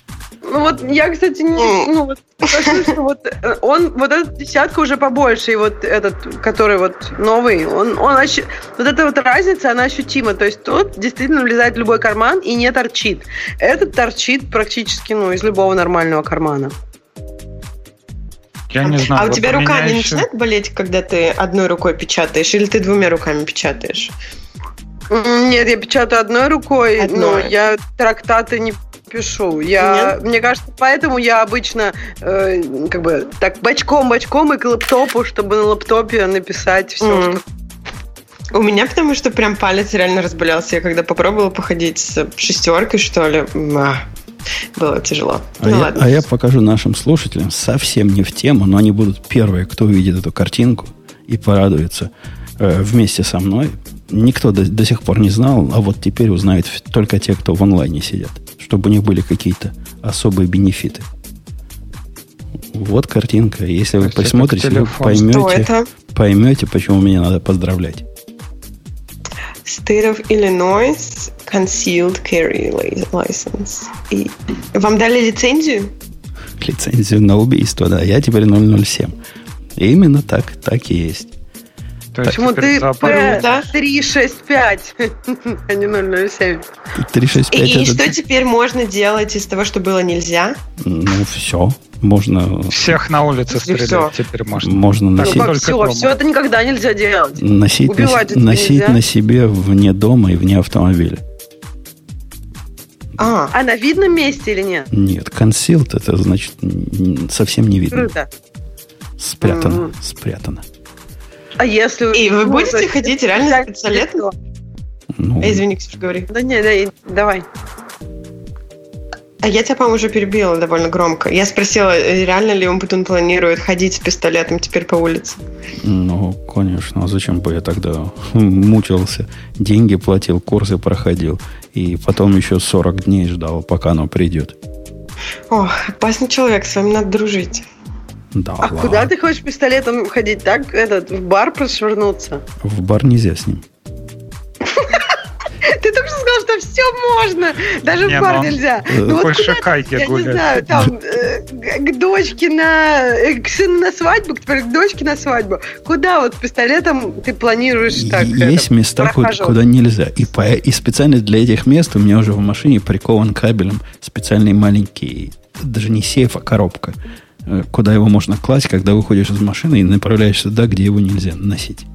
Ну вот я, кстати, не, ну вот, скажу, что вот э, он, вот этот десятка уже побольше, и вот этот, который вот новый, он, он ощу- вот эта вот разница, она ощутима, то есть тот действительно влезает в любой карман и не торчит. Этот торчит практически, ну, из любого нормального кармана. Я не знаю. а у вот тебя рука не еще- начинает болеть, когда ты одной рукой печатаешь, или ты двумя руками печатаешь? Нет, я печатаю одной рукой, но Одной. я трактаты не пишу. Я, мне кажется, поэтому я обычно э, как бы так бочком-бочком и к лэптопу, чтобы на лэптопе написать все, М. что У меня потому что прям палец реально разболелся. Я когда попробовала походить с шестеркой, что ли, а, было тяжело. А, ну я, ладно. а я покажу нашим слушателям совсем не в тему, но они будут первые, кто увидит эту картинку и порадуется э, вместе со мной. Никто до, до сих пор не знал, а вот теперь узнают только те, кто в онлайне сидят, чтобы у них были какие-то особые бенефиты. Вот картинка. Если вы посмотрите, вы поймете, поймете, почему меня надо поздравлять. State of Illinois Concealed Carry License. И вам дали лицензию? Лицензию на убийство, да. Я теперь 007. И именно так, так и есть. То есть ты за пару- да? 365, а не 007? 365 И, что теперь можно делать из того, что было нельзя? Ну, все. Можно, Всех на улице Если стрелять теперь можно. можно Ну носить, как только все, дома. все это никогда нельзя делать. носить, на, Убивать носить нельзя. на себе вне дома и вне автомобиля. А, А на видном месте или нет? Нет, concealed это значит совсем не видно. Круто. Спрятано, Мгм. спрятано. А если... и вы будете ходить реально с пистолетом? Ну, Э, Извини, Ксюша, говори. Да не, да, давай. А я тебя, по-моему, уже перебила довольно громко. Я спросила, э, реально ли Умпутун планирует ходить с пистолетом теперь по улице. ну, конечно, а зачем бы я тогда мучился? Деньги платил, курсы проходил, и потом еще 40 дней ждал, пока оно придет. Ох, опасный человек, с вами надо дружить. Да, А ладно. куда ты хочешь пистолетом ходить? Так, этот, в бар прошвырнуться? В бар нельзя с ним. Ты только что сказал, что все можно. Даже Не, в бар ну, нельзя. э, Ну вот куда шикайки я не гулять. знаю, там, э, к к дочке на... э, К сыну на свадьбу, теперь к дочке на свадьбу. Куда вот пистолетом ты планируешь так? Есть это, места, куда, куда нельзя. И, по- и специально для этих мест у меня уже в машине прикован кабелем специальный маленький, даже не сейф, а коробка, э, куда его можно класть, когда выходишь из машины и направляешься туда, где его нельзя носить.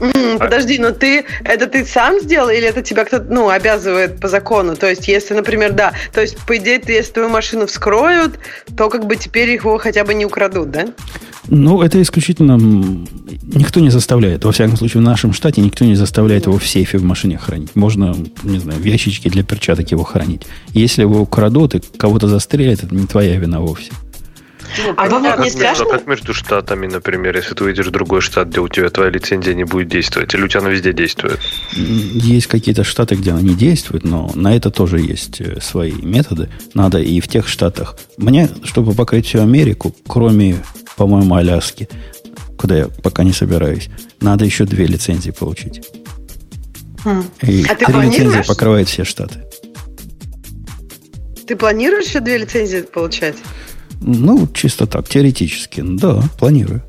М, Подожди, но ты это ты сам сделал или это тебя кто-то ну обязывает по закону? То есть, если, например, да, то есть по идее, ты, если твою машину вскроют, то как бы теперь его хотя бы не украдут, да? Ну, это исключительно никто не заставляет. Во всяком случае, в нашем штате никто не заставляет его в сейфе в машине хранить. Можно, не знаю, в ящичке для перчаток его хранить. Если его украдут и кого-то застрелят, это не твоя вина вовсе. Ну, А вам не между, страшно? как между штатами, например, если ты уедешь в другой штат, где у тебя твоя лицензия не будет действовать, или у тебя она везде действует? Есть какие-то штаты, где она не действует, но на это тоже есть э, свои методы. Надо и в тех штатах. Мне, чтобы покрыть всю Америку, кроме, по-моему, Аляски, куда я пока не собираюсь, надо еще две лицензии получить. Хм. И А ты три планируешь? лицензии покрывает все штаты. Ты планируешь еще две лицензии получать? Ну, чисто так, теоретически. Да, планирую.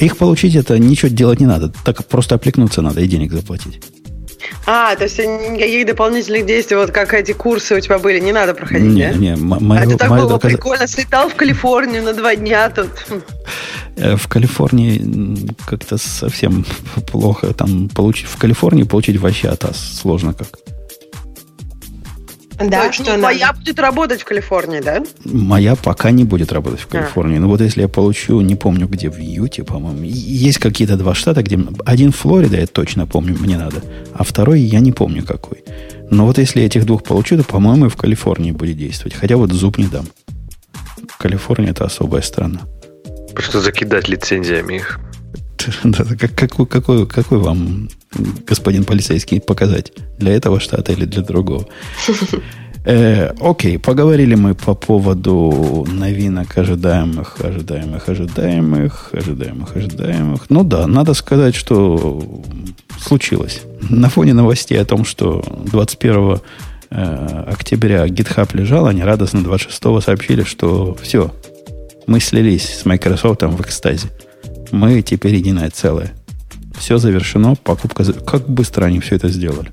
Их получить это ничего делать не надо. Так просто опликнуться надо и денег заплатить. А, то есть никаких дополнительных действий, вот как эти курсы у тебя были, не надо проходить, Не, да? не, м- а ты так было доказ- прикольно, слетал в Калифорнию на два дня тут. Э, В Калифорнии как-то совсем плохо. Там получить, в Калифорнии получить вообще атас сложно как. Да, что ну, надо? твоя будет работать в Калифорнии, да? Моя пока не будет работать в А. Калифорнии. Но вот если я получу, не помню где, в Юте, по-моему. Есть какие-то два штата, где... Один Флорида, я точно помню, мне надо. А второй я не помню какой. Но вот если я этих двух получу, то, по-моему, и в Калифорнии будет действовать. Хотя вот зуб не дам. Калифорния это особая страна. Просто закидать лицензиями их. Как- Какой, какой, какой вам, господин полицейский, показать? Для этого штата или для другого? Э, окей, поговорили мы по поводу новинок ожидаемых, ожидаемых, ожидаемых, ожидаемых, ожидаемых. Ну да, надо сказать, что случилось. На фоне новостей о том, что 21 э, октября GitHub лежал, они радостно 26 сообщили, что все, мы слились с Microsoft в экстазе. Мы теперь единое целое. Все завершено, покупка... Как быстро они все это сделали?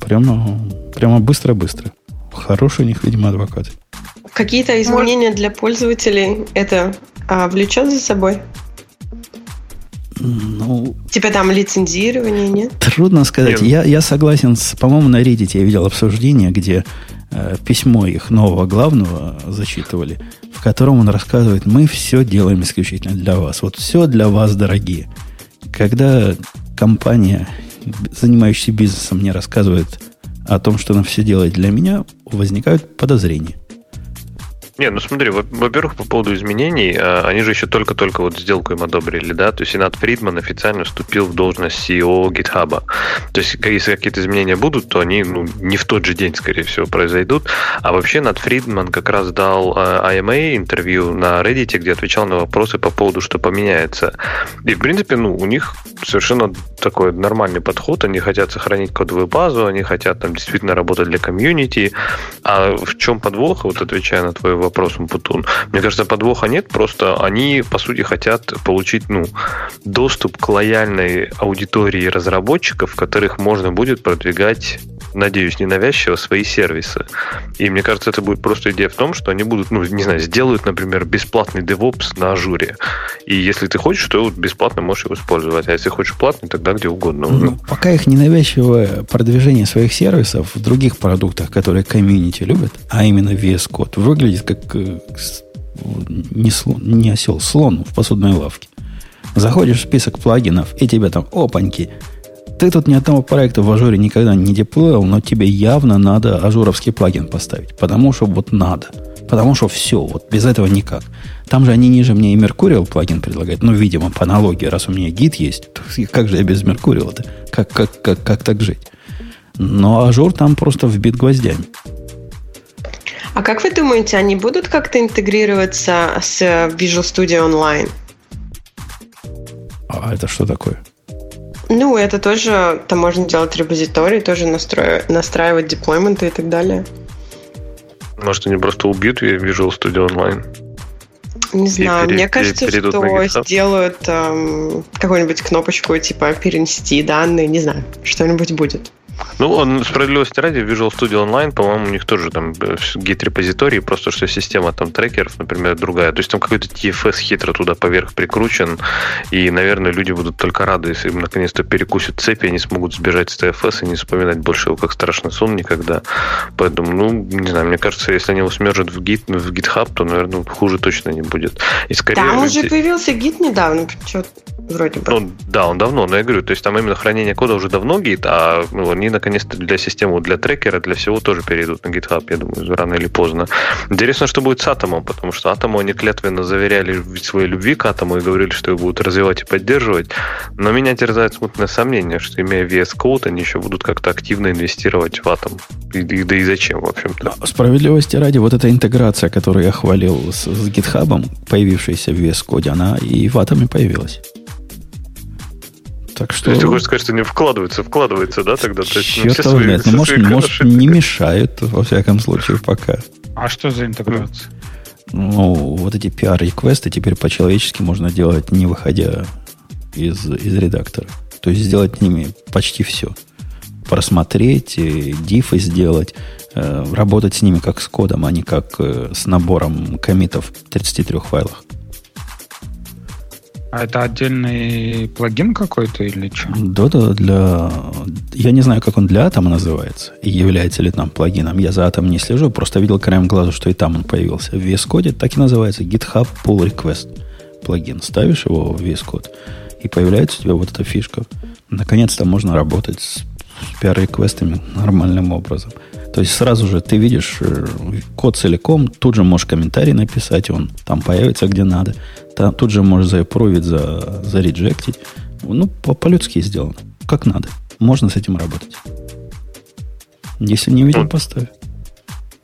Прямо, прямо быстро-быстро. Хороший у них, видимо, адвокат. Какие-то изменения для пользователей это а, влечет за собой? Ну, Типа там лицензирование, нет? трудно сказать. Не, ну- Я, я согласен с... По-моему, на Reddit я видел обсуждение, где э, письмо их нового главного зачитывали, в котором он рассказывает, мы все делаем исключительно для вас. Вот все для вас, дорогие. Когда компания, занимающаяся бизнесом, мне рассказывает о том, что она все делает для меня, возникают подозрения. Не, ну смотри, во-первых, по поводу изменений, а, они же еще только-только вот сделку им одобрили, да, то есть Инат Фридман официально вступил в должность CEO GitHub. То есть, если какие-то изменения будут, то они ну, не в тот же день, скорее всего, произойдут. А вообще Нат Фридман как раз дал IMA а, интервью на Reddit, где отвечал на вопросы по поводу, что поменяется. И, в принципе, ну, у них совершенно такой нормальный подход. Они хотят сохранить кодовую базу, они хотят там действительно работать для комьюнити. А в чем подвох, вот отвечая на твой вопрос, Путун, мне кажется, подвоха нет, просто они, по сути, хотят получить ну, доступ к лояльной аудитории разработчиков, которых можно будет продвигать надеюсь, ненавязчиво свои сервисы. И мне кажется, это будет просто идея в том, что они будут, ну, не знаю, сделают, например, бесплатный DevOps на ажуре. И если ты хочешь, то бесплатно можешь его использовать. А если хочешь платный, тогда где угодно. Ну, пока их ненавязчивое продвижение своих сервисов в других продуктах, которые комьюнити любят, а именно VS Code, выглядит как э, не, слон, не осел, слон в посудной лавке. Заходишь в список плагинов, и тебе там, опаньки, ты тут ни одного проекта в Azure никогда не деплоил, но тебе явно надо Azure овский плагин поставить. Потому что вот надо. Потому что все, вот без этого никак. Там же они ниже мне и Mercurial плагин предлагают. Ну, видимо, по аналогии, раз у меня Git есть, то как же я без Mercurial-то? Как, как, как, как так жить? Но Azure там просто вбит гвоздями. А как вы думаете, они будут как-то интегрироваться с Visual Studio Online? А это что такое? Ну, это тоже, там можно делать репозиторий, тоже настроить, настраивать deployment ы и так далее. Может, они просто убьют Visual Studio Online? Не знаю, пере, мне кажется, что сделают эм, какую-нибудь кнопочку типа перенести данные, не знаю, что-нибудь будет. Ну, он, справедливости ради, Visual Studio Online, по-моему, у них тоже там гид-репозиторий, просто что система там трекеров, например, другая. То есть там какой-то TFS хитро туда поверх прикручен, и, наверное, люди будут только рады, если им наконец-то перекусят цепи, они смогут сбежать с TFS и не вспоминать больше его как страшный сон никогда. Поэтому, ну, не знаю, мне кажется, если они его смержат в, гид, в GitHub, то, наверное, хуже точно не будет. И скорее... Там уже появился гид недавно, что вроде бы. Ну, да, он давно, но я говорю, то есть там именно хранение кода уже давно гид, а ну, они наконец-то для системы, для трекера, для всего тоже перейдут на GitHub, я думаю, рано или поздно. Интересно, что будет с Атомом, потому что Атому они клятвенно заверяли своей любви к Атому и говорили, что его будут развивать и поддерживать. Но меня терзает смутное сомнение, что имея VS Code, они еще будут как-то активно инвестировать в Атом. И, и, да и зачем, в общем-то. Справедливости ради, вот эта интеграция, которую я хвалил с, с GitHub, появившаяся в VS Code, она и в Атоме появилась. Так что... То есть ты хочешь сказать, что не вкладывается, вкладывается, да, тогда? То есть, все свои, нет, ну, может, может не мешает, во всяком случае, пока. А что за интеграция? Ну, вот эти PR-реквесты теперь по-человечески можно делать, не выходя из, из редактора. То есть сделать ними почти все. Просмотреть, дифы сделать, э, работать с ними как с кодом, а не как э, с набором комитов в 33 файлах. А это отдельный плагин какой-то или что? Да-да, для... Я не знаю, как он для Атома называется, и является ли там плагином. Я за Атом не слежу, просто видел краем глаза, что и там он появился. В VS Code так и называется GitHub Pull Request плагин. Ставишь его в VS Code, и появляется у тебя вот эта фишка. Наконец-то можно работать с PR-реквестами нормальным образом. То есть сразу же ты видишь э, код целиком, тут же можешь комментарий написать, он там появится где надо. Там, тут же можешь заапровить, за, зареджектить. Ну, по- по-людски сделано. Как надо. Можно с этим работать. Если не видел, поставь.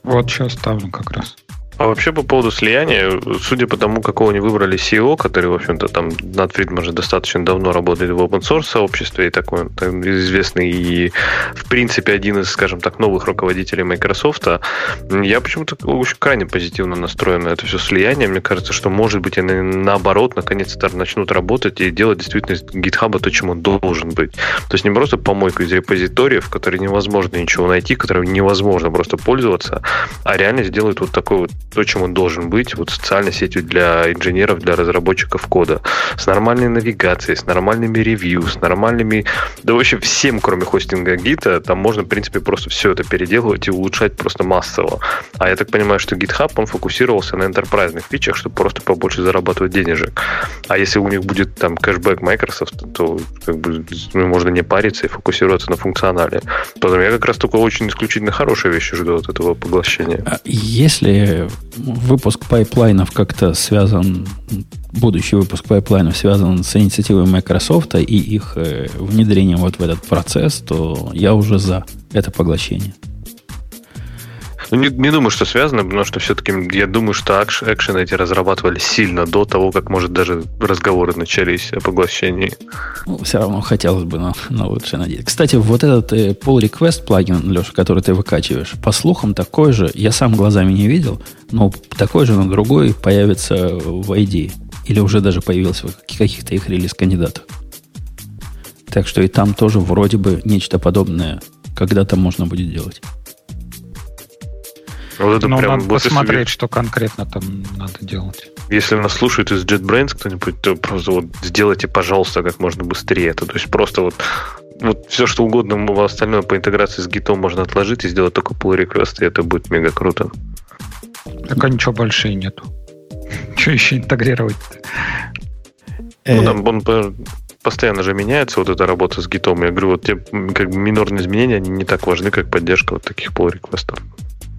Вот сейчас ставлю как раз. А вообще по поводу слияния, судя по тому, какого они выбрали CEO, который, в общем-то, там над Фридман же достаточно давно работает в open source сообществе и такой там, известный и, в принципе, один из, скажем так, новых руководителей Microsoft, я почему-то очень крайне позитивно настроен на это все слияние. Мне кажется, что, может быть, они наоборот, наконец-то начнут работать и делать действительно из GitHub то, чем он должен быть. То есть не просто помойку из репозиториев, в которой невозможно ничего найти, которым невозможно просто пользоваться, а реально сделают вот такой вот то, чем он должен быть, вот социальной сетью для инженеров, для разработчиков кода, с нормальной навигацией, с нормальными ревью, с нормальными, да вообще всем, кроме хостинга гита, там можно, в принципе, просто все это переделывать и улучшать просто массово. А я так понимаю, что GitHub, он фокусировался на enterprise фичах, чтобы просто побольше зарабатывать денежек. А если у них будет там кэшбэк Microsoft, то как бы ну, можно не париться и фокусироваться на функционале. Поэтому я как раз только очень исключительно хорошие вещи жду от этого поглощения. А если выпуск pipeline ов как-то связан, будущий выпуск pipeline ов связан с инициативой Microsoft и их э, внедрением вот в этот процесс, то я уже за это поглощение. Ну, не, не думаю, что связано, потому что все-таки я думаю, что экшены эти разрабатывали сильно до того, как, может, даже разговоры начались о поглощении. Ну, все равно хотелось бы на, на лучшее надеяться. Кстати, вот этот э, pull request плагин, Леша, который ты выкачиваешь, по слухам такой же, я сам глазами не видел, но такой же на другой появится в ID. Или уже даже появился в каких-то их релиз-кандидатах. Так что и там тоже вроде бы нечто подобное когда-то можно будет делать. Вот это Но прям, надо вот посмотреть, если... что конкретно там надо делать. Если нас слушает из JetBrains кто-нибудь, то просто вот сделайте, пожалуйста, как можно быстрее это. То есть просто вот вот все, что угодно остальное по интеграции с гитом можно отложить и сделать только pull request, и это будет мега круто. Так а ничего больше и нету. Что еще интегрировать Ну, там он постоянно же меняется, вот эта работа с гитом. Я говорю, вот те как бы минорные изменения, они не так важны, как поддержка вот таких pull реквестов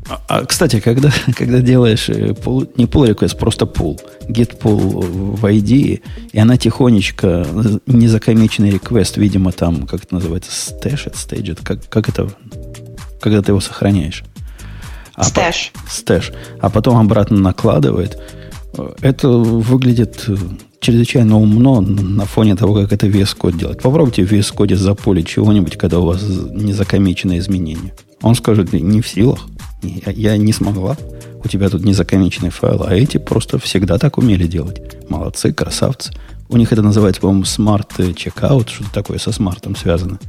а, а, кстати, когда, когда делаешь pull, э, не pull request, просто pull, get pull в ID, и она тихонечко, незакомиченный request, видимо, там, как это называется, stashed, staged, как, как это, когда ты его сохраняешь. А. По, stash. А потом обратно накладывает. Это выглядит чрезвычайно умно на фоне того, как это VS Code делает. Попробуйте в VS Code за pull ить чего-нибудь, когда у вас незакомиченное изменение. Он скажет, не в силах. Я, я не смогла. У тебя тут незакомиченный файл, а эти просто всегда так умели делать. Молодцы, красавцы. У них это называется, по-моему, smart checkout, что-то такое со smart ом связано.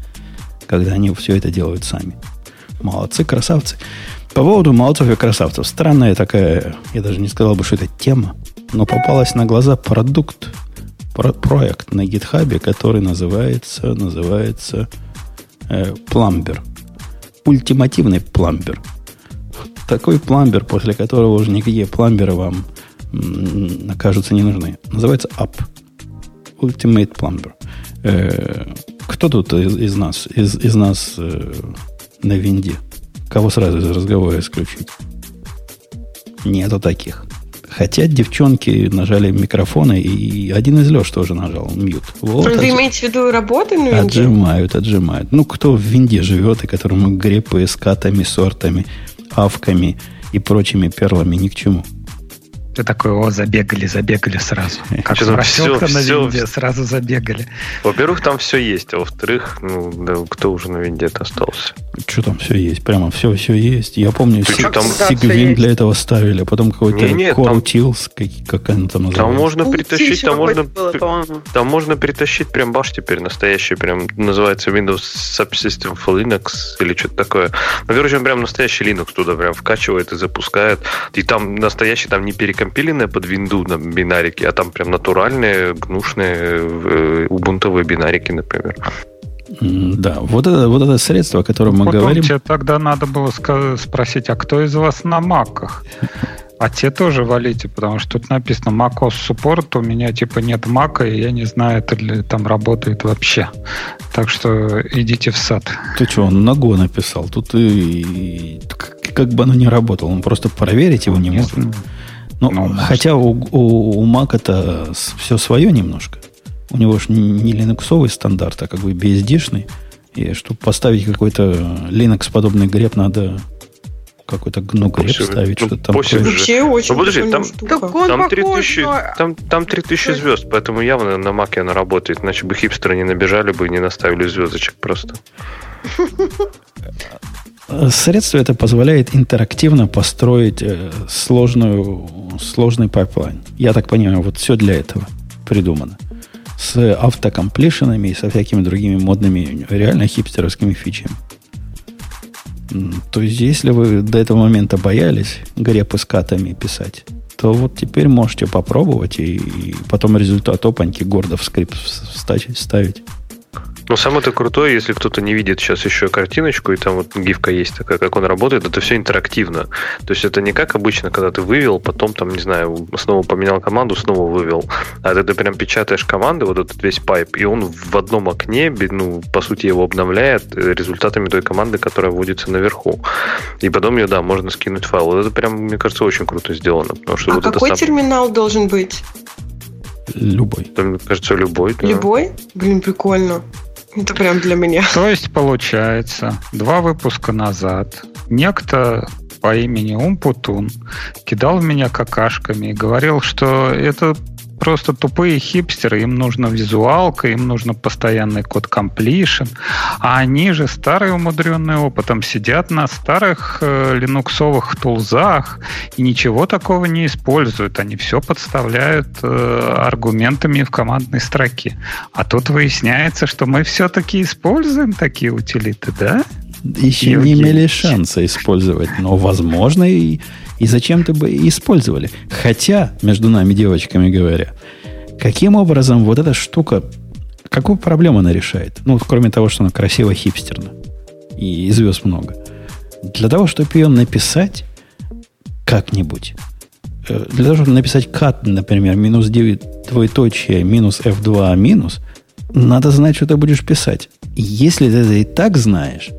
Когда они все это делают сами. Молодцы, красавцы. По поводу молодцов и красавцев. Странная такая, я даже не сказал бы, что это тема, но попалась на глаза продукт, про, проект на гитхабе, который называется, называется э, Plumber. Ультимативный пламбер такой пламбер, после которого уже никакие пламберы вам окажутся не нужны. Называется Up. Ultimate Plumber. Э, кто тут из, из нас, из, из нас э, на винде? Кого сразу из разговора исключить? Нету таких. Хотя девчонки нажали микрофоны, и один из Леш тоже нажал мьют. Вот, Вы отж... имеете в виду работы на винде? Отжимают, отжимают. Ну, кто в винде живет, и которому грепы с катами, сортами, авками и прочими перлами ни к чему. Ты такой, о, забегали, забегали сразу. Как все, все, на все, винде, сразу забегали. Во-первых, там все есть, а во-вторых, ну, да, кто уже на винде остался? Что там все есть? Прямо все, все есть. Я помню, Сиг, там Сигвин для этого ставили, а потом какой-то Corutils, как, как она там называется. Там можно притащить, там можно, было, там можно притащить прям баш теперь настоящий, прям называется Windows Subsystem for Linux или что-то такое. Ну, короче, он прям настоящий Linux туда прям вкачивает и запускает. И там настоящий, там не перекрывает компиленные под винду на бинарики, а там прям натуральные, гнушные э, убунтовые бинарики, например. Да, вот это, вот это средство, о котором мы Потом говорим. Тебе тогда надо было спросить, а кто из вас на маках? А те тоже валите, потому что тут написано macOS support, у меня типа нет мака, и я не знаю, это ли там работает вообще. Так что идите в сад. Ты что, он на Go написал? Тут и, и как бы оно не работало, он просто проверить его не, не может. Знаю. Ну, ну хотя у, у, у Mac это все свое немножко. У него же не линуксовый стандарт, а как бы BSD-шный. И чтобы поставить какой-то Linux-подобный греб, надо какой-то ну, греб ставить, ну, что-то там. Вообще очень ну, подожди, там, там, 3000, на... там, там 3000 звезд, поэтому явно на Маке она работает, иначе бы хипстеры не набежали бы и не наставили звездочек просто. Средство это позволяет интерактивно построить э, сложную, сложный pipeline. Я так понимаю, вот все для этого придумано. С autocompletion ами и со всякими другими модными, реально хипстеровскими фичами. То есть, если вы до этого момента боялись grep ы с cut ами писать, то вот теперь можете попробовать и, и потом результат опаньки гордо в скрипт вставить. Но самое-то крутое, если кто-то не видит сейчас еще картиночку, и там вот гифка есть такая, как он работает, это все интерактивно. То есть это не как обычно, когда ты вывел, потом там, не знаю, снова поменял команду, снова вывел. А ты, ты прям печатаешь команды, вот этот весь пайп, и он в одном окне, ну, по сути, его обновляет результатами той команды, которая вводится наверху. И потом ее, да, можно скинуть файл. Вот это прям, мне кажется, очень круто сделано. Потому что а вот какой это сам... терминал должен быть? Любой. Там, мне кажется, любой. Да. Любой? Блин, прикольно. Это прям для меня. То есть, получается, два выпуска назад некто по имени Умпутун кидал в меня какашками и говорил, что это просто тупые хипстеры, им нужна визуалка, им нужно постоянный код completion, а они же старые умудренные опытом сидят на старых э, линуксовых тулзах и ничего такого не используют, они все подставляют э, аргументами в командной строке. А тут выясняется, что мы все-таки используем такие утилиты, да? Еще Евгений. не имели шанса использовать, но возможно и и зачем-то бы использовали. Хотя, между нами девочками говоря, каким образом вот эта штука, какую проблему она решает? Ну, кроме того, что она красиво хипстерна. И звезд много. Для того, чтобы ее написать как-нибудь, э, для того, чтобы написать кат, например, минус 9 двоеточие, минус F2 минус, надо знать, что ты будешь писать. Если ты это и так знаешь,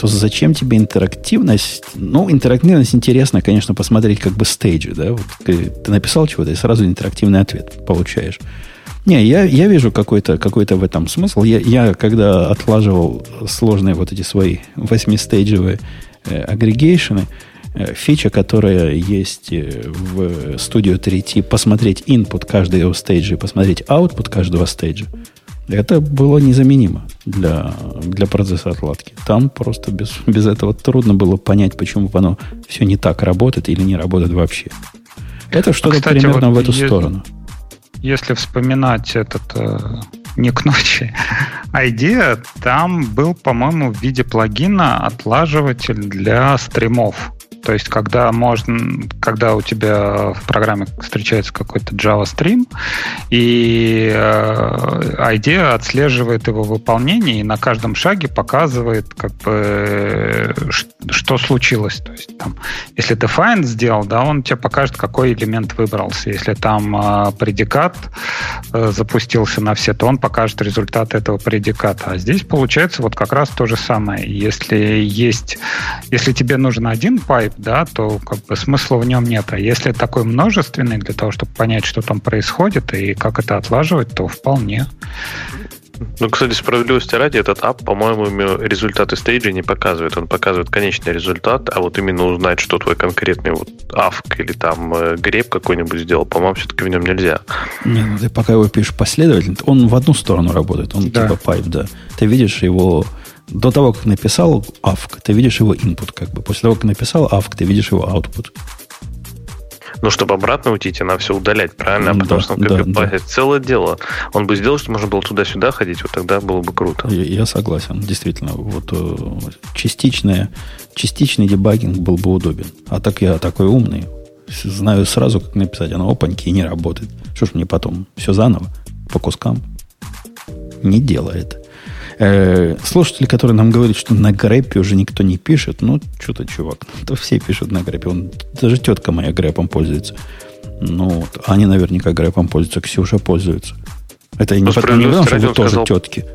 то зачем тебе интерактивность? Ну, интерактивность интересно, конечно, посмотреть как бы стейджи, да? Вот ты, ты написал чего-то и сразу интерактивный ответ получаешь. Не, я, я вижу какой-то какой в этом смысл. Я, я, когда отлаживал сложные вот эти свои восьмистейджевые э, агрегейшены, э, фича, которая есть э, в Studio 3T, посмотреть input каждого стейджа и посмотреть output каждого стейджа, это было незаменимо для, для процесса отладки. Там просто без, без этого трудно было понять, почему оно все не так работает или не работает вообще. Это что-то а, кстати, примерно вот в эту если, сторону. Если вспоминать этот э, не к ночи, идея, там был, по-моему, в виде плагина отлаживатель для стримов. То есть, когда можно, когда у тебя в программе встречается какой-то Java Stream, и э, IDEA отслеживает его выполнение и на каждом шаге показывает, как бы, что случилось. То есть, там, если ты find сделал, да, он тебе покажет, какой элемент выбрался. Если там э, предикат э, запустился на все, то он покажет результат этого предиката. А здесь получается вот как раз то же самое. Если есть, если тебе нужен один pipe, тип, да, то как бы смысла в нем нет. А если такой множественный, для того, чтобы понять, что там происходит и как это отлаживать, то вполне. Ну, кстати, справедливости ради, этот up, по-моему, результаты stage а не показывает. Он показывает конечный результат, а вот именно узнать, что твой конкретный вот awk или там э, grep какой-нибудь сделал, по-моему, все-таки в нем нельзя. Не, ну ты пока его пишешь последовательно, он в одну сторону работает, он да. типа пайп, да. Ты видишь его до того, как написал авк, ты видишь его input, как бы. После того, как написал авк, ты видишь его output. Ну, чтобы обратно уйти, надо все удалять, правильно? Да, Потому что он как да, да. целое дело. Он бы сделал, что можно было туда-сюда ходить, вот тогда было бы круто. Я, я согласен, действительно. Вот э, частичная, частичный дебагинг был бы удобен. А так я такой умный. Знаю сразу, как написать. Оно опаньки и не работает. Что ж мне потом? Все заново? По кускам? Не делает. Э, слушатели, которые нам говорят, что на грэпе уже никто не пишет, ну, что-то, чувак, то все пишут на грэпе. Он, даже тетка моя грэпом пользуется. Ну, вот, они наверняка грэпом пользуются, Ксюша пользуется. Это не, потому, не потому, что вы тоже сказал... тетки.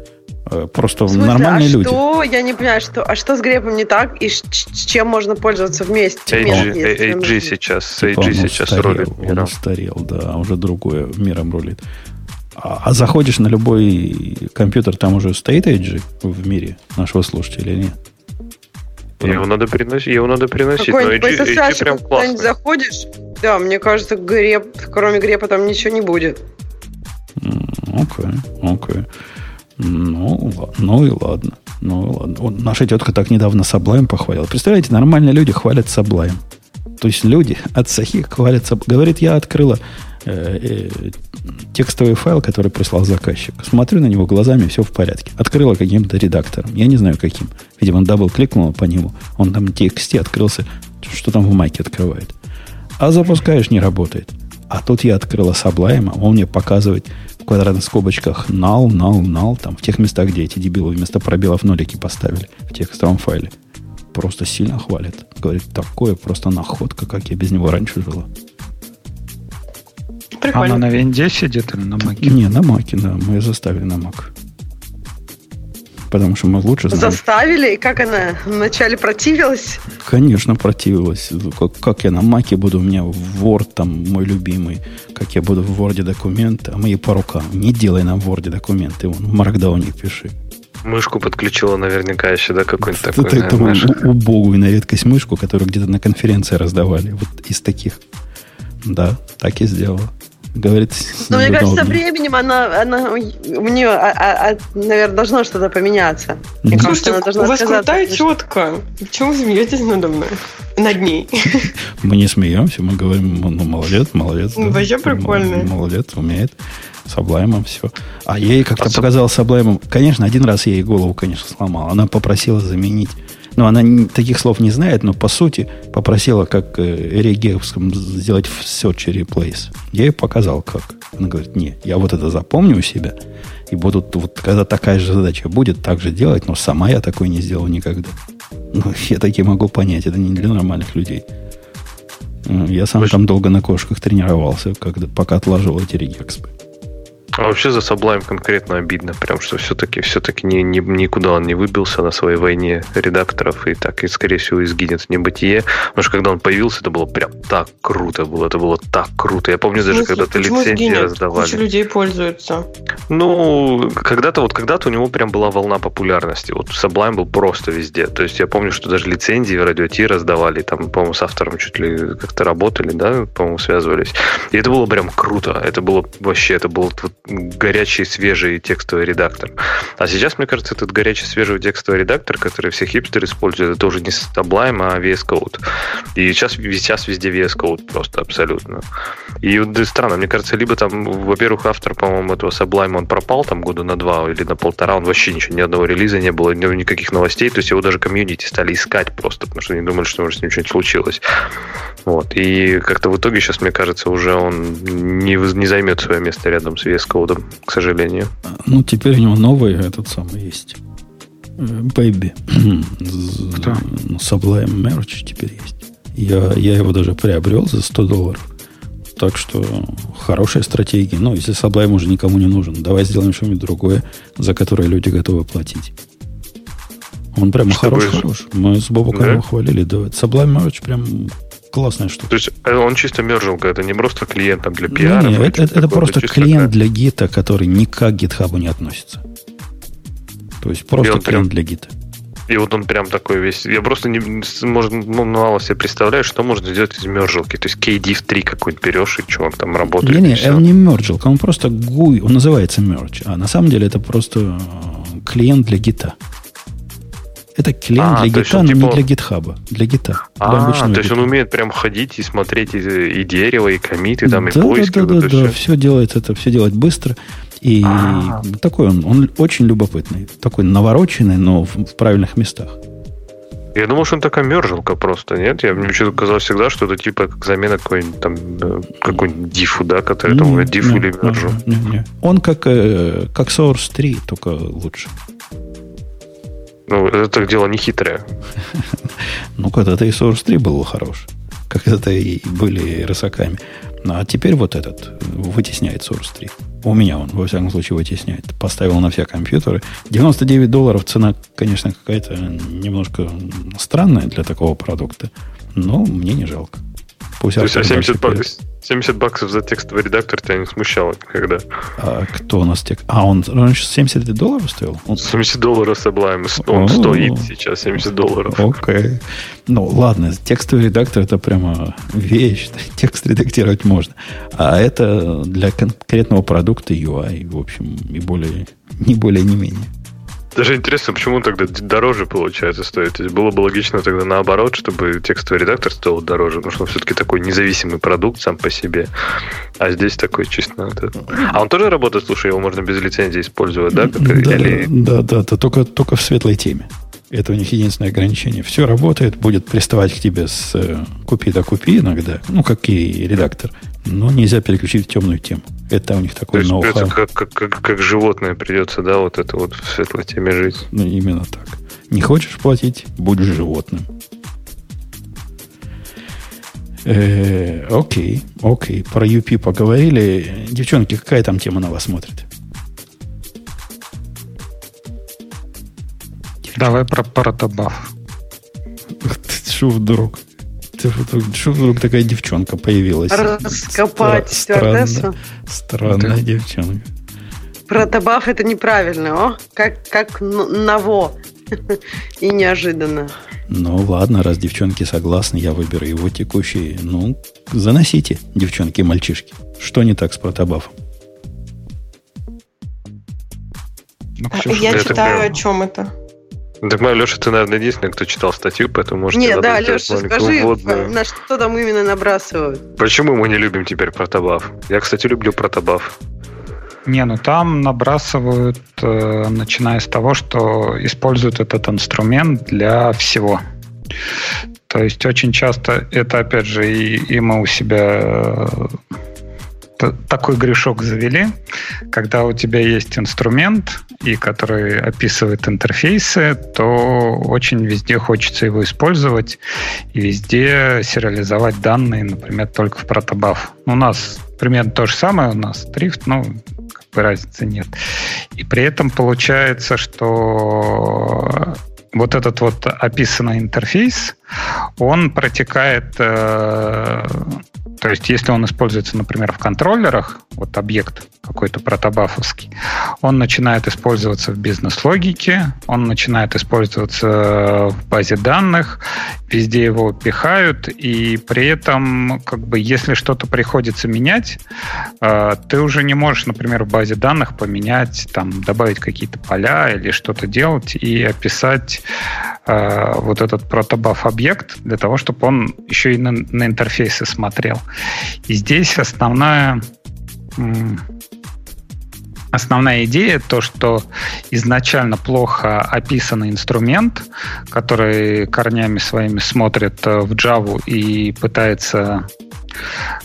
Э, просто смысле, нормальные а люди. Что? Я не понимаю, что, а что с грепом не так и с, чем можно пользоваться вместе? AG, AG сейчас, типа AG сейчас устарел, рулит. Он устарел, да, уже другое миром рулит. А, а заходишь на любой компьютер, там уже стоит Edge в мире нашего слушателя или нет? Его надо переносить, его надо. Но Edge, Edge прям классно. заходишь, да, мне кажется, греб, кроме грепа там ничего не будет. Окей, окей. Ну, ну и ладно. Ну и ладно. Вот наша тетка так недавно Sublime похвалила. Представляете, нормальные люди хвалят Sublime. То есть люди от сохи хвалятся. Говорит, я открыла текстовый файл, который прислал заказчик. Смотрю на него глазами, все в порядке. Открыла каким-то редактором. Я не знаю каким. Видимо, double кликнул по нему. Он там TXT открылся. Что там в маке открывает. А запускаешь, не работает. А тут я открыла Sublime, а он мне показывает в квадратных скобочках null, null, null, там, в тех местах, где эти дебилы вместо пробелов нолики поставили в текстовом файле. Просто сильно хвалит. Говорит, такое просто находка, как я без него раньше жила. Прикольно. Она на винде сидит или на маке? Не, на маке, да. Мы ее заставили на мак. Потому что мы лучше знаем. Заставили? И как она вначале противилась? Конечно, противилась. Как, как я на маке буду, у меня Word там мой любимый. Как я буду в Word документы, а мы и по рукам. Не делай нам в Word документы, вон, в Маркдауне пиши. Мышку подключила наверняка еще, да, какой-нибудь такой. Это, это убогую на редкость мышку, которую где-то на конференции раздавали. Вот из таких. Да, так и сделала. Говорит, Но мне кажется, со временем она, она у нее, а, а, а, наверное, должно что-то поменяться. Мне кажется, она у вас крутая четко. Почему вы смеетесь надо мной? Над ней. Мы не смеемся, мы говорим, ну, молодец, молодец. Ну, да. Вообще прикольно. Молодец, умеет. С облаймом все. А ей как-то а показал с облаймом. Конечно, один раз я ей голову, конечно, сломал. Она попросила заменить ну, она таких слов не знает, но по сути попросила, как э, Эригевском сделать в search replace. Я ей показал, как. Она говорит, не, я вот это запомню у себя, и буду, вот когда такая же задача будет, так же делать, но сама я такой не сделал никогда. Ну, я такие могу понять, это не для нормальных людей. Я сам там долго на кошках тренировался, когда, пока отложил эти регекспы. А вообще за Sublime конкретно обидно, прям что все-таки все-таки ни, ни, никуда он не выбился на своей войне редакторов и так, и скорее всего изгинет в небытие. Потому что когда он появился, это было прям так круто было, это было так круто. Я помню даже, когда ты лицензии раздавали. Куча людей пользуются. Ну, когда-то вот когда-то у него прям была волна популярности. Вот Sublime был просто везде. То есть я помню, что даже лицензии в радио Ти раздавали, там, по-моему, с автором чуть ли как-то работали, да, по-моему, связывались. И это было прям круто. Это было вообще, это было вот горячий, свежий текстовый редактор. А сейчас, мне кажется, этот горячий, свежий текстовый редактор, который все хипстеры используют, это уже не Sublime, а VS Code. И сейчас, сейчас везде VS Code просто абсолютно. И вот странно, мне кажется, либо там, во-первых, автор, по-моему, этого Sublime, он пропал там года на два или на полтора, он вообще ничего, ни одного релиза не было, никаких новостей, то есть его даже комьюнити стали искать просто, потому что они думали, что может с ним что-нибудь случилось. Вот. И как-то в итоге сейчас, мне кажется, уже он не, не займет свое место рядом с VS Code, к сожалению. Ну, теперь у него новый этот самый есть. Baby. Кто? Sublime Merch теперь есть. Я, я его даже приобрел за 100 долларов. Так что хорошая стратегия. Ну, если Sublime уже никому не нужен, давай сделаем что-нибудь другое, за которое люди готовы платить. Он прямо хорош-хорош. Мы с Бобуком да? его хвалили. Да, Sublime Merch прям классная штука. То есть э, он чисто мержинг, это не просто клиент там, для пиара. Не, не, это, это, это просто клиент как... для гита, который никак к гитхабу не относится. То есть просто клиент прям... для гита. И вот он прям такой весь... Я просто не, может, ну, мало себе представляю, что можно сделать из мержилки. То есть KDIV 3 какой-нибудь берешь, и что он там работает. Не, не, он не мержилка, он просто GUI, он называется merge. А на самом деле это просто э, клиент для гита. Это клиент а, для гита, но типа... не для гитхаба, для гита. А, для то есть он умеет прям ходить и смотреть и, и дерево, и комиты, там, да, и поиски. Да, да, да, да, все делает это, все делать быстро. И А-а-а. такой он, он очень любопытный, такой навороченный, но в, в правильных местах. Я думал, что он такая мержилка просто, нет? Я мне почему-то казалось всегда, что это типа как замена какой-нибудь там э, какой-нибудь дифу, да, который там дифу или мержу. Не, не. Он как, э, как Source 3, только лучше. Ну, это дело не хитрое. ну, когда-то и Source 3 был хорош. Это и были рысаками. Ну, а теперь вот этот вытесняет Source 3. У меня он, во всяком случае, вытесняет. Поставил на все компьютеры. 99 долларов цена, конечно, какая-то немножко странная для такого продукта. Но мне не жалко. Пусть То есть, а 70, бак, 70 баксов за текстовый редактор тебя не смущало когда? А кто у нас текст? А, он раньше 70 долларов стоил? Он... 70 долларов Sublime. Он стоит сейчас 70 долларов. Окей. Ну, ладно, текстовый редактор это прямо вещь. Текст редактировать можно. А это для конкретного продукта UI, в общем, и более, не более, не менее. Даже интересно, почему тогда дороже получается стоит. То есть было бы логично тогда наоборот, чтобы текстовый редактор стоил дороже, потому что он все-таки такой независимый продукт сам по себе. А здесь такой чисто... А он тоже работает, слушай, его можно без лицензии использовать, да? Да, Или... да, да, да, только, только в светлой теме. Это у них единственное ограничение. Все работает, будет приставать к тебе с э, купи да купи иногда, ну, как и редактор, но нельзя переключить в темную тему. Это у них такой То есть это как, как, как, как животное придется, да, вот это вот в светлой теме жить. Ну, именно так. Не хочешь платить, будешь животным. Э, окей, окей. Про UP поговорили. Девчонки, какая там тема на вас смотрит? Давай про протобаф. Что вдруг? Что вдруг такая девчонка появилась? Раскопать Стра- стюардессу? Странная девчонка. Протобаф это неправильно, о, как, как н- ново. И неожиданно. Ну ладно, раз девчонки согласны, я выберу его текущий. Ну, заносите, девчонки и мальчишки. Что не так с протобафом? Ну, А, Ксюша, Я читаю, о чем это. Так, моя Леша, ты, наверное, единственный, кто читал статью, поэтому может Нет, да, Леша, скажи, вводную. на что там именно набрасывают? Почему мы не любим теперь протобаф? Я, кстати, люблю протобаф. Не, ну там набрасывают, э, начиная с того, что используют этот инструмент для всего. То есть очень часто это, опять же, и, и мы у себя э, такой грешок завели, когда у тебя есть инструмент, и который описывает интерфейсы, то очень везде хочется его использовать и везде сериализовать данные, например, только в протобаф. У нас примерно то же самое, у нас трифт, ну, как разницы нет. И при этом получается, что вот этот вот описанный интерфейс, он протекает, э, то есть если он используется, например, в контроллерах, вот объект какой-то протобафовский, он начинает использоваться в бизнес-логике, он начинает использоваться в базе данных, везде его пихают, и при этом, как бы, если что-то приходится менять, э, ты уже не можешь, например, в базе данных поменять, там, добавить какие-то поля или что-то делать и описать э, вот этот протобаф объект для того, чтобы он еще и на, на интерфейсы смотрел. И здесь основная Основная идея то, что изначально плохо описанный инструмент, который корнями своими смотрит э, в Java и пытается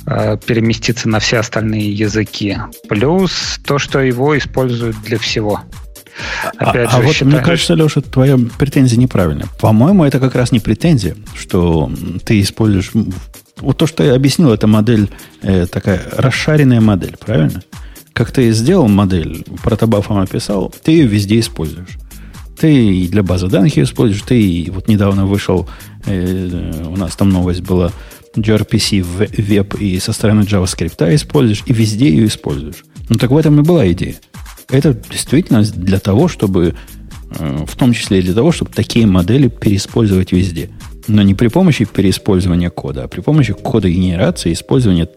э, переместиться на все остальные языки. Плюс то, что его используют для всего. А, Опять а же, вот считаю- мне кажется, Леша, твоя претензия неправильная. По-моему, это как раз не претензия, что ты используешь... Вот то, что я объяснил, это модель, э, такая расшаренная модель, правильно? Как ты сделал модель, протобафом описал, ты ее везде используешь. Ты и для базы данных ее используешь, ты и вот недавно вышел, э, у нас там новость была, gRPC в веб и со стороны JavaScript используешь, и везде ее используешь. Ну так в этом и была идея. Это действительно для того, чтобы, э, в том числе и для того, чтобы такие модели переиспользовать везде. Но не при помощи переиспользования кода, а при помощи кода генерации, использования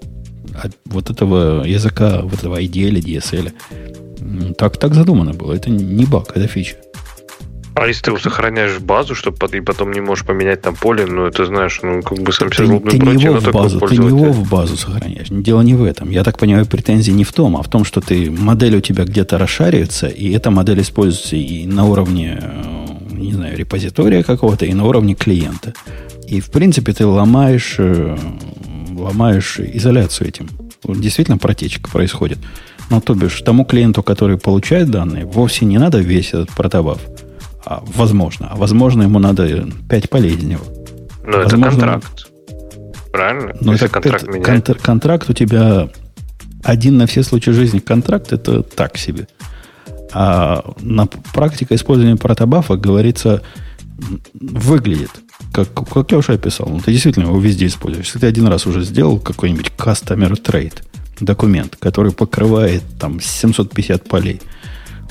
от вот этого языка, вот этого ID или DSL. Так, так задумано было. Это не баг, это фича. А если ты сохраняешь базу, чтобы и потом не можешь поменять там поле, ну это знаешь, ну как бы сам Ты, себе злобный ты не против, его в базу, ты не его в базу сохраняешь. Дело не в этом. Я так понимаю, претензии не в том, а в том, что ты модель у тебя где-то расшаривается, и эта модель используется и на уровне, э, не знаю, репозитория какого-то, и на уровне клиента. И в принципе ты ломаешь, э, ломаешь изоляцию этим. Действительно протечка происходит. Но то бишь тому клиенту, который получает данные, вовсе не надо весь этот протобаф. А, возможно. А возможно, ему надо 5 полей из него. Это Возможно, контракт. Правильно? Но если это- контракт это- контр- контракт у тебя один на все случаи жизни контракт это так себе. А на практика использования протобафа говорится выглядит как, как я уже описал. Ну, ты действительно его везде используешь. Если ты один раз уже сделал какой-нибудь customer trade документ, который покрывает там 750 полей,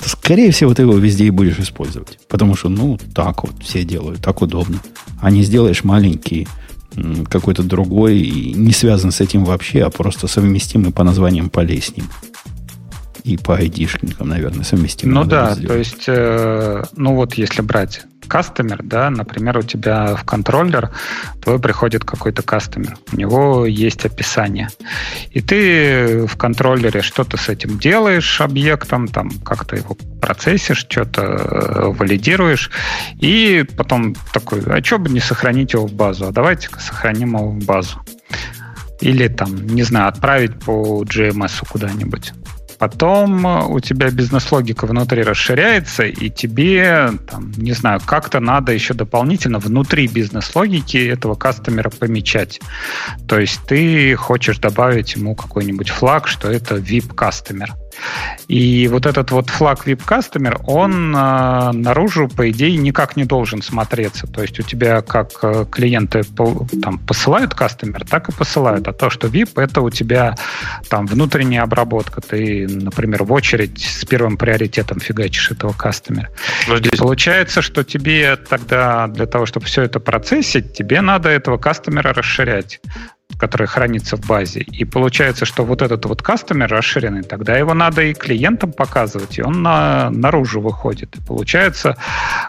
скорее всего, ты его везде и будешь использовать. Потому что, ну, так вот все делают, так удобно. А не сделаешь маленький какой-то другой, и не связан с этим вообще, а просто совместимый по названиям ним. И по айдишникам, наверное, совместимо. Ну да, то есть, э, ну вот если брать кастомер, да, например, у тебя в контроллер твой приходит какой-то кастомер, у него есть описание, и ты в контроллере что-то с этим делаешь объектом, там как-то его процессишь, что-то э, валидируешь, и потом такой, а что бы не сохранить его в базу, а давайте-ка сохраним его в базу. Или там, не знаю, отправить по GMS куда-нибудь. Потом э, у тебя бизнес-логика внутри расширяется, и тебе, там, не знаю, как-то надо еще дополнительно внутри бизнес-логики этого кастомера помечать. То есть ты хочешь добавить ему какой-нибудь флаг, что это VIP-кастомер. И вот этот вот флаг VIP Customer, он э, наружу, по идее, никак не должен смотреться. То есть у тебя как э, клиенты там, посылают кастомер, так и посылают. А то, что VIP, это у тебя там внутренняя обработка. Ты, например, в очередь с первым приоритетом фигачишь этого кастомера. здесь... И получается, что тебе тогда для того, чтобы все это процессить, тебе надо этого кастомера расширять который хранится в базе. И получается, что вот этот вот кастомер расширенный, тогда его надо и клиентам показывать, и он на, наружу выходит. И получается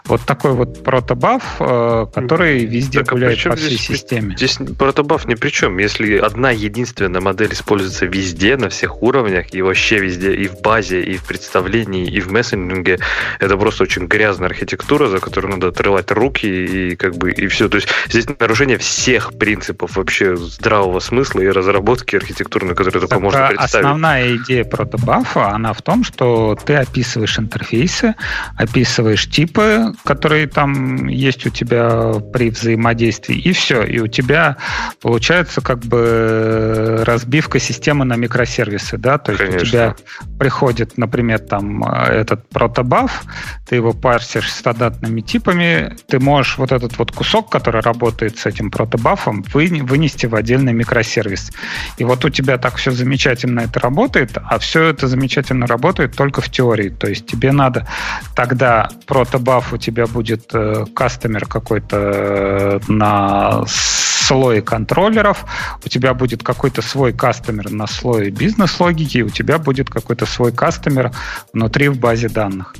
вот такой вот протобаф, э, который везде так, а гуляет по всей здесь, системе. Здесь протобаф ни при чем. Если одна единственная модель используется везде, на всех уровнях, и вообще везде, и в базе, и в представлении, и в мессенджинге, это просто очень грязная архитектура, за которую надо отрывать руки, и как бы, и все. То есть здесь нарушение всех принципов вообще здравого здравого смысла и разработки архитектурной, которая только можно представить. Основная идея протобафа, она в том, что ты описываешь интерфейсы, описываешь типы, которые там есть у тебя при взаимодействии, и все. И у тебя получается как бы разбивка системы на микросервисы, да, то есть Конечно. у тебя приходит, например, там этот протобаф, ты его парсишь стандартными типами, ты можешь вот этот вот кусок, который работает с этим протобафом, вынести в отдельный микросервис. И вот у тебя так все замечательно это работает, а все это замечательно работает только в теории. То есть тебе надо тогда протобаф у тебя будет э, кастомер какой-то э, на слое контроллеров, у тебя будет какой-то свой кастомер на слое бизнес-логики, у тебя будет какой-то свой кастомер внутри в базе данных.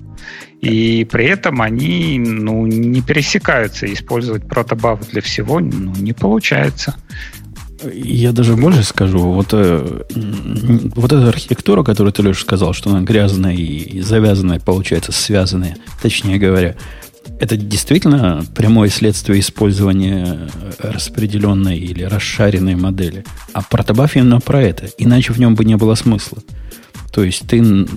И при этом они ну, не пересекаются. Использовать протобаф для всего ну, не получается. Я даже больше скажу. Вот, э, вот эта архитектура, которую ты, Леша, сказал, что она грязная и завязанная, получается, связанная, точнее говоря, это действительно прямое следствие использования распределенной или расшаренной модели. А протобаф именно про это. Иначе в нем бы не было смысла. То есть ты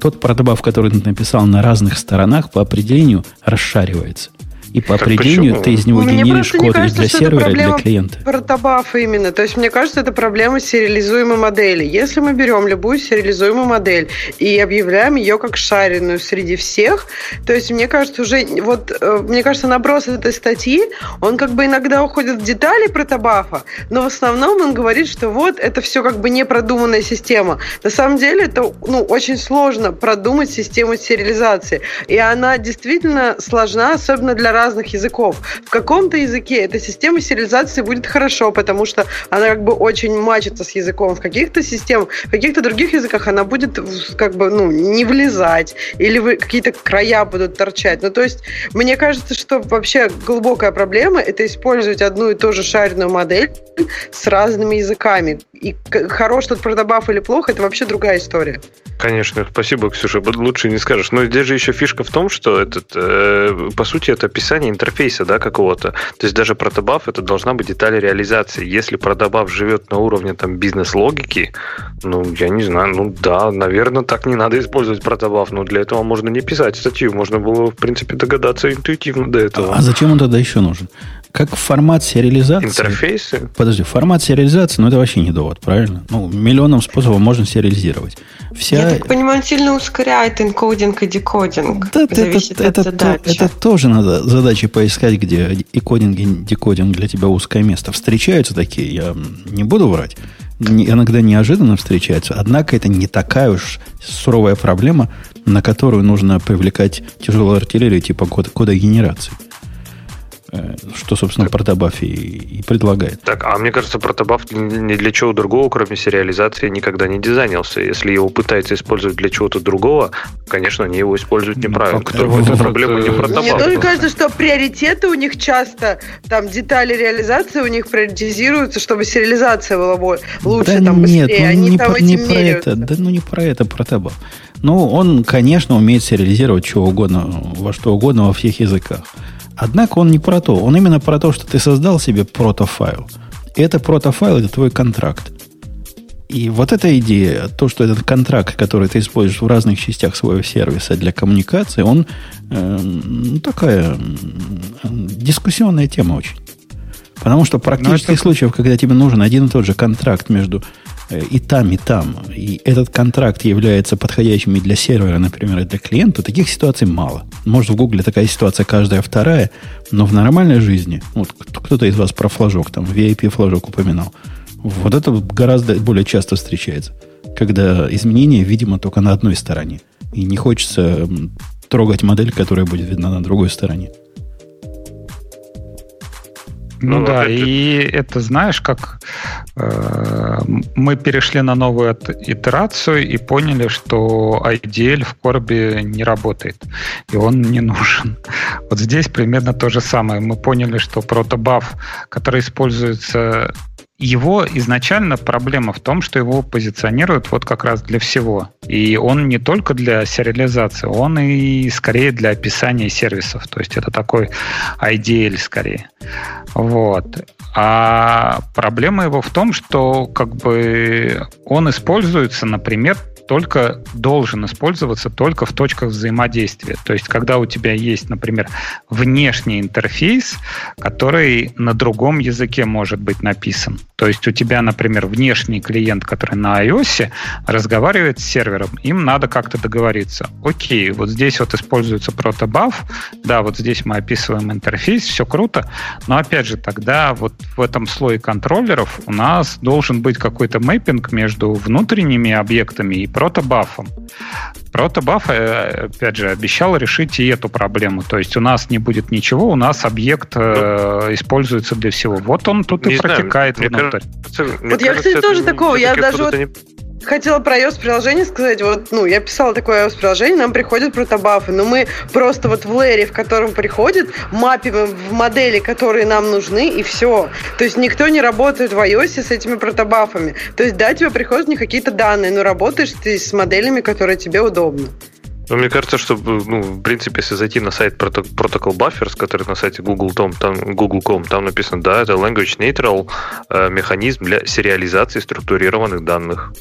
тот протобаф, который ты написал на разных сторонах, по определению расшаривается. И по так определению почему? ты из него мне генеришь код кажется, для сервера, для клиента. Протобаф именно. То есть, мне кажется, это проблема сериализуемой модели. Если мы берем любую сериализуемую модель и объявляем ее как шаренную среди всех, то есть, мне кажется, уже вот, э, мне кажется, наброс этой статьи, он как бы иногда уходит в детали протобафа, но в основном он говорит, что вот это все как бы непродуманная система. На самом деле это ну, очень сложно продумать систему сериализации. И она действительно сложна, особенно для разных языков. В каком-то языке эта система сериализации будет хорошо, потому что она как бы очень мачится с языком. В каких-то системах, в каких-то других языках она будет как бы ну, не влезать, или какие-то края будут торчать. Ну, то есть, мне кажется, что вообще глубокая проблема это использовать одну и ту же шаренную модель с разными языками. И хорош тут продобав или плохо, это вообще другая история. Конечно, спасибо, Ксюша. Лучше не скажешь. Но здесь же еще фишка в том, что этот, э, по сути, это описание интерфейса да, какого-то. То есть даже протобаф это должна быть деталь реализации. Если протобаф живет на уровне там бизнес-логики, ну, я не знаю, ну да, наверное, так не надо использовать протобаф, но для этого можно не писать статью, можно было, в принципе, догадаться интуитивно до этого. А зачем он тогда еще нужен? Как формат сериализации? Интерфейсы? Подожди, формат сериализации, ну это вообще не довод, правильно? Ну, миллионом способов можно сериализировать. Вся... Я так понимаю, сильно ускоряет энкодинг и декодинг. Да, это, это, это, это тоже надо задачи поискать, где и кодинг, и декодинг для тебя узкое место. Встречаются такие, я не буду врать, иногда неожиданно встречаются, однако это не такая уж суровая проблема, на которую нужно привлекать тяжелую артиллерию типа кода, кода генерации. Э, что, собственно, протобаф и, и предлагает. Так, а мне кажется, протобаф ни для чего другого, кроме сериализации, никогда не дизайнился. Если его пытаются использовать для чего-то другого, конечно, они его используют ну, неправильно. Ну, вот, вот, проблема вот, не протобаф. Мне тоже кажется, что приоритеты у них часто, там, детали реализации у них приоритизируются, чтобы сериализация была лучше, да там, нет, быстрее. Ну, они не, там не про это, да ну не про это протобаф. Ну, он, конечно, умеет сериализировать что угодно, во что угодно во всех языках. Однако он не про то. Он именно про то, что ты создал себе протофайл. И это протофайл, это твой контракт. И вот эта идея, то, что этот контракт, который ты используешь в разных частях своего сервиса для коммуникации, он э, такая э, дискуссионная тема очень. Потому что практически это... случаев, когда тебе нужен один и тот же контракт между и там, и там, и этот контракт является подходящим и для сервера, например, и для клиента, таких ситуаций мало. Может, в Гугле такая ситуация каждая вторая, но в нормальной жизни, вот кто-то из вас про флажок, там, VIP-флажок упоминал, вот это гораздо более часто встречается, когда изменения, видимо, только на одной стороне. И не хочется трогать модель, которая будет видна на другой стороне. Ну, ну да, это... и это знаешь, как э, мы перешли на новую итерацию и поняли, что IDL в корбе не работает, и он не нужен. Вот здесь примерно то же самое. Мы поняли, что протобаф, который используется его изначально проблема в том, что его позиционируют вот как раз для всего. И он не только для сериализации, он и скорее для описания сервисов. То есть это такой IDL скорее. Вот. А проблема его в том, что как бы он используется, например, только должен использоваться только в точках взаимодействия. То есть, когда у тебя есть, например, внешний интерфейс, который на другом языке может быть написан. То есть у тебя, например, внешний клиент, который на iOS, разговаривает с сервером, им надо как-то договориться. Окей, вот здесь вот используется протобаф, да, вот здесь мы описываем интерфейс, все круто, но опять же тогда вот в этом слое контроллеров у нас должен быть какой-то мэппинг между внутренними объектами и протобафом. Протобаф, э, опять же, обещал решить и эту проблему. То есть у нас не будет ничего, у нас объект э, ну, используется для всего. Вот он тут и знаю, протекает мне внутрь. Кажется, мне вот кажется, я, кстати, тоже такого. Я даже вот... Не хотела про iOS-приложение сказать. Вот, ну, я писала такое iOS-приложение, нам приходят протобафы, но мы просто вот в лэре, в котором приходит, мапим в модели, которые нам нужны, и все. То есть никто не работает в iOS с этими протобафами. То есть, да, тебе приходят не какие-то данные, но работаешь ты с моделями, которые тебе удобны. Ну, мне кажется, что, ну, в принципе, если зайти на сайт Protocol Buffers, который на сайте Google.com, там, Google.com, там написано, да, это language neutral э, механизм для сериализации структурированных данных.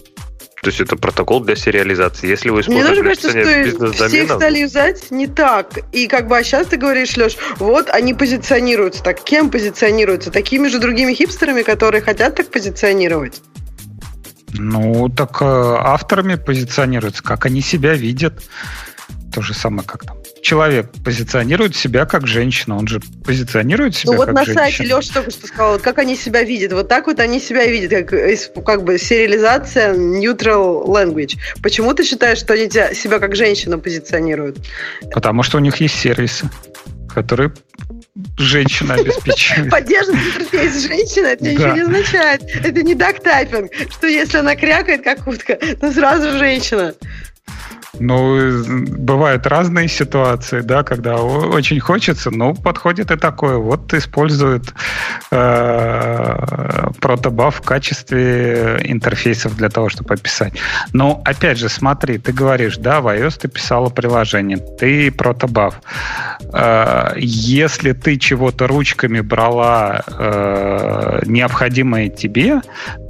То есть это протокол для сериализации. Если вы используете Мне тоже кажется, что все их стали юзать не так. И как бы, а сейчас ты говоришь, Леш, вот они позиционируются так. Кем позиционируются? Такими же другими хипстерами, которые хотят так позиционировать? Ну, так э, авторами позиционируются, как они себя видят. То же самое, как там человек позиционирует себя как женщина, он же позиционирует себя ну, вот как на женщина. сайте Леша только что сказал, как они себя видят. Вот так вот они себя видят, как, как бы сериализация neutral language. Почему ты считаешь, что они себя как женщина позиционируют? Потому что у них есть сервисы, которые женщина обеспечивает. Поддерживает интерфейс женщины, это да. ничего не означает. Это не дактайпинг, что если она крякает, как утка, то сразу женщина. Ну, бывают разные ситуации, да, когда очень хочется, но подходит и такое. Вот используют э, протобаф в качестве интерфейсов для того, чтобы описать. Но, опять же, смотри, ты говоришь, да, в iOS ты писала приложение, ты протобаф. Э, если ты чего-то ручками брала э, необходимое тебе,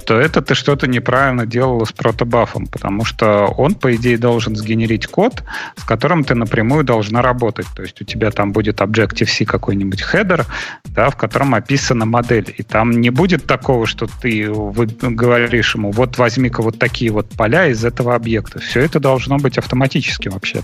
то это ты что-то неправильно делала с протобафом, потому что он, по идее, должен сгенерить код, с которым ты напрямую должна работать. То есть у тебя там будет Objective-C какой-нибудь хедер, да, в котором описана модель. И там не будет такого, что ты говоришь ему, вот возьми-ка вот такие вот поля из этого объекта. Все это должно быть автоматически вообще.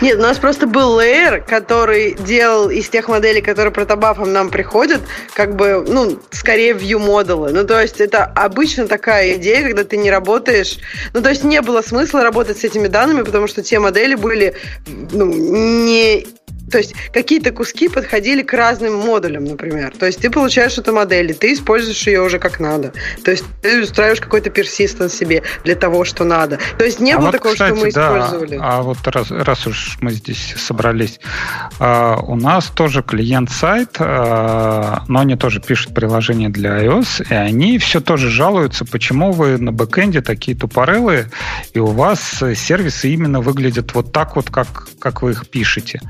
Нет, у нас просто был layer, который делал из тех моделей, которые протобафом нам приходят, как бы, ну, скорее view модулы. Ну, то есть это обычно такая идея, когда ты не работаешь... Ну, то есть не было смысла работать с этими данными, потому что те модели были ну, не То есть какие-то куски подходили к разным модулям, например. То есть ты получаешь эту модель, и ты используешь ее уже как надо. То есть ты устраиваешь какой-то персистенс себе для того, что надо. То есть не а было вот, такого, кстати, что мы да, использовали. А вот раз, раз уж мы здесь собрались, а, у нас тоже клиент-сайт, а, но они тоже пишут приложение для iOS, и они все тоже жалуются, почему вы на бэкэнде такие тупорылые, и у вас сервисы именно выглядят вот так вот, как, как вы их пишете.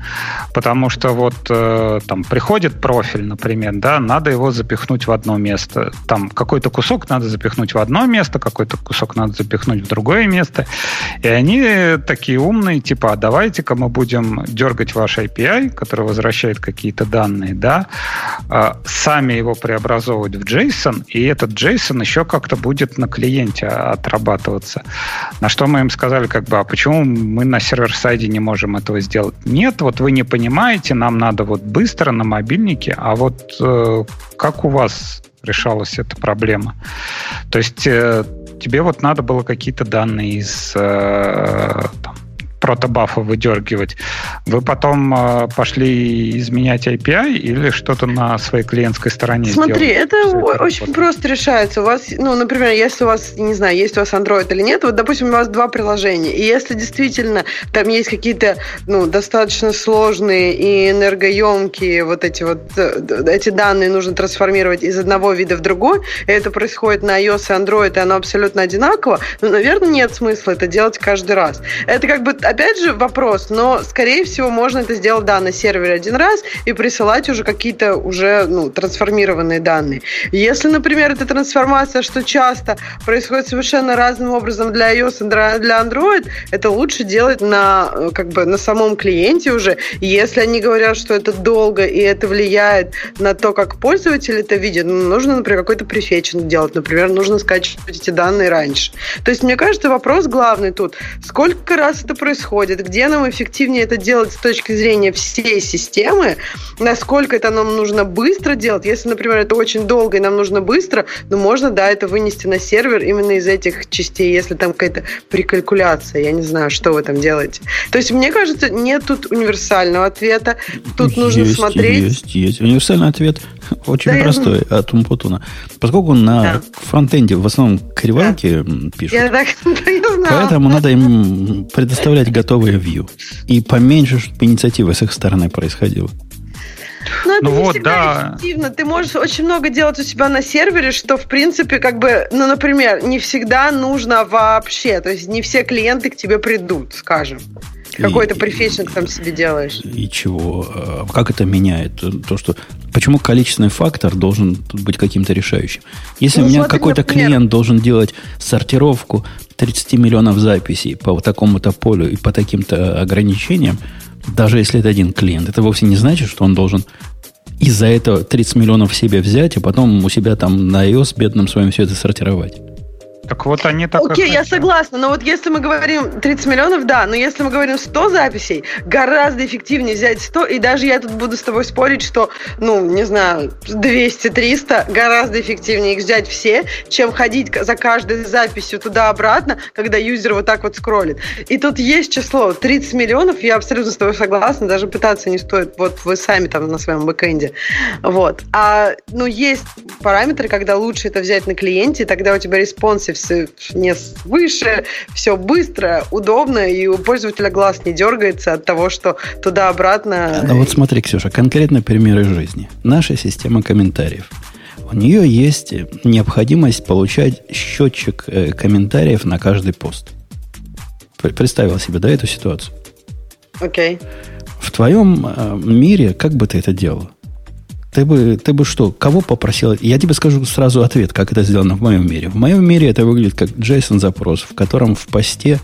Потому что вот э, там приходит профиль, например, да, надо его запихнуть в одно место. Там какой-то кусок надо запихнуть в одно место, какой-то кусок надо запихнуть в другое место. И они такие умные, типа, а давайте-ка мы будем дергать ваш API, который возвращает какие-то данные, да, а, сами его преобразовывать в JSON, и этот JSON еще как-то будет на клиенте отрабатываться. На что мы им сказали, как бы, а почему мы на сервер-сайде не можем этого сделать? Нет, вот вы не понимаете, нам надо вот быстро на мобильнике, а вот э, как у вас решалась эта проблема? То есть э, тебе вот надо было какие-то данные из э, там, протобафа выдергивать, вы потом э, пошли изменять API или что-то на своей клиентской стороне Смотри, сделали? это очень работает? просто решается. У вас, ну, например, если у вас, не знаю, есть у вас Android или нет, вот, допустим, у вас два приложения, и если действительно там есть какие-то, ну, достаточно сложные и энергоемкие вот эти вот, э, эти данные нужно трансформировать из одного вида в другой, и это происходит на iOS и Android, и оно абсолютно одинаково, ну, наверное, нет смысла это делать каждый раз. Это как бы опять же вопрос, но, скорее всего, можно это сделать, да, на сервере один раз и присылать уже какие-то уже, ну, трансформированные данные. Если, например, эта трансформация, что часто происходит совершенно разным образом для iOS и для Android, это лучше делать на, э, как бы, на самом клиенте уже. Если они говорят, что это долго и это влияет на то, как пользователь это видит, ну, нужно, например, какой-то префетчинг делать. Например, нужно скачивать эти данные раньше. То есть, мне кажется, вопрос главный тут, сколько раз это происходит, происходит, где нам эффективнее это делать с точки зрения всей системы, насколько это нам нужно быстро делать. Если, например, это очень долго и нам нужно быстро, ну, можно, да, это вынести на сервер именно из этих частей, если там какая-то прикалькуляция, я не знаю, что вы там делаете. То есть, мне кажется, нет тут универсального ответа. Тут есть, нужно смотреть. Есть, есть. Универсальный ответ очень да, простой я... от Умпутуна. Поскольку на да. фронтенде в основном кривалки да. пишут, я так, я поэтому надо им предоставлять готовые view. И поменьше, чтобы инициативы с их стороны происходило. Ну, это ну не вот, всегда да. эффективно. Ты можешь очень много делать у себя на сервере, что, в принципе, как бы, ну, например, не всегда нужно вообще. То есть не все клиенты к тебе придут, скажем. Какой-то префетчинг там себе делаешь. И чего? А как это меняет? То, что... Почему количественный фактор должен быть каким-то решающим? Если ну, у меня какой-то клиент должен делать сортировку 30 миллионов записей по такому-то полю и по таким-то ограничениям, даже если это один клиент, это вовсе не значит, что он должен из-за этого 30 миллионов себе взять, и потом у себя там на iOS бедным своим все это сортировать. Так вот они так Окей, я согласна, но вот если мы говорим 30 миллионов, да, но если мы говорим 100 записей, гораздо эффективнее взять 100, и даже я тут буду с тобой спорить, что, ну, не знаю, 200-300 гораздо эффективнее их взять все, чем ходить за каждой записью туда-обратно, когда юзер вот так вот скроллит. И тут есть число 30 миллионов, я абсолютно с тобой согласна, даже пытаться не стоит, вот вы сами там на своем бэкэнде. Вот. А, ну, есть параметры, когда лучше это взять на клиенте, тогда у тебя responsive все не выше, все быстро, удобно, и у пользователя глаз не дергается от того, что туда-обратно... А вот смотри, Ксюша, конкретно примеры жизни. Наша система комментариев. У нее есть необходимость получать счетчик э, комментариев на каждый пост. Представил себе, да, эту ситуацию? Окей. Okay. В твоем э, мире как бы ты это делал? Ты бы, ты бы что, кого попросил? Я тебе скажу сразу ответ, как это сделано в моем мире. В моем мире это выглядит как JSON-запрос, в котором в посте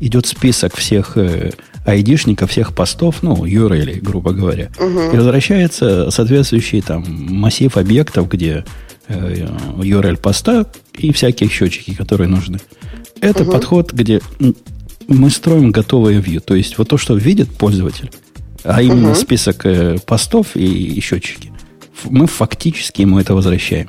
идет список всех э, айдишников, всех постов, ну, URL, грубо говоря. Угу. И возвращается соответствующий там массив объектов, где э, URL поста и всякие счетчики, которые нужны. Это угу. подход, где мы строим готовое view. То есть вот то, что видит пользователь, а именно угу. список э, постов и, и счетчики мы фактически ему это возвращаем.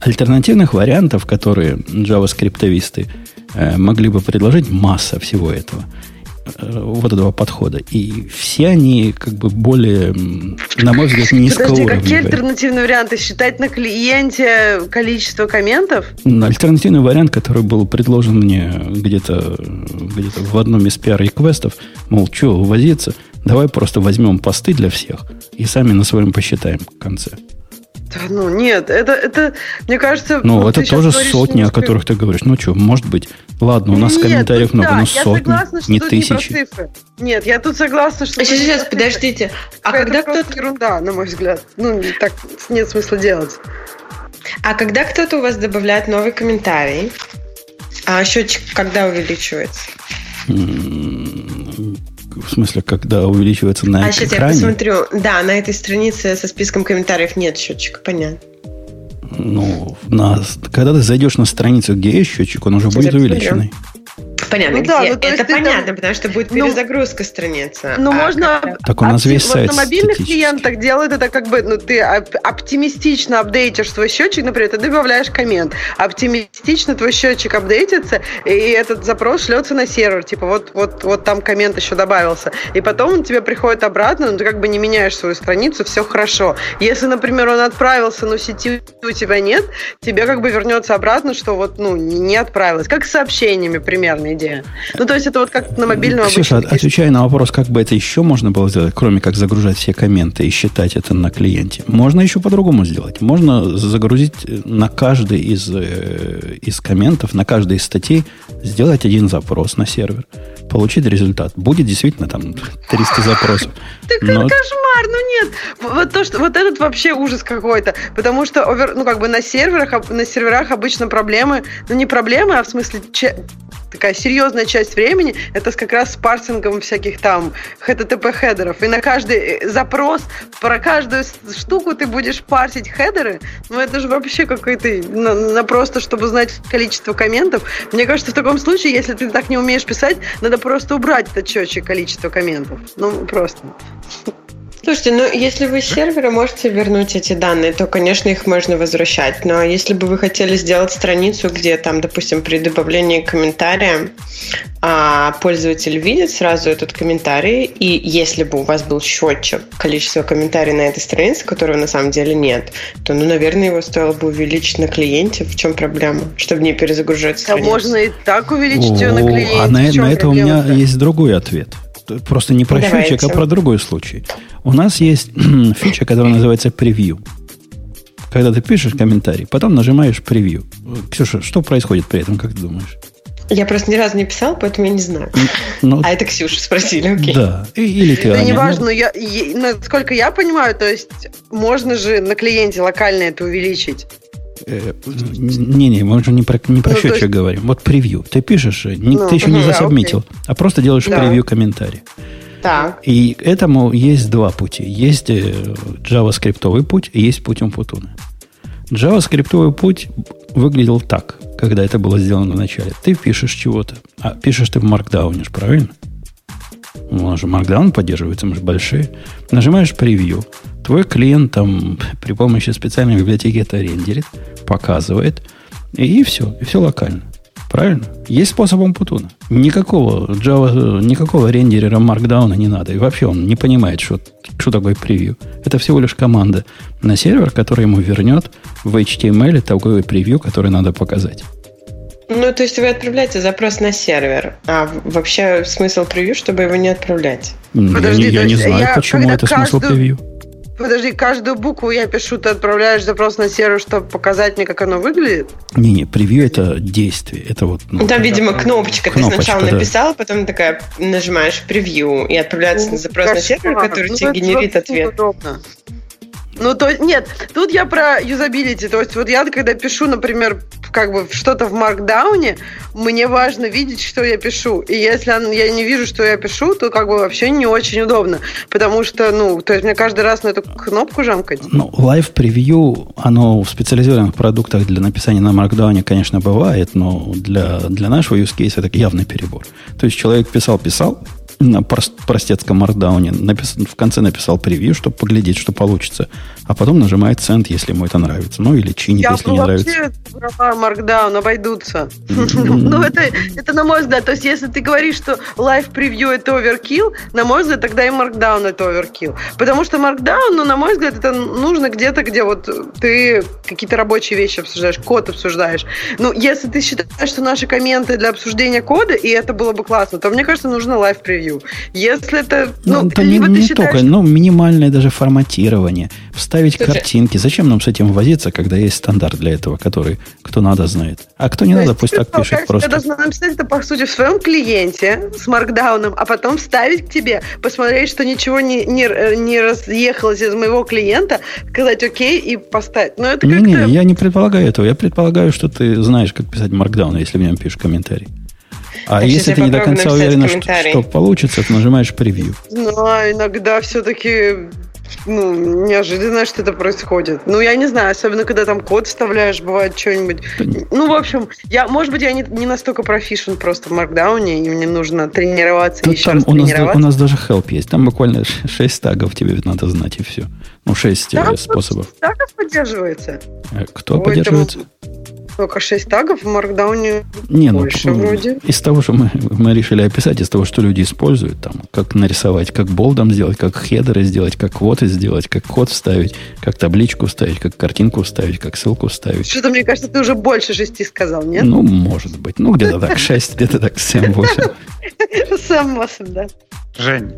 Альтернативных вариантов, которые джаваскриптовисты э, могли бы предложить, масса всего этого. э, вот этого подхода. И все они как бы более, на мой взгляд, низкоуровневые. Подожди, какие альтернативные варианты? Считать на клиенте количество комментов? Альтернативный вариант, который был предложен мне где-то где в одном из пиар-реквестов, мол, что возиться, давай просто возьмем посты для всех и сами на своем посчитаем в конце. Да, ну нет, это, это мне кажется... Ну, это тоже сотни, немножко... о которых ты говоришь. Ну что, может быть, ладно, у нас нет, комментариев ну, много, да, но сотни, согласна, не тысячи. Не нет, я тут согласна, что... Сейчас, сейчас, подождите. А когда кто-то... ерунда, на мой взгляд. Ну, так нет смысла делать. А когда кто-то у вас добавляет новый комментарий, а счетчик когда увеличивается? В смысле, когда увеличивается на а, сейчас экране? я посмотрю. Да, на этой странице со списком комментариев нет счетчика, понятно. Ну, на, когда ты зайдешь на страницу, где есть счетчик, он уже сейчас будет увеличенный. Посмотрю. Понятно, ну, да, ну, это понятно, там... потому что будет ну, перезагрузка ну, страницы. Ну, а можно... Так у нас весь вот сайт на мобильных клиентах делают это как бы, ну, ты оптимистично апдейтишь свой счетчик, например, ты добавляешь коммент. Оптимистично твой счетчик апдейтится, и этот запрос шлется на сервер. Типа, вот, вот, вот там коммент еще добавился. И потом он тебе приходит обратно, но ты как бы не меняешь свою страницу, все хорошо. Если, например, он отправился, но сети у тебя нет, тебе как бы вернется обратно, что вот, ну, не отправилось. Как с сообщениями примерно идея. Ну, то есть это вот как на мобильном Ксюша, отвечая на вопрос, как бы это еще можно было сделать, кроме как загружать все комменты и считать это на клиенте, можно еще по-другому сделать. Можно загрузить на каждый из, э, из комментов, на каждой из статей сделать один запрос на сервер, получить результат. Будет действительно там 300 запросов. Так но... кошмар, ну нет. Вот, то, что, вот этот вообще ужас какой-то. Потому что ну, как бы на серверах, на серверах обычно проблемы, ну не проблемы, а в смысле такая серьезная часть времени это как раз с парсингом всяких там HTTP-headers. И на каждый э, запрос, про каждую штуку ты будешь парсить хедеры. Ну, это же вообще какой-то... На, на просто, чтобы знать количество комментов. Мне кажется, в таком случае, если ты так не умеешь писать, надо просто убрать этот счетчик количество комментов. Ну, просто. Слушайте, ну если вы с сервера можете вернуть эти данные, то, конечно, их можно возвращать. Но если бы вы хотели сделать страницу, где там, допустим, при добавлении комментария а, пользователь видит сразу этот комментарий, и если бы у вас был счетчик количества комментариев на этой странице, которого на самом деле нет, то, ну, наверное, его стоило бы увеличить на клиенте. В чем проблема? Чтобы не перезагружать страницу. Да можно и так увеличить ее на клиенте. А на, на это у меня есть другой ответ просто не про Давайте. счетчик, а про другой случай. У нас есть фича, которая называется превью. Когда ты пишешь комментарий, потом нажимаешь превью. Ксюша, что происходит при этом, как ты думаешь? Я просто ни разу не писал, поэтому я не знаю. Ну, а это Ксюша спросили, окей. Да, или ты, Да неважно, ну, я, я, насколько я понимаю, то есть можно же на клиенте локально это увеличить. Не-не, мы уже не про, не про ну, счетчик есть... говорим. Вот превью. Ты пишешь, не, ну, ты еще не засобмитил, да, а просто делаешь да. превью комментарий. Так. И этому есть два пути. Есть э, JavaScript путь и есть путь Умпутуна. JavaScript путь выглядел так, когда это было сделано в начале. Ты пишешь чего-то, а пишешь ты в Markdown, правильно? У нас же Markdown поддерживается, мы же большие. Нажимаешь превью. Твой клиент там при помощи специальной библиотеки это рендерит, показывает, и, и все, и все локально. Правильно? Есть способ Умпутуна. Никакого Java, никакого рендерера Markdown не надо. И вообще он не понимает, что, что такое превью. Это всего лишь команда на сервер, которая ему вернет в HTML такой превью, который надо показать. Ну, то есть вы отправляете запрос на сервер, а вообще смысл превью, чтобы его не отправлять? Подожди, я, я не знаю, я, почему это каждую... смысл превью. Подожди, каждую букву я пишу, ты отправляешь запрос на сервер, чтобы показать мне, как оно выглядит? Не-не, превью это действие. Это вот, ну, Там, видимо, кнопочка. кнопочка. Ты сначала да. написал, потом такая нажимаешь превью и отправляется ну, на запрос кошмар. на сервер, который ну, тебе генерит ответ. Удобно. Ну, то нет, тут я про юзабилити. То есть, вот я, когда пишу, например, как бы что-то в маркдауне, мне важно видеть, что я пишу. И если я не вижу, что я пишу, то как бы вообще не очень удобно. Потому что, ну, то есть мне каждый раз на эту кнопку жамкать. Ну, live превью, оно в специализированных продуктах для написания на маркдауне, конечно, бывает, но для, для нашего use case это явный перебор. То есть человек писал-писал, на простецком маркдауне напис, в конце написал превью, чтобы поглядеть, что получится. А потом нажимает Send, если ему это нравится. Ну, или чинит, Я если не нравится. Я права Markdown обойдутся. Ну, это, это на мой взгляд. То есть, если ты говоришь, что live превью это оверкил, на мой взгляд, тогда и Markdown это оверкил. Потому что Markdown, ну, на мой взгляд, это нужно где-то, где вот ты какие-то рабочие вещи обсуждаешь, код обсуждаешь. Ну, если ты считаешь, что наши комменты для обсуждения кода, и это было бы классно, то мне кажется, нужно live превью. Если это... Ну, ну это либо не, не считаешь... только, ну, минимальное даже форматирование, вставить Слушай, картинки. Зачем нам с этим возиться, когда есть стандарт для этого, который кто надо знает? А кто не надо, пусть так пишет просто. Ты должна написать это, по сути, в своем клиенте с маркдауном, а потом вставить к тебе, посмотреть, что ничего не, не, не разъехалось из моего клиента, сказать окей и поставить. Но это не, не, я не предполагаю этого. Я предполагаю, что ты знаешь, как писать маркдаун, если в нем пишешь комментарий. А Сейчас если ты не до конца уверена, что, что получится, то нажимаешь превью. Ну, а иногда все-таки ну, неожиданно что это происходит. Ну, я не знаю, особенно когда там код вставляешь, бывает что-нибудь. Ну, в общем, я, может быть, я не, не настолько профишен просто в маркдауне, и мне нужно тренироваться Тут еще там раз у нас, у нас даже help есть. Там буквально 6 тагов тебе надо знать, и все. Ну, 6 да, способов. Тагов поддерживается? Э, кто Ой, поддерживается? Там только 6 тагов в Markdown не, ну, больше вроде. Из того, что мы, мы решили описать, из того, что люди используют, там, как нарисовать, как болдом сделать, как хедеры сделать, как квоты сделать, как код вставить, как табличку вставить, как картинку вставить, как ссылку вставить. Что-то, мне кажется, ты уже больше шести сказал, нет? Ну, может быть. Ну, где-то так 6, где-то так 7-8. 7-8, да. Жень,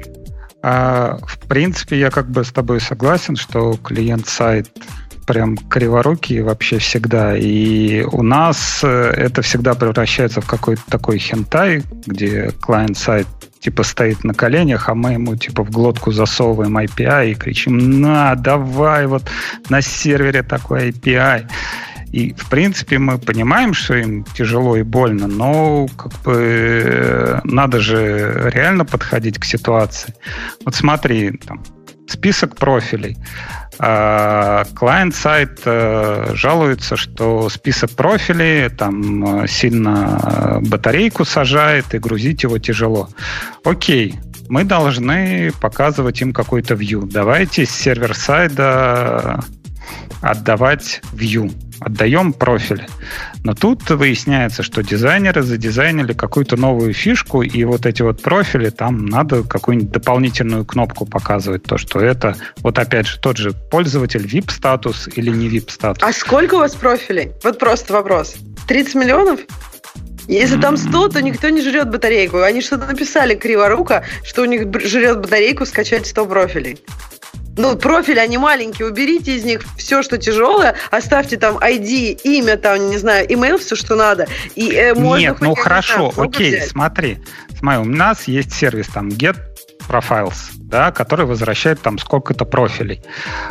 а, в принципе, я как бы с тобой согласен, что клиент-сайт прям криворукие вообще всегда. И у нас э, это всегда превращается в какой-то такой хентай, где клиент-сайт типа стоит на коленях, а мы ему типа в глотку засовываем API и кричим, на, давай, вот на сервере такой API. И, в принципе, мы понимаем, что им тяжело и больно, но как бы э, надо же реально подходить к ситуации. Вот смотри, там, список профилей. Клиент-сайт э, жалуется, что список профилей там э, сильно батарейку сажает и грузить его тяжело. Окей, мы должны показывать им какой-то view. Давайте с сервер-сайда отдавать view отдаем профиль. Но тут выясняется, что дизайнеры задизайнили какую-то новую фишку, и вот эти вот профили, там надо какую-нибудь дополнительную кнопку показывать, то, что это, вот опять же, тот же пользователь VIP-статус или не VIP-статус. А сколько у вас профилей? Вот просто вопрос. 30 миллионов? Если там 100, то никто не жрет батарейку. Они что-то написали криворуко, что у них жрет батарейку скачать 100 профилей. Ну, профили, они маленькие, уберите из них все, что тяжелое, оставьте там ID, имя, там, не знаю, email, все, что надо. И, э, можно Нет, ну хорошо, знаю, окей, взять. смотри. Смотри, у нас есть сервис там get profiles, да, который возвращает там сколько-то профилей.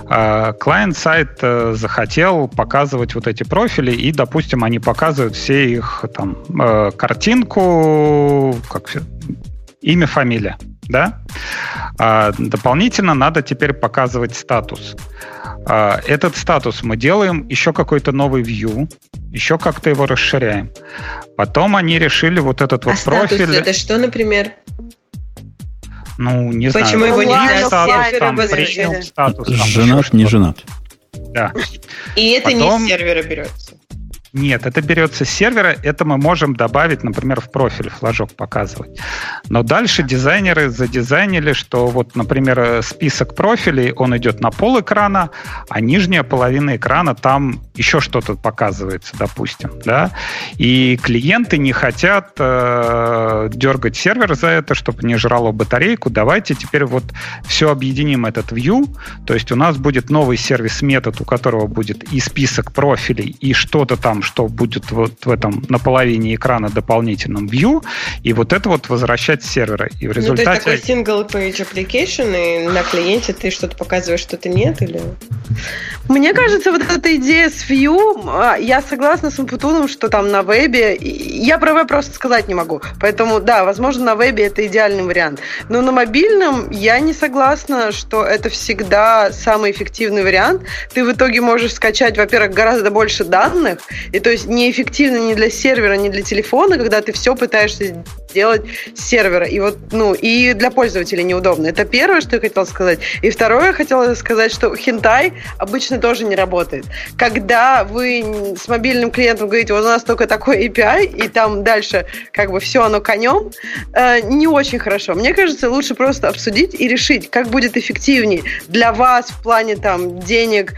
Клиент-сайт э, захотел показывать вот эти профили, и, допустим, они показывают все их там э, картинку, как имя, фамилия да? А, дополнительно надо теперь показывать статус. А, этот статус мы делаем еще какой-то новый view, еще как-то его расширяем. Потом они решили вот этот вот а профиль. Статус это что, например? Ну, не Почему знаю. Почему его нельзя статус, там, статус, там, женат, не женат. Да. И это Потом... не с сервера берется. Нет, это берется с сервера, это мы можем добавить, например, в профиль флажок показывать. Но дальше дизайнеры задизайнили, что вот, например, список профилей, он идет на пол экрана, а нижняя половина экрана там еще что-то показывается, допустим, да, и клиенты не хотят э, дергать сервер за это, чтобы не жрало батарейку, давайте теперь вот все объединим этот view, то есть у нас будет новый сервис-метод, у которого будет и список профилей, и что-то там что будет вот в этом на половине экрана дополнительном view, и вот это вот возвращать с сервера. И в результате... Ну, то есть такой single page application, и на клиенте ты что-то показываешь, что-то нет, или... Мне кажется, вот эта идея с View, а, я согласна с Умпутуном, что там на вебе, я про веб просто сказать не могу, поэтому, да, возможно, на вебе это идеальный вариант, но на мобильном я не согласна, что это всегда самый эффективный вариант. Ты в итоге можешь скачать, во-первых, гораздо больше данных, и то есть неэффективно ни для сервера, ни для телефона, когда ты все пытаешься сделать сервера. И вот, ну, и для пользователей неудобно. Это первое, что я хотела сказать. И второе, я хотела сказать, что хентай обычно тоже не работает. Когда вы с мобильным клиентом говорите, у нас только такой API, и там дальше как бы все оно конем, э, не очень хорошо. Мне кажется, лучше просто обсудить и решить, как будет эффективнее для вас в плане там денег,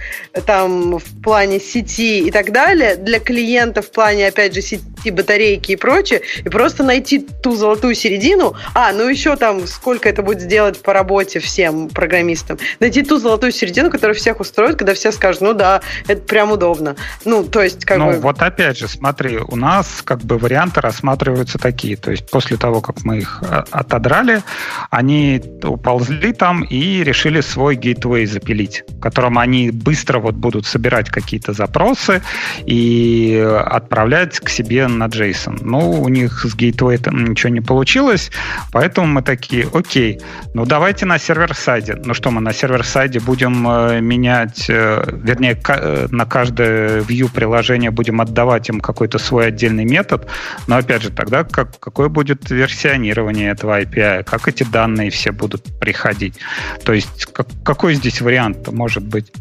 там в плане сети и так далее, для клиента в плане, опять же, сети, батарейки и прочее, и просто найти ту золотую середину. А, ну еще там, сколько это будет сделать по работе всем программистам. Найти ту золотую середину, которая всех устроит, когда все скажут, ну да, это прям удобно. Ну, то есть, как ну, бы... вот опять же, смотри, у нас как бы варианты рассматриваются такие. То есть после того, как мы их а, отодрали, они уползли там и решили свой гейтвей запилить, в котором они быстро вот будут собирать какие-то запросы и отправлять к себе на JSON. Ну, у них с гейтвей там ничего не получилось, поэтому мы такие, окей, ну давайте на сервер-сайде. Ну что, мы на сервер-сайде будем э, менять, э, вернее, э, на каждое view приложения будем отдавать им какой-то свой отдельный метод, но опять же, тогда как, какое будет версионирование этого API, как эти данные все будут приходить. То есть как, какой здесь вариант может быть?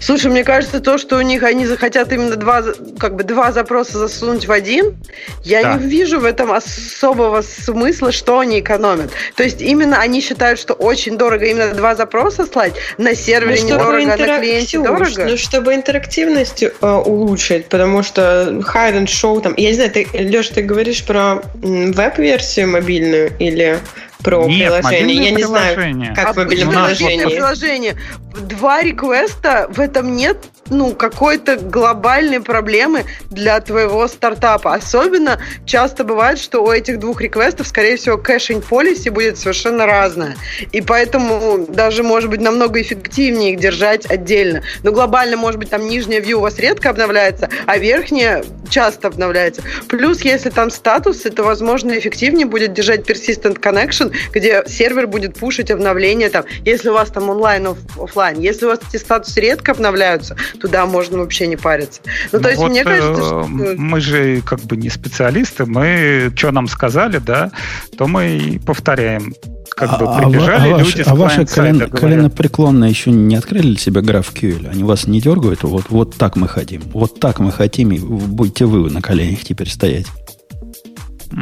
Слушай, мне кажется, то, что у них они захотят именно два, как бы два запроса засунуть в один, я да. не вижу в этом особого смысла, что они экономят. То есть именно они считают, что очень дорого именно два запроса слать на сервере ну, недорого, интерак... на клиенте дорого. Ну, чтобы интерактивность э, улучшить, потому что hide and show там, я не знаю, ты, Леш, ты говоришь про веб-версию мобильную или про Нет, приложение. Я не знаю, как а мобильное приложение. приложение. Два request -а, в этом нет ну, какой-то глобальной проблемы для твоего стартапа. Особенно часто бывает, что у этих двух request -ов, скорее всего, caching policy будет совершенно разное. И поэтому даже, может быть, намного эффективнее их держать отдельно. Но глобально, может быть, там нижняя view у вас редко обновляется, а верхняя часто обновляется. Плюс, если там статус, это, возможно, эффективнее будет держать persistent connection, где сервер будет пушить обновления там, если у вас там онлайн, офлайн. Если у вас эти статусы редко обновляются, туда можно вообще не париться. Ну, то ну, есть, вот, мне кажется, э, что... Мы же как бы не специалисты, мы что нам сказали, да, то мы и повторяем как бы а, а прибежали а, люди а, а ваши колено, коленопреклонные еще не открыли для себя GraphQL? Они вас не дергают? Вот, вот так мы хотим. Вот так мы хотим, и будете вы на коленях теперь стоять.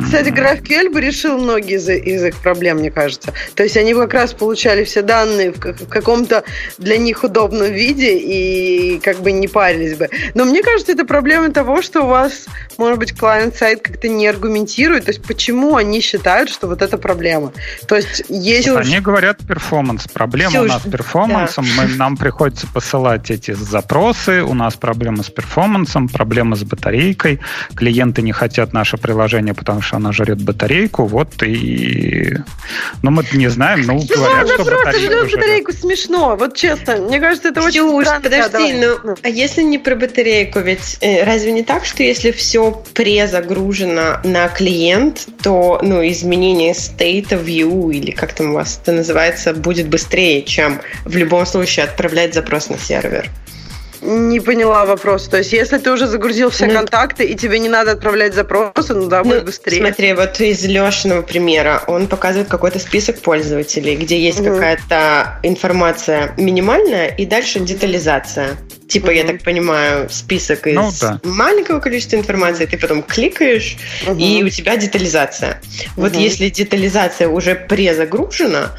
Кстати, GraphQL бы решил многие из, из их проблем, мне кажется. То есть они как раз получали все данные в, в каком-то для них удобном виде и как бы не парились бы. Но мне кажется, это проблема того, что у вас, может быть, клиент-сайт как-то не аргументирует. То есть почему они считают, что вот это проблема? То есть есть... Они говорят перформанс. Проблема Ксюш, у нас с перформансом. Да. Мы, нам приходится посылать эти запросы. У нас проблема с перформансом, проблема с батарейкой. Клиенты не хотят наше приложение, потому потому что она жрет батарейку, вот и... Ну, мы не знаем, ну, ну говорят, что просто жрет батарейку смешно, вот честно, мне кажется, это очень Ксюш, странно. подожди, да, ну, а если не про батарейку, ведь э, разве не так, что если все презагружено на клиент, то, ну, изменение state of view, или как там у вас это называется, будет быстрее, чем в любом случае отправлять запрос на сервер? Не поняла вопрос. То есть, если ты уже загрузил все ну, контакты, и тебе не надо отправлять запросы, ну да, будет ну, быстрее. Смотри, вот из Лешиного примера он показывает какой-то список пользователей, где есть угу. какая-то информация минимальная, и дальше детализация. Типа, угу. я так понимаю, список из ну, да. маленького количества информации, ты потом кликаешь, угу. и у тебя детализация. Угу. Вот если детализация уже презагружена,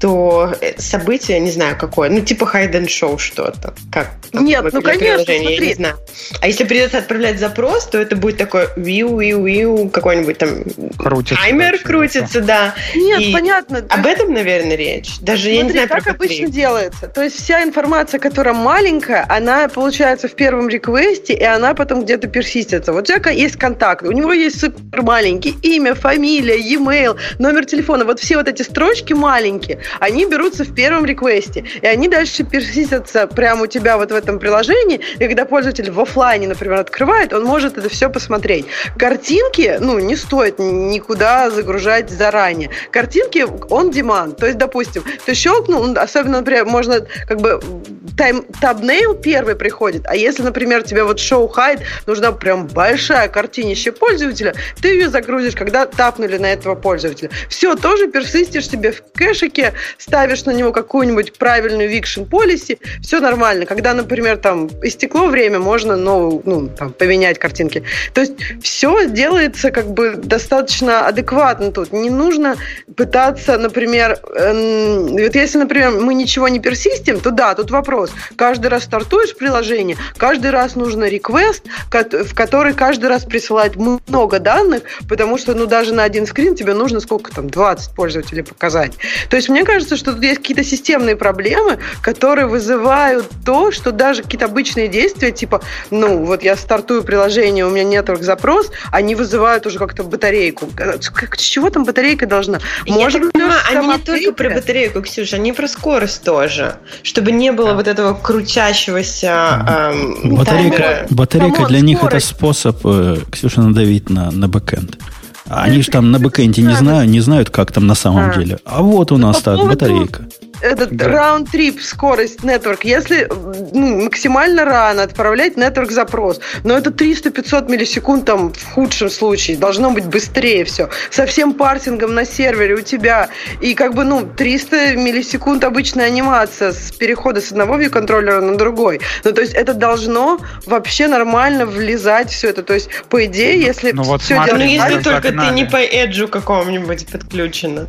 то э, событие, не знаю какое, ну типа hide and show что-то. Как? Нет, ну конечно, смотри. Я не знаю. А если придется отправлять запрос, то это будет такой виу виу виу какой-нибудь там крутится, таймер крутится, да. Нет, и понятно. Об этом, наверное, речь. Даже смотри, я не знаю, как обычно делается. То есть вся информация, которая маленькая, она получается в первом реквесте, и она потом где-то персистится. Вот у тебя есть контакт, у него есть супер маленький имя, фамилия, e-mail, номер телефона. Вот все вот эти строчки маленькие они берутся в первом реквесте, и они дальше персистятся прямо у тебя вот в этом приложении, и когда пользователь в офлайне, например, открывает, он может это все посмотреть. Картинки, ну, не стоит никуда загружать заранее. Картинки on demand, то есть, допустим, ты щелкнул, особенно, например, можно как бы тайм, thumbnail первый приходит, а если, например, тебе вот show hide, нужна прям большая картинище пользователя, ты ее загрузишь, когда тапнули на этого пользователя. Все, тоже persist -ишь себе в кэшике, ставишь на него какую-нибудь правильную eviction policy, все нормально. Когда, например, там истекло время, можно новую, ну, там, поменять картинки. То есть все делается как бы достаточно адекватно тут. Не нужно пытаться, например, э, вот если, например, мы ничего не персистим, то да, тут вопрос. Каждый раз стартуешь приложение, каждый раз нужно реквест, в который каждый раз присылать много данных, потому что, ну, даже на один скрин тебе нужно сколько там, 20 пользователей показать. То есть мне кажется, что тут есть какие-то системные проблемы, которые вызывают то, что даже какие-то обычные действия, типа, ну, вот я стартую приложение, у меня network запрос, они вызывают уже как-то батарейку. С чего там батарейка должна? Может, я понимаю, они не только про батарейку, Ксюша, они про скорость тоже, чтобы не было да. вот этого крутящегося эм, Батарейка, батарейка для них это способ, э, Ксюша, надавить на, на бэкэнд. Они же там на бэкэнде не знают, не знают, как там на самом а. деле. А вот у нас так, батарейка этот да. round-trip скорость network, если ну, максимально рано отправлять network запрос, но это 300-500 миллисекунд там в худшем случае, должно быть быстрее все. Со всем парсингом на сервере у тебя. И как бы, ну, 300 миллисекунд обычная анимация с перехода с одного view контроллера на другой. Ну, то есть это должно вообще нормально влезать все это. То есть, по идее, если ну, вот все смотри, делать... Ну, если только ты не по эджу какому-нибудь подключена.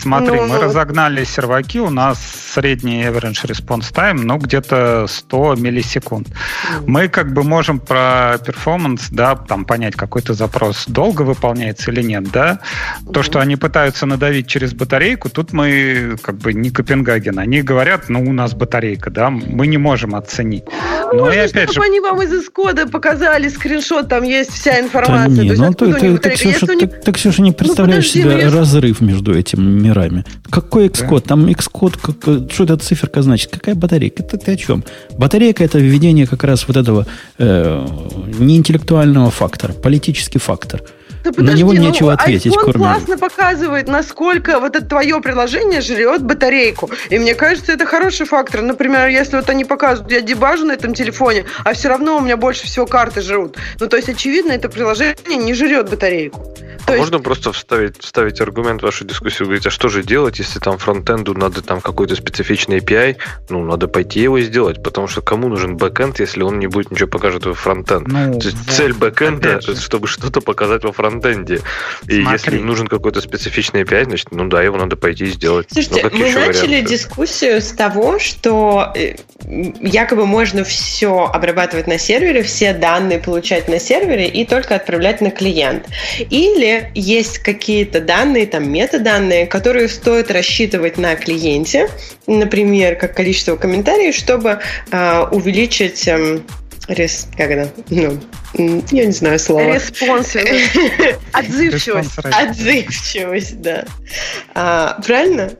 Смотри, ну, мы ну, разогнали серваки, у нас средний average response time, ну, где-то 100 миллисекунд. Mm. Мы как бы можем про перформанс, да, там понять, какой-то запрос долго выполняется или нет, да. Mm. То, что они пытаются надавить через батарейку, тут мы как бы не Копенгаген. Они говорят, ну, у нас батарейка, да, мы не можем оценить. Ну, Но Можно, и опять чтобы же... они вам из исхода показали скриншот, там есть вся информация. Да не, ну, то, то, так, Ксюша, так, так, Ксюша, не ну, представляешь ну, подожди, себе разрыв между этими мирами. Какой Xcode? Там Xcode, как, что эта циферка значит? Какая батарейка? Это ты о чем? Батарейка это введение как раз вот этого э, неинтеллектуального фактора, политический фактор. Да подожди, На него ну, нечего ответить, iPhone кроме... классно показывает, насколько вот это твое приложение жрет батарейку. И мне кажется, это хороший фактор. Например, если вот они показывают, я дебажу на этом телефоне, а все равно у меня больше всего карты жрут. Ну, то есть, очевидно, это приложение не жрет батарейку. То а есть... Можно просто вставить, вставить аргумент в вашу дискуссию, говорить, а что же делать, если там фронтенду надо там какой-то специфичный API, ну, надо пойти его сделать, потому что кому нужен бэкэнд, если он не будет ничего покажет во фронтенд? Ну, То есть вот, цель бэкэнда, чтобы что-то показать во фронтенде. И Смотри. если нужен какой-то специфичный API, значит, ну да, его надо пойти сделать. Слушайте, ну, мы начали варианты? дискуссию с того, что э, якобы можно все обрабатывать на сервере, все данные получать на сервере и только отправлять на клиент. Или есть какие-то данные, там метаданные, которые стоит рассчитывать на клиенте, например, как количество комментариев, чтобы э, увеличить э, рес, как это, ну, я не знаю слова. Респонсивность. Отзывчивость. Отзывчивость, да. А, правильно?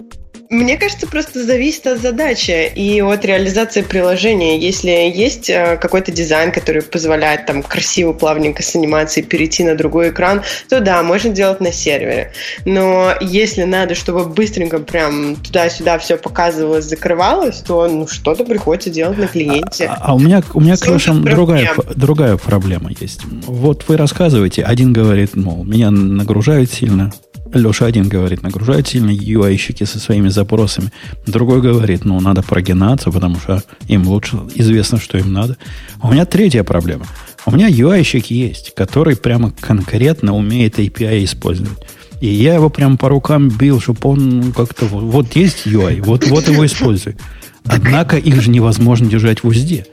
Мне кажется, просто зависит от задачи и от реализации приложения. Если есть э, какой-то дизайн, который позволяет там красиво, плавненько с анимацией перейти на другой экран, то да, можно делать на сервере. Но если надо, чтобы быстренько прям туда-сюда все показывалось, закрывалось, то ну, что-то приходится делать на клиенте. А, а у меня, у меня к вашим другая, другая проблема есть. Вот вы рассказываете, один говорит, мол, меня нагружают сильно, Леша один говорит, нагружают сильно UI-щики со своими запросами. Другой говорит, ну, надо прогинаться, потому что им лучше известно, что им надо. А у меня третья проблема. У меня UI-щик есть, который прямо конкретно умеет API использовать. И я его прям по рукам бил, чтобы он как-то... Вот есть UI, вот, вот его используй. Однако их же невозможно держать в узде.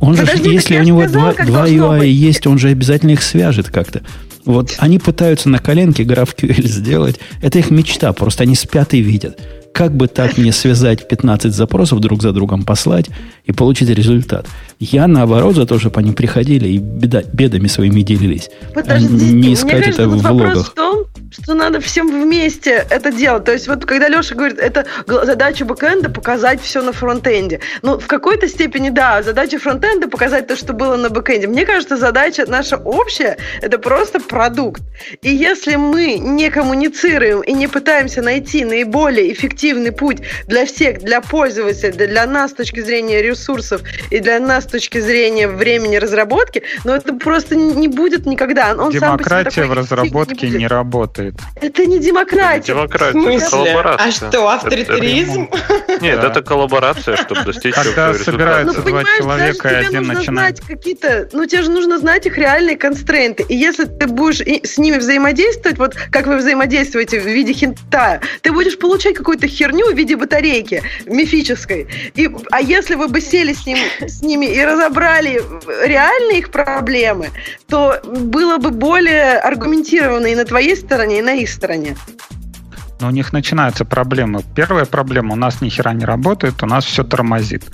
Он Подожди, же, если у него сказал, два, два UI быть. есть, он же обязательно их свяжет как-то. Вот они пытаются на коленке GraphQL сделать. Это их мечта, просто они спят и видят. Как бы так мне связать 15 запросов друг за другом послать, и получить результат. Я, наоборот, за то, чтобы они приходили и беда, бедами своими делились. Подождите, а не искать мне кажется, это в влогах. в том, что надо всем вместе это делать. То есть вот когда Леша говорит, это задача бэкэнда показать все на фронтенде. Ну, в какой-то степени, да, задача фронтенда показать то, что было на бэкэнде. Мне кажется, задача наша общая, это просто продукт. И если мы не коммуницируем и не пытаемся найти наиболее эффективный путь для всех, для пользователя, для нас с точки зрения ресурсов и для нас точки зрения времени разработки, но это просто не будет никогда. Он демократия в разработке не, не работает. Это не демократия. Это демократия, это коллаборация. А что, авторитаризм? Это, Нет, это коллаборация, чтобы достичь Когда собираются ну, два человека, и один начинает... какие-то... Ну, тебе же нужно знать их реальные констрейнты. И если ты будешь с ними взаимодействовать, вот как вы взаимодействуете в виде хинта, ты будешь получать какую-то херню в виде батарейки мифической. И, а если вы бы сели с, ним, с ними и разобрали реальные их проблемы, то было бы более аргументированно и на твоей стороне, и на их стороне но у них начинаются проблемы. Первая проблема, у нас ни хера не работает, у нас все тормозит.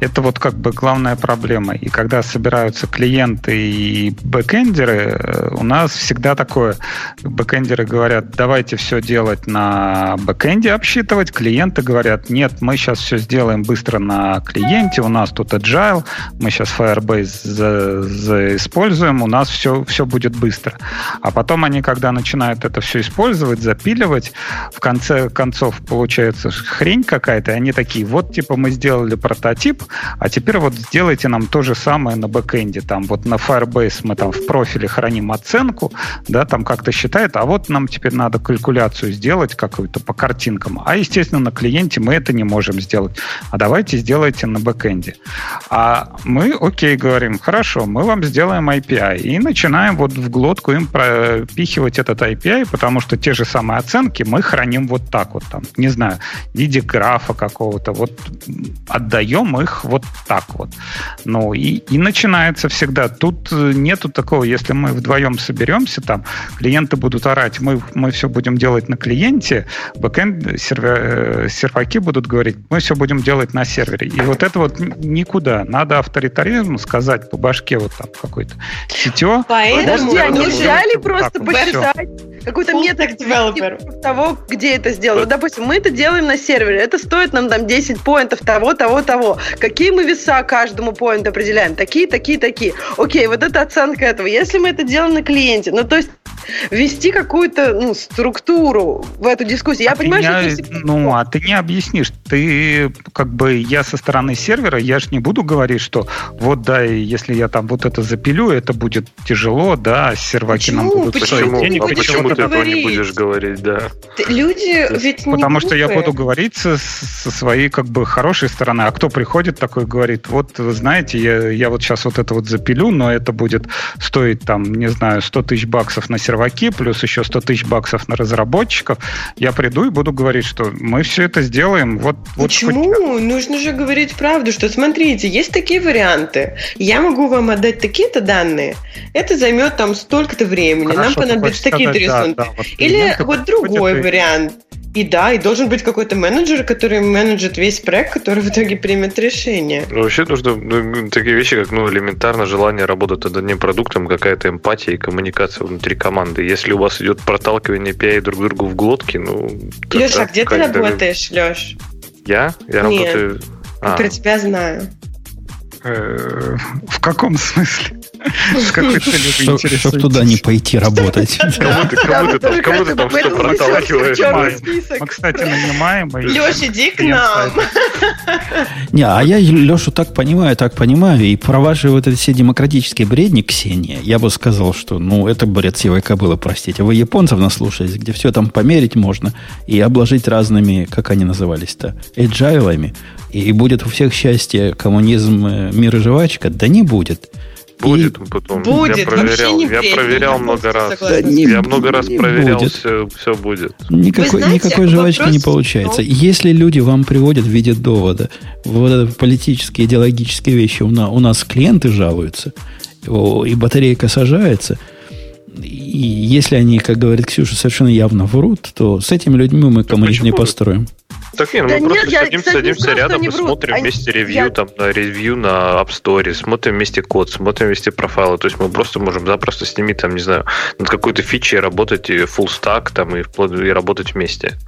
Это вот как бы главная проблема. И когда собираются клиенты и бэкэндеры, э, у нас всегда такое, бэкэндеры говорят, давайте все делать на бэкэнде, обсчитывать, клиенты говорят, нет, мы сейчас все сделаем быстро на клиенте, у нас тут agile, мы сейчас Firebase за, используем, у нас все, все будет быстро. А потом они, когда начинают это все использовать, запиливать, в конце концов получается хрень какая-то, и они такие, вот типа мы сделали прототип, а теперь вот сделайте нам то же самое на бэкэнде. Там вот на Firebase мы там в профиле храним оценку, да, там как-то считает, а вот нам теперь надо калькуляцию сделать какую-то по картинкам. А, естественно, на клиенте мы это не можем сделать. А давайте сделайте на бэкэнде. А мы, окей, говорим, хорошо, мы вам сделаем API. И начинаем вот в глотку им пропихивать этот API, потому что те же самые оценки мы храним вот так вот, там, не знаю, в виде графа какого-то, вот отдаем их вот так вот. Ну, и, и начинается всегда. Тут э, нету такого, если мы вдвоем соберемся, там, клиенты будут орать, мы, мы все будем делать на клиенте, бэкэнд, сервер, э, серваки будут говорить, мы все будем делать на сервере. И вот это вот никуда. Надо авторитаризм сказать по башке вот там какой-то сетё. Поэтому Подожди, а нельзя ли просто почитать какой-то метод того, где это сделано. Допустим, мы это делаем на сервере, это стоит нам там 10 поинтов того, того, того. Какие мы веса каждому поинту определяем? Такие, такие, такие. Окей, вот это оценка этого. Если мы это делаем на клиенте, ну то есть ввести какую-то ну, структуру в эту дискуссию. Я а понимаю, не, что если... Ну, а ты не объяснишь. Ты, как бы, я со стороны сервера, я же не буду говорить, что вот, да, если я там вот это запилю, это будет тяжело, да, серваки почему? нам будут почему? Денег, а почему ты этого не будешь говорить, да? Люди ведь не Потому что я буду говорить со, со своей, как бы, хорошей стороны. А кто приходит такой говорит, вот, вы знаете, я, я вот сейчас вот это вот запилю, но это будет стоить там, не знаю, 100 тысяч баксов на серваки, плюс еще 100 тысяч баксов на разработчиков, я приду и буду говорить, что мы все это сделаем. Вот, Почему? Вот Нужно же говорить правду, что смотрите, есть такие варианты. Я могу вам отдать такие-то данные. Это займет там столько-то времени. Хорошо, Нам понадобятся такие-то рисунки. Да, да, вот Или вот другой вариант. И да, и должен быть какой-то менеджер, который менеджет весь проект, который в итоге примет решение. Ну, вообще нужно ну, такие вещи, как ну, элементарно желание работать над одним продуктом, какая-то эмпатия и коммуникация внутри команды. Если у вас идет проталкивание API друг другу в глотки, ну... Леша, а где ты работаешь, Леш? Я? Я Нет, работаю... А. Про тебя знаю. Э, в каком смысле? С какой целью вы Чтобы туда не пойти работать. Кому ты там что проталкиваешь? Мы, кстати, нанимаем. Леша, иди к нам. Не, а я Лешу так понимаю, так понимаю. И про ваши вот эти все демократические бредни, Ксения, я бы сказал, что, ну, это бред сивой кобылы, простите. Вы японцев наслушались, где все там померить можно и обложить разными, как они назывались-то, эджайлами. И будет у всех счастье, коммунизм, э, мир и жвачка. Да не будет. Будет и... потом. Будет, я проверял, не я проверял много раз. Да, не, я много раз проверял, будет. Все, все будет. Никакой, знаете, никакой жвачки вопрос... не получается. Если люди вам приводят в виде довода вот политические, идеологические вещи, у нас, у нас клиенты жалуются, и батарейка сажается, и если они, как говорит Ксюша, совершенно явно врут, то с этими людьми мы коммунизм не построим. Так нет, Да мы нет, просто я, садимся, кстати, садимся рядом и смотрим Они- вместе ревью, я- там, на ревью на App Store, смотрим вместе код, смотрим вместе профайлы. То есть мы просто можем запросто с ними, там, не знаю, над какой-то фичей работать и full stack там, и, вплоть- и работать вместе.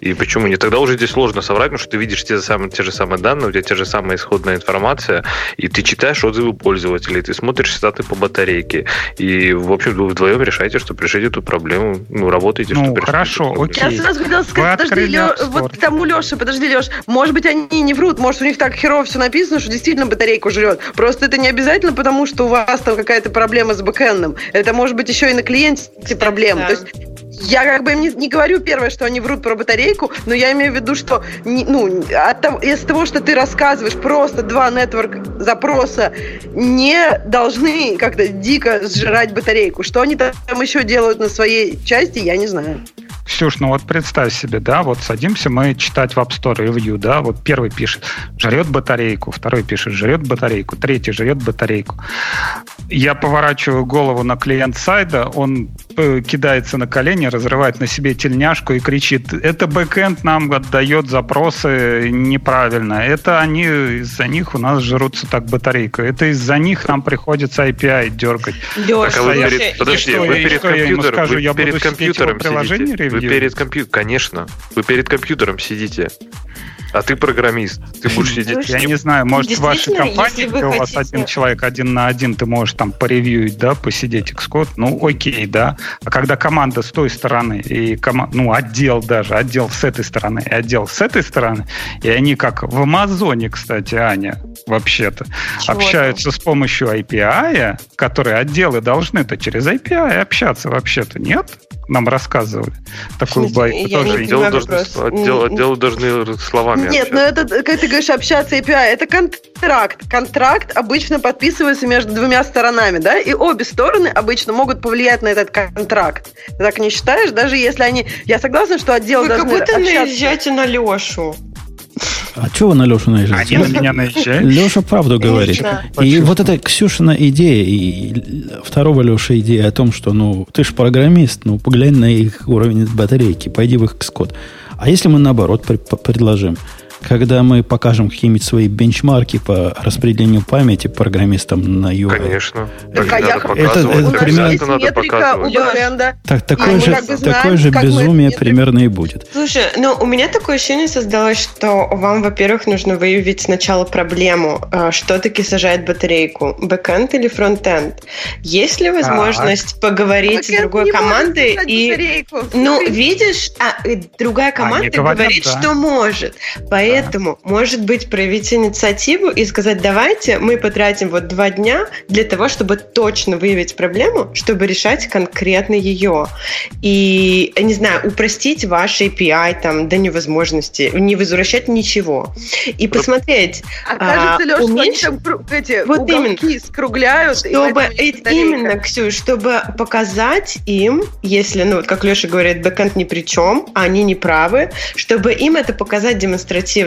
И почему не? Тогда уже здесь сложно соврать, потому что ты видишь те же самые, те же самые данные, у тебя те же самая исходная информация, и ты читаешь отзывы пользователей, ты смотришь статы по батарейке, и, в общем, вы вдвоем решаете, что решить эту проблему, ну, работаете, Ну, решить хорошо, окей. Я сразу хотела Вы сказать, подожди, открыли Лё- вот к тому Леша, подожди, Леш, может быть, они не врут, может, у них так херово все написано, что действительно батарейку жрет. Просто это не обязательно, потому что у вас там какая-то проблема с бэкэндом. Это может быть еще и на клиенте проблемы. да. То есть я как бы им не, не говорю первое, что они врут про батарейку, но я имею в виду, что не- ну, от того, из того, что ты рассказываешь, просто два нетворк запроса не должны как-то дико сжирать батарейку. Что они там еще делают на своей части, я не знаю. Ксюш, ну вот представь себе, да, вот садимся мы читать в App Store ревью, да, вот первый пишет, жрет батарейку, второй пишет, жрет батарейку, третий жрет батарейку. Я поворачиваю голову на клиент сайда, он кидается на колени, разрывает на себе тельняшку и кричит, это бэкэнд нам отдает запросы неправильно, это они, из-за них у нас жрутся так батарейку, это из-за них нам приходится API дергать. Леша, Так, а вы перед, подожди, что вы перед компьютером, скажу? вы Я перед компьютером сидите. Вы перед компьютером, конечно, вы перед компьютером сидите. А ты программист, ты будешь сидеть. Я не знаю, может, в вашей компании, где у вас один человек один на один, ты можешь там поревьюить, да, посидеть Xcode, ну, окей, да. А когда команда с той стороны, и кома- ну, отдел даже, отдел с этой стороны, и отдел с этой стороны, и они как в Амазоне, кстати, Аня, вообще-то, общаются с помощью API, которые отделы должны-то через API общаться вообще-то, нет? Нам рассказывали такую смысле? байку Я тоже. не Отделы понимаю должны, отдел- М, отделы должны словами Нет, ну общаться. это, когда ты говоришь общаться API, это контракт. Контракт обычно подписывается между двумя сторонами, да, и обе стороны обычно могут повлиять на этот контракт. Ты так не считаешь? Даже если они... Я согласна, что отделы Вы как должны будто общаться. наезжаете на Лешу. А чего вы на Лешу наезжаете? Они на меня наезжают. Леша правду говорит. И вот эта Ксюшина идея, и второго Леша идея о том, что, ну, ты же программист, ну, поглянь на их уровень батарейки, пойди в их Xcode. А если мы наоборот предложим, когда мы покажем какие-нибудь свои бенчмарки по распределению памяти программистам на UI, Конечно. Так, Так а я это У нас примерно- есть Это надо метрика у бэкэнда. так, такое, мы же, как бы знаем, такое же мы безумие это примерно и будет. Слушай, ну у меня такое ощущение создалось, что вам, во-первых, нужно выявить сначала проблему, э, что таки сажает батарейку, бэкэнд или фронтенд. Есть ли возможность поговорить с Бэкэнд другой не может командой и батарейку. Ну, видишь, а, э, другая команда говорят, говорит, да. что может. Поэтому, может быть, проявить инициативу и сказать, давайте мы потратим вот два дня для того, чтобы точно выявить проблему, чтобы решать конкретно ее. И, не знаю, упростить ваш API там до невозможности, не возвращать ничего. И посмотреть, А кажется, а, Леш, что они уменьшить- там эти Вот уголки скругляют. и чтобы поэтому батарейка. именно, Ксюш, чтобы показать им, если, ну, вот как Леша говорит, бэкэнд ни при чем, а они не правы, чтобы им это показать демонстративно.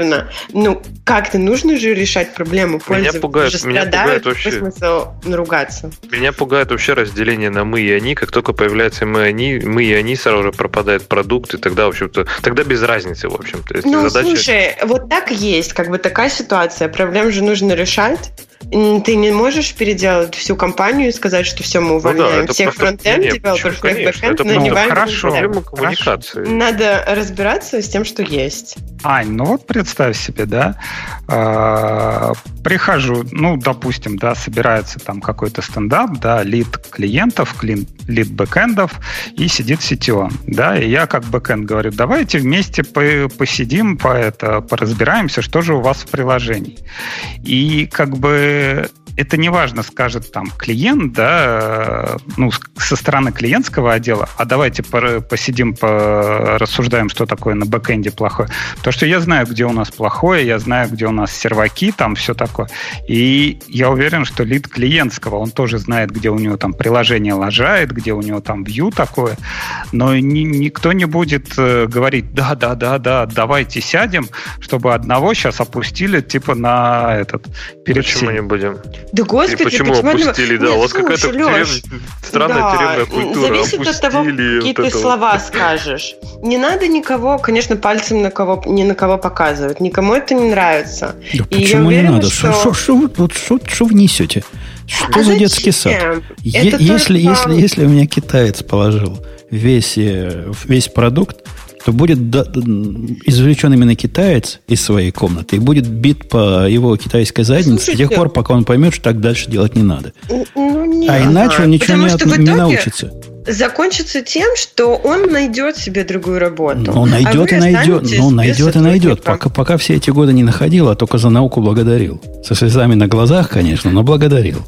Ну, как-то нужно же решать проблему. Пользователи пугает- же меня пугает вообще- смысл наругаться? Меня пугает вообще разделение на мы и они. Как только появляется мы и они, мы и они сразу же пропадает продукт, и тогда, в общем-то, тогда без разницы, в общем-то. Ну, задача- слушай, вот так есть, как бы такая ситуация. Проблем же нужно решать. Ты не можешь переделать всю компанию и сказать, что все, мы Ну да, увольняем всех фронтенд девелоперов, всех бэкэнд, нанимаем ну, хорошо. проблема коммуникации. Надо разбираться с тем, что есть. Ань, ну вот представь себе, да, э, прихожу, ну, допустим, да, собирается там какой-то стендап, да, лид клиентов, клин- лид бэкэндов, и сидит CTO, да, и я как бэкэнд говорю, давайте вместе по- посидим, по это, поразбираемся, что же у вас в приложении. И как бы это не важно, скажет там клиент, да, ну, со стороны клиентского отдела, а давайте посидим, рассуждаем, что такое на бэкэнде плохое. То, что я знаю, где у нас плохое, я знаю, где у нас серваки, там все такое. И я уверен, что лид клиентского, он тоже знает, где у него там приложение лажает, где у него там view такое. Но ни- никто не будет э, говорить, да, да, да, да, давайте сядем, чтобы одного сейчас опустили типа на этот перед Почему всеми. не не будем. Да господи, И почему опустили, да, Нет, у вас какая-то тюрем- странная да, тюремная культура. Зависит от того, Опустили какие вот ты это вот. слова скажешь. Не надо никого, конечно, пальцем на кого, ни на кого показывать. Никому это не нравится. Да И я почему не уверена, надо? что- Что, что, вот что, что вы несете? Что А за детский сад? зачем? Е- Это если, только- если, если у меня китаец положил весь, э, весь продукт, то будет м, извлечен именно китаец из своей комнаты и будет бит по его китайской заднице до тех Слушайте. пор, пока он поймет, что так дальше делать не надо. Ну, нет. А иначе он ничего Потому не, от- не научится. Закончится тем, что он найдет себе другую работу. Ну, А найдет вы и найдет. Ну, найдет и найдет. Пока, пока все эти годы не находил, а только за науку благодарил. Со слезами на глазах, конечно, но благодарил.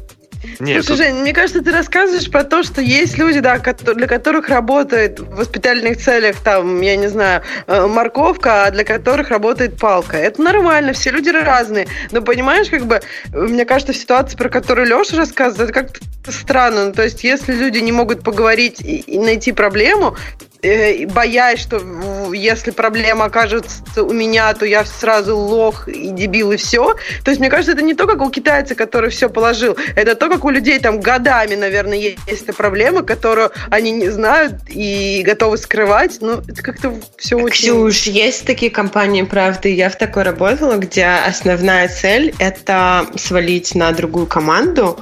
Нет, Слушай, Жень, мне кажется, ты рассказываешь про то, что есть люди, да, для которых работает в воспитательных целях, там, я не знаю, э, морковка, а для которых работает палка. Это нормально, все люди разные. Но понимаешь, как бы, мне кажется, в ситуации, про которую Леша рассказывает, это как-то странно. Ну, то есть, если люди не могут поговорить и, найти проблему, э, боясь, что если проблема окажется у меня, то я сразу лох и дебил и все. То есть, мне кажется, это не то, как у китайца, который все положил, это то, как у людей там годами, наверное, есть эта проблема, которую они не знают и готовы скрывать. Ну, это как-то все очень... Ксюш, есть такие компании, правда, я в такой работала, где основная цель – это свалить на другую команду,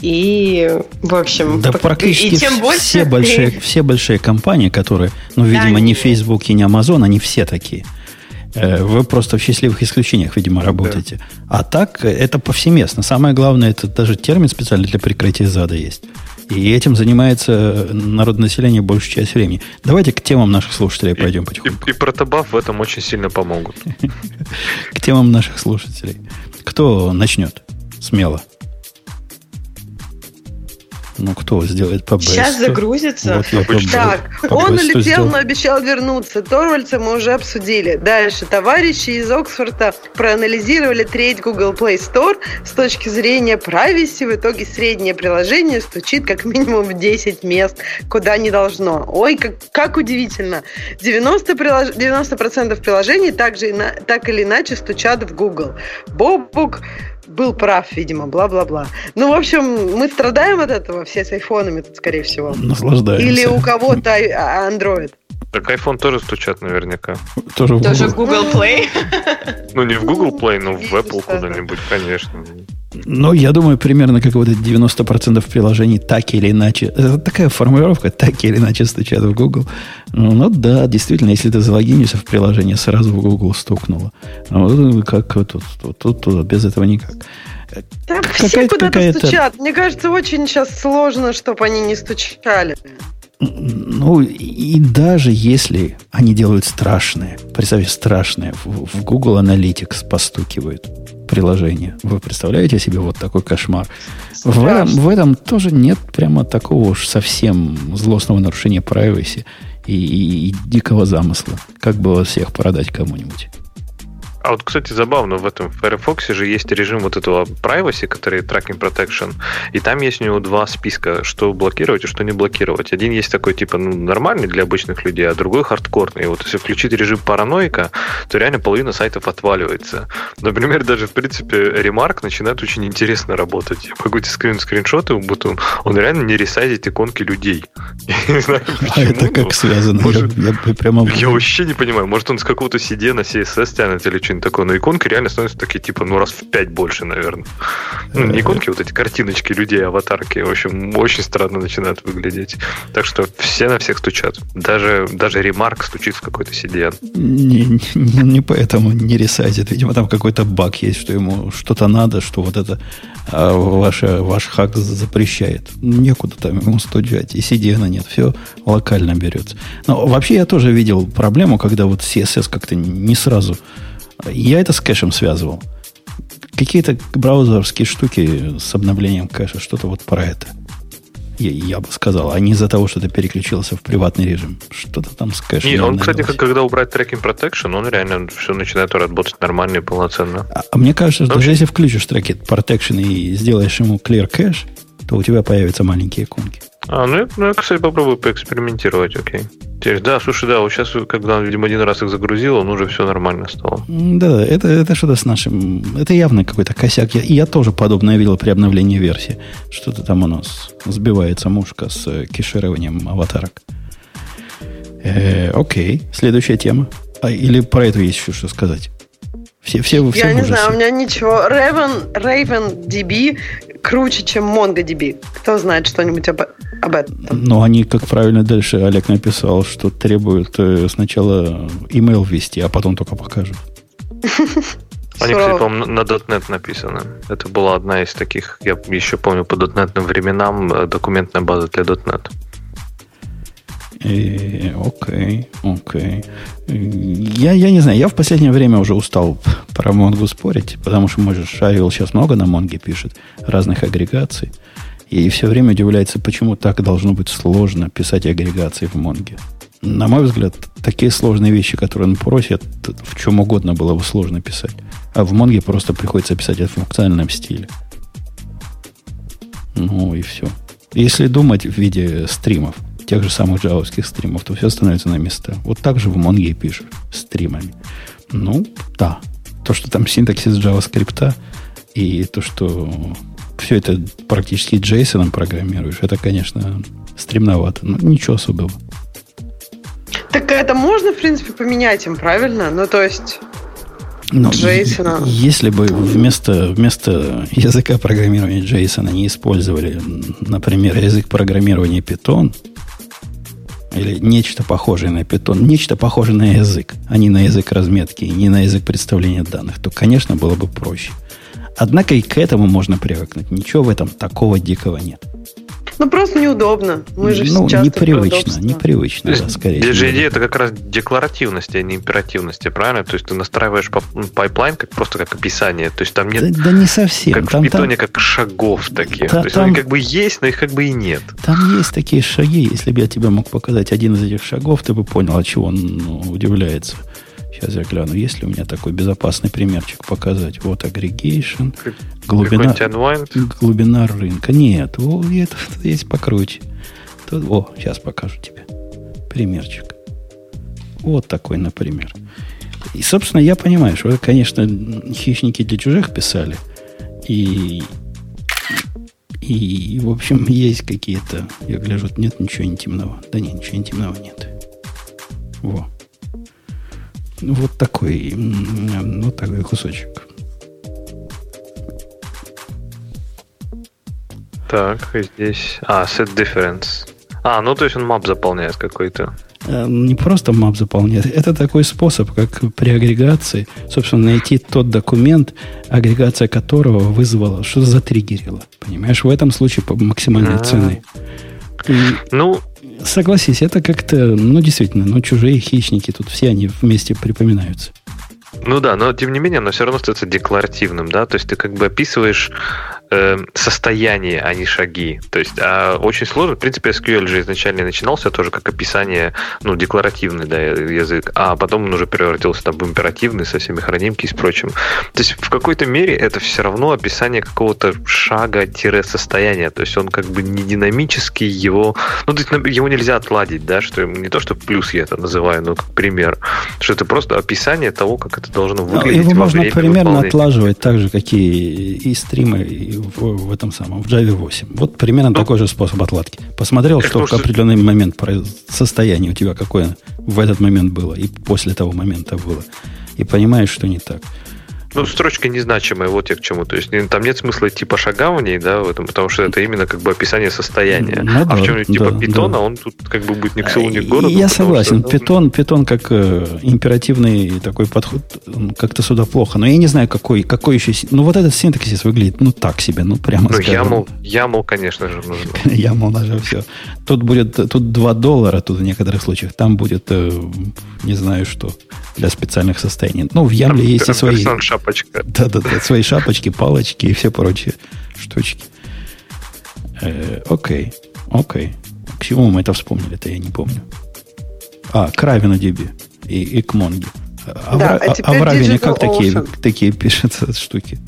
и, в общем, Да пок- практически и тем больше все, ты- большие, все большие компании, которые, ну, видимо, не нет. Facebook и не Amazon, они все такие. Э, Вы просто в счастливых исключениях, видимо, работаете. А так, э, это повсеместно. Самое главное, это даже термин специально для прикрытия зада есть. И этим занимается э, народное население большую часть времени. Давайте к темам наших слушателей пойдем потихоньку. И, и протобаф в этом очень сильно помогут. К темам наших слушателей. Кто начнет? Смело. Ну, кто сделает по Сейчас бесту? загрузится. Вот я по Так, по он улетел, сделал. но обещал вернуться. Торвальца мы уже обсудили. Дальше. Товарищи из Оксфорда проанализировали треть Google Play Store с точки зрения privacy. В итоге среднее приложение стучит как минимум в 10 мест, куда не должно. Ой, как, как удивительно. 90%, прилож... 90% приложений также, так или иначе стучат в Google. Бобук был прав, видимо, бла-бла-бла. Ну, в общем, мы страдаем от этого все с айфонами тут, скорее всего. Наслаждаемся. Или у кого-то а- Android. Так iPhone тоже стучат наверняка. Тоже в Тоже в Google. Google Play. Ну, не в Google Play, но в Apple куда-нибудь, конечно. Ну, я думаю, примерно как вот эти 90% приложений так или иначе. Это такая формулировка, так или иначе стучат в Google. Ну, ну да, действительно, если ты залогинился в приложение, сразу в Google стукнуло. А вот как вот тут, тут, тут, тут, без этого никак. Там Какая-то- все куда-то стучат. Мне кажется, очень сейчас сложно, чтобы они не стучали. Ну, и даже если они делают страшное, представьте, страшное, в, в Google Analytics постукивают приложение. Вы представляете себе вот такой кошмар? В этом, в этом тоже нет прямо такого уж совсем злостного нарушения privacy и, и- и дикого замысла. Как было всех продать кому-нибудь. А вот, кстати, забавно, в этом Firefox же есть режим вот этого privacy, который tracking protection, и там есть у него два списка, что блокировать и что не блокировать. Один есть такой, типа, ну, нормальный для обычных людей, а другой хардкорный. И вот если включить режим параноика, то реально половина сайтов отваливается. Например, даже, в принципе, Remark начинает очень интересно работать. Я могу тебе скрин скриншоты, будто он, он реально не ресайзит иконки людей. Я не знаю, А почему, это но- как связано? может- я, я прямо... я вообще не понимаю. Может, он с какого-то CD на CSS тянет или что-нибудь такое. Но иконки реально становятся такие, типа, ну, раз в пять больше, наверное. Ну, не иконки, вот эти картиночки людей, аватарки. В общем, очень странно начинают выглядеть. Так что все на всех стучат. Даже, даже ремарк стучит в какой-то CDN. Не, не, не поэтому не ресайзит. Видимо, там какой-то баг есть, что ему что-то надо, что вот это а, ваше, ваш хак запрещает. Некуда там ему стучать. И CDN нет. Все локально берется. Но вообще я тоже видел проблему, когда вот CSS как-то не сразу... Я это с кэшем связывал. Какие-то браузерские штуки с обновлением кэша, что-то вот про это. Я, я бы сказал, а не из-за того, что ты переключился в приватный режим. Что-то там с кэшем. И он, кстати, имелось. когда убрать tracking protection, он реально все начинает работать нормально и полноценно. А, а мне кажется, что даже если включишь трекет protection и сделаешь ему clear cache, то у тебя появятся маленькие иконки. А, ну я, ну, я, кстати, попробую поэкспериментировать, окей. Теперь, да, слушай, да, вот сейчас, когда, видимо, один раз их загрузил, он уже все нормально стало. Да, это, это что-то с нашим... Это явно какой-то косяк. Я, я тоже подобное видел при обновлении версии. Что-то там у нас сбивается мушка с э, кешированием аватарок. Э, окей, следующая тема. А, или про это есть еще что сказать? Все, все, все Я не знаю, у меня ничего. Raven, Raven DB круче, чем MongoDB. Кто знает что-нибудь об, об этом? Ну, они, как правильно дальше Олег написал, что требуют э, сначала email ввести, а потом только покажут. Они, кстати, по-моему, на .NET написаны. Это была одна из таких, я еще помню, по .NET временам э, документная база для .NET. И, окей, окей. Я, я не знаю, я в последнее время уже устал про Монгу спорить, потому что, может, Шарил сейчас много на Монге пишет, разных агрегаций. И все время удивляется, почему так должно быть сложно писать агрегации в Монге. На мой взгляд, такие сложные вещи, которые он просит, в чем угодно было бы сложно писать. А в Монге просто приходится писать в функциональном стиле. Ну и все. Если думать в виде стримов, тех же самых джавовских стримов, то все становится на места. Вот так же в Монге пишешь стримами. Ну, да. То, что там синтаксис JavaScript и то, что все это практически JSON программируешь, это, конечно, стремновато. Но ничего особого. Так это можно, в принципе, поменять им, правильно? Ну, то есть... Но Джейсона. Если бы вместо, вместо языка программирования JSON не использовали, например, язык программирования Python, или нечто похожее на Python, нечто похожее на язык, а не на язык разметки, не на язык представления данных, то, конечно, было бы проще. Однако и к этому можно привыкнуть. Ничего в этом такого дикого нет. Ну, просто неудобно. Мы же ну, сейчас непривычно, непривычно, да, скорее. Здесь же идея это как раз декларативности, а не императивности, правильно? То есть ты настраиваешь ну, пайплайн как просто как описание. То есть там нет... Да, да не совсем. Как там, в питоне, там... как шагов таких. Да, То есть там... они как бы есть, но их как бы и нет. Там есть такие шаги. Если бы я тебе мог показать один из этих шагов, ты бы понял, от чего он ну, удивляется. Сейчас я гляну, есть ли у меня такой безопасный примерчик показать. Вот агрегейшн, глубина, глубина рынка. Нет, о, это, есть покруче. Тут, о, сейчас покажу тебе примерчик. Вот такой, например. И, собственно, я понимаю, что, конечно, хищники для чужих писали. И, и, в общем, есть какие-то... Я гляжу, нет ничего интимного. Да нет, ничего интимного нет. Во. Вот такой, вот такой кусочек. Так, здесь... А, set difference. А, ну то есть он map заполняет какой-то. Э, не просто map заполняет. Это такой способ, как при агрегации, собственно, найти тот документ, агрегация которого вызвала, что затриггерила. Понимаешь, в этом случае по максимальной А-а-а. цены. И... Ну, Согласись, это как-то, ну, действительно, ну, чужие хищники, тут все они вместе припоминаются. Ну да, но тем не менее, оно все равно остается декларативным, да, то есть ты как бы описываешь э, состояние, а не шаги. То есть а очень сложно. В принципе, SQL же изначально начинался тоже как описание, ну, декларативный да, язык, а потом он уже превратился там, в императивный со всеми хранимки и с прочим. То есть в какой-то мере это все равно описание какого-то шага-состояния. То есть он как бы не динамический, его... Ну, то есть его нельзя отладить, да, что не то, что плюс я это называю, но как пример, что это просто описание того, как это должно выглядеть. Его можно примерно отлаживать так же, как и, и стримы, и в, в этом самом, в Java 8. Вот примерно ну, такой же способ отладки. Посмотрел, что в определенный момент состояние у тебя какое в этот момент было и после того момента было. И понимаешь, что не так. Ну, строчка незначимая, вот я к чему. То есть там нет смысла идти по шагам в ней, да, в этом, потому что это именно как бы описание состояния. Ну, а да, в чем-нибудь типа да, питона, да. он тут как бы будет ни к селу, ни к городу. Я согласен. Что, питон, питон как э, императивный такой подход как-то сюда плохо. Но я не знаю, какой, какой еще... Ну, вот этот синтаксис выглядит, ну, так себе, ну, прямо Ну, YAML, YAML, конечно же, нужно. YAML даже все. Тут будет, тут 2 доллара, тут в некоторых случаях. Там будет, э, не знаю что, для специальных состояний. Ну, в YAML есть и свои шапочка. Да-да-да, свои шапочки, палочки и все прочие штучки. Э, окей, окей. К чему мы это вспомнили-то, я не помню. А, к Равину DB и, и к Монге. А, да, в, а, а в Равине как такие, такие пишутся штуки?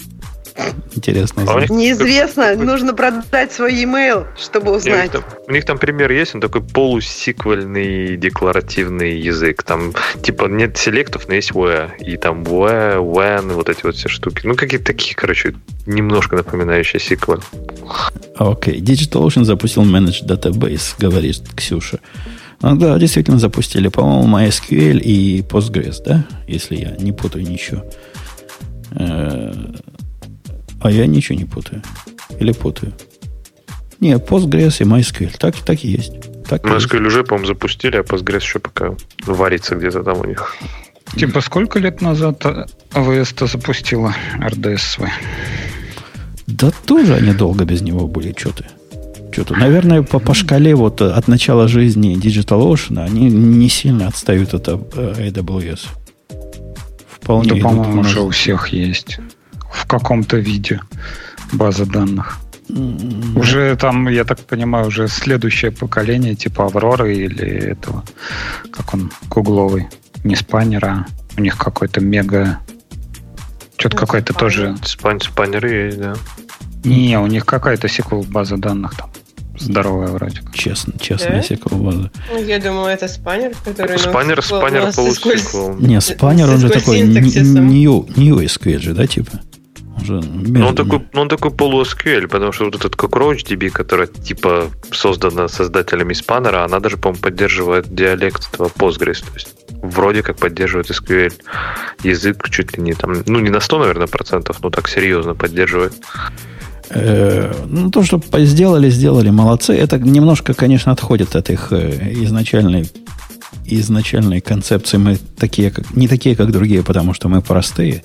Интересно. А у них- Неизвестно, нужно продать свой e-mail, чтобы Не, У узнать. них, там, у них там пример есть, он такой полусиквельный декларативный язык. Там типа нет селектов, но есть where. И там where, when, вот эти вот все штуки. Ну, какие-то такие, короче, немножко напоминающие сиквель. Окей. DigitalOcean запустил Managed Database, говорит Ксюша. Ну да, действительно запустили. По-моему, MySQL и Postgres, да? Если я не путаю ничего. А я ничего не путаю. Или путаю? Не, Postgres и MySQL. Так, так и есть. Так. MySQL уже, по-моему, запустили, а Postgres еще пока варится где-то там у них. Типа сколько лет назад АВС-то запустила РДС свой? Да тоже они долго без него были. Что ты? Что то Наверное, по, по шкале вот от начала жизни DigitalOcean они не сильно отстают от э, AWS. Вполне Да, по-моему, уже у всех есть. В каком-то виде база данных. М, Уже там, я так понимаю, уже следующее поколение, типа Авроры или этого, как он, гугловый. Не спаннера, у них какой-то мега... Что-то Ну, какой-то тоже... Спан- спаннеры есть, да. Не, у них какая-то сиквел база данных там. Здоровая вроде. Честно, честная Да? SQL база. Ну, Я думаю, это спаннер, который... Спаннер, ну, спаннер с полусиквел. Не, спанер, он же такой new, new SQL же, да, типа? Он же Ну, он такой, ну, он такой полу-SQL, потому что вот этот CockroachDB, которая типа создана создателями спаннера, она даже, по-моему, поддерживает диалект этого Postgres. То есть вроде как поддерживает SQL язык чуть ли не там, ну, не на 100, наверное, процентов, но так серьезно поддерживает. Э, ну, то, что сделали, сделали, молодцы. Это немножко, конечно, отходит от их э, изначальной, изначальной концепции. Мы такие, как, не такие, как другие, потому что мы простые.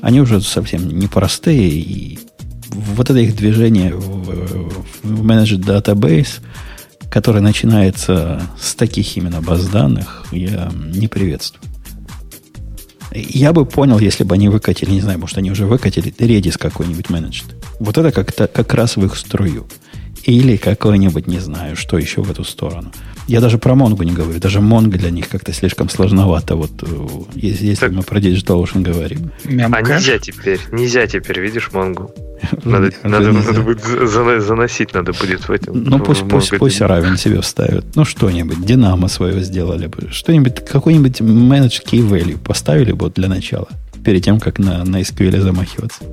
Они уже совсем не простые. И вот это их движение в, в Managed Database, которое начинается с таких именно баз данных, я не приветствую. Я бы понял, если бы они выкатили, не знаю, может, они уже выкатили Redis какой-нибудь менеджер. Вот это как-то как раз в их струю. Или какой-нибудь, не знаю, что еще в эту сторону. Я даже про Монгу не говорю. Даже Монго для них как-то слишком сложновато. Вот э, если, если Так. мы про DigitalOcean говорим. А нельзя теперь, нельзя теперь, видишь, Монгу. Надо, надо, надо будет за- заносить надо будет в этом. Ну, в пусть, пусть, пусть Равен себе вставят. Ну, что-нибудь. Динамо свое сделали бы. Что-нибудь, какой-нибудь manage key value поставили бы вот для начала. Перед тем, как на, на SQL замахиваться.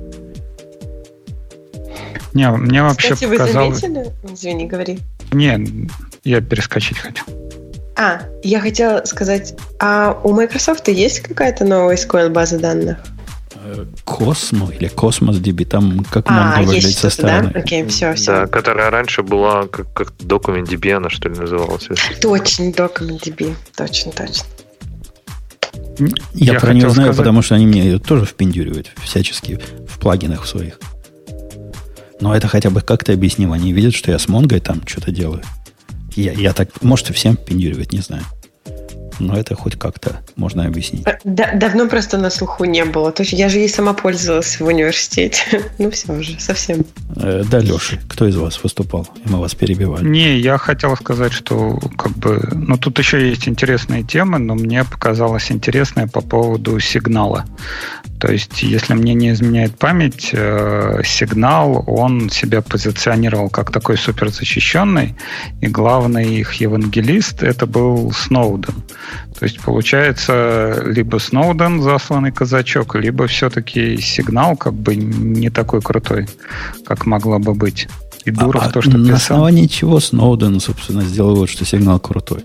Не, мне вообще Кстати, вы показалось... заметили? Извини, говори. Не, я перескочить хотел. А, я хотела сказать, а у Microsoft есть какая-то новая SQL база данных? Э, Cosmo или Cosmos DB, там как А, Mongo выглядит есть со что-то, да? стороны. Окей, все, все. Да, которая раньше была как, как документ DB, она что ли называлась. Точно, DocumentDB. Точно, точно. Я, Я про нее знаю, сказать- потому что они мне ее тоже впендюривают всячески в плагинах своих. Но это хотя бы как-то объяснимо. Они видят, что я с Монгой там что-то делаю. Я, я так, может, и всем впендюривать, не знаю. Но это хоть как-то можно объяснить. А, да- давно просто на слуху не было. То есть я же ей сама пользовалась в университете. ну все уже, совсем. Э, да, Леша, кто из вас выступал? И мы вас перебивали. Не, я хотел сказать, что как бы, ну тут еще есть интересные темы, но мне показалось интересное по поводу сигнала. То есть, если мне не изменяет память, э, сигнал, он себя позиционировал как такой суперзащищенный, и главный их евангелист это был Сноуден. То есть, получается, либо Сноуден засланный казачок, либо все-таки сигнал как бы не такой крутой, как могло бы быть. И Дуров А- а то, что на писал. основании чего Сноуден, собственно, сделал вот, что сигнал крутой?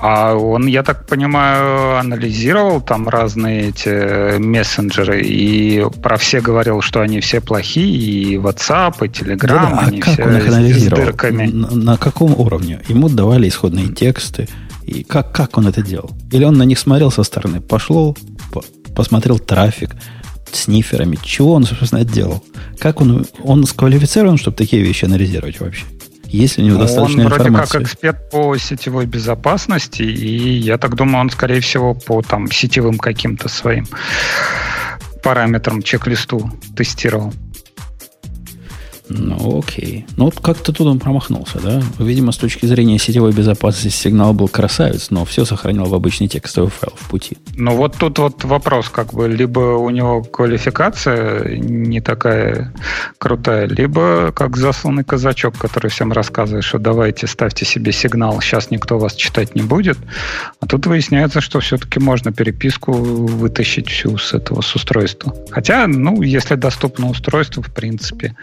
А он, я так понимаю, анализировал там разные эти мессенджеры и про все говорил, что они все плохие, и WhatsApp, и Telegram, Да-да, а они как все он их с- с анализировал? дырками. На, на каком уровне? Ему давали исходные тексты. И как, как он это делал? Или он на них смотрел со стороны? Пошло, по- посмотрел трафик сниферами. Чего он, собственно, делал? Как он, он сквалифицирован, чтобы такие вещи анализировать вообще? Есть ли у него достаточно он вроде информации? как эксперт по сетевой безопасности, и я так думаю, он, скорее всего, по там сетевым каким-то своим параметрам, чек-листу тестировал. Ну, окей. Ну, вот как-то тут он промахнулся, да? Видимо, с точки зрения сетевой безопасности сигнал был красавец, но все сохранил в обычный текстовый файл в пути. Ну, вот тут вот вопрос, как бы, либо у него квалификация не такая крутая, либо как засланный казачок, который всем рассказывает, что давайте ставьте себе сигнал, сейчас никто вас читать не будет. А тут выясняется, что все-таки можно переписку вытащить всю с этого с устройства. Хотя, ну, если доступно устройство, в принципе,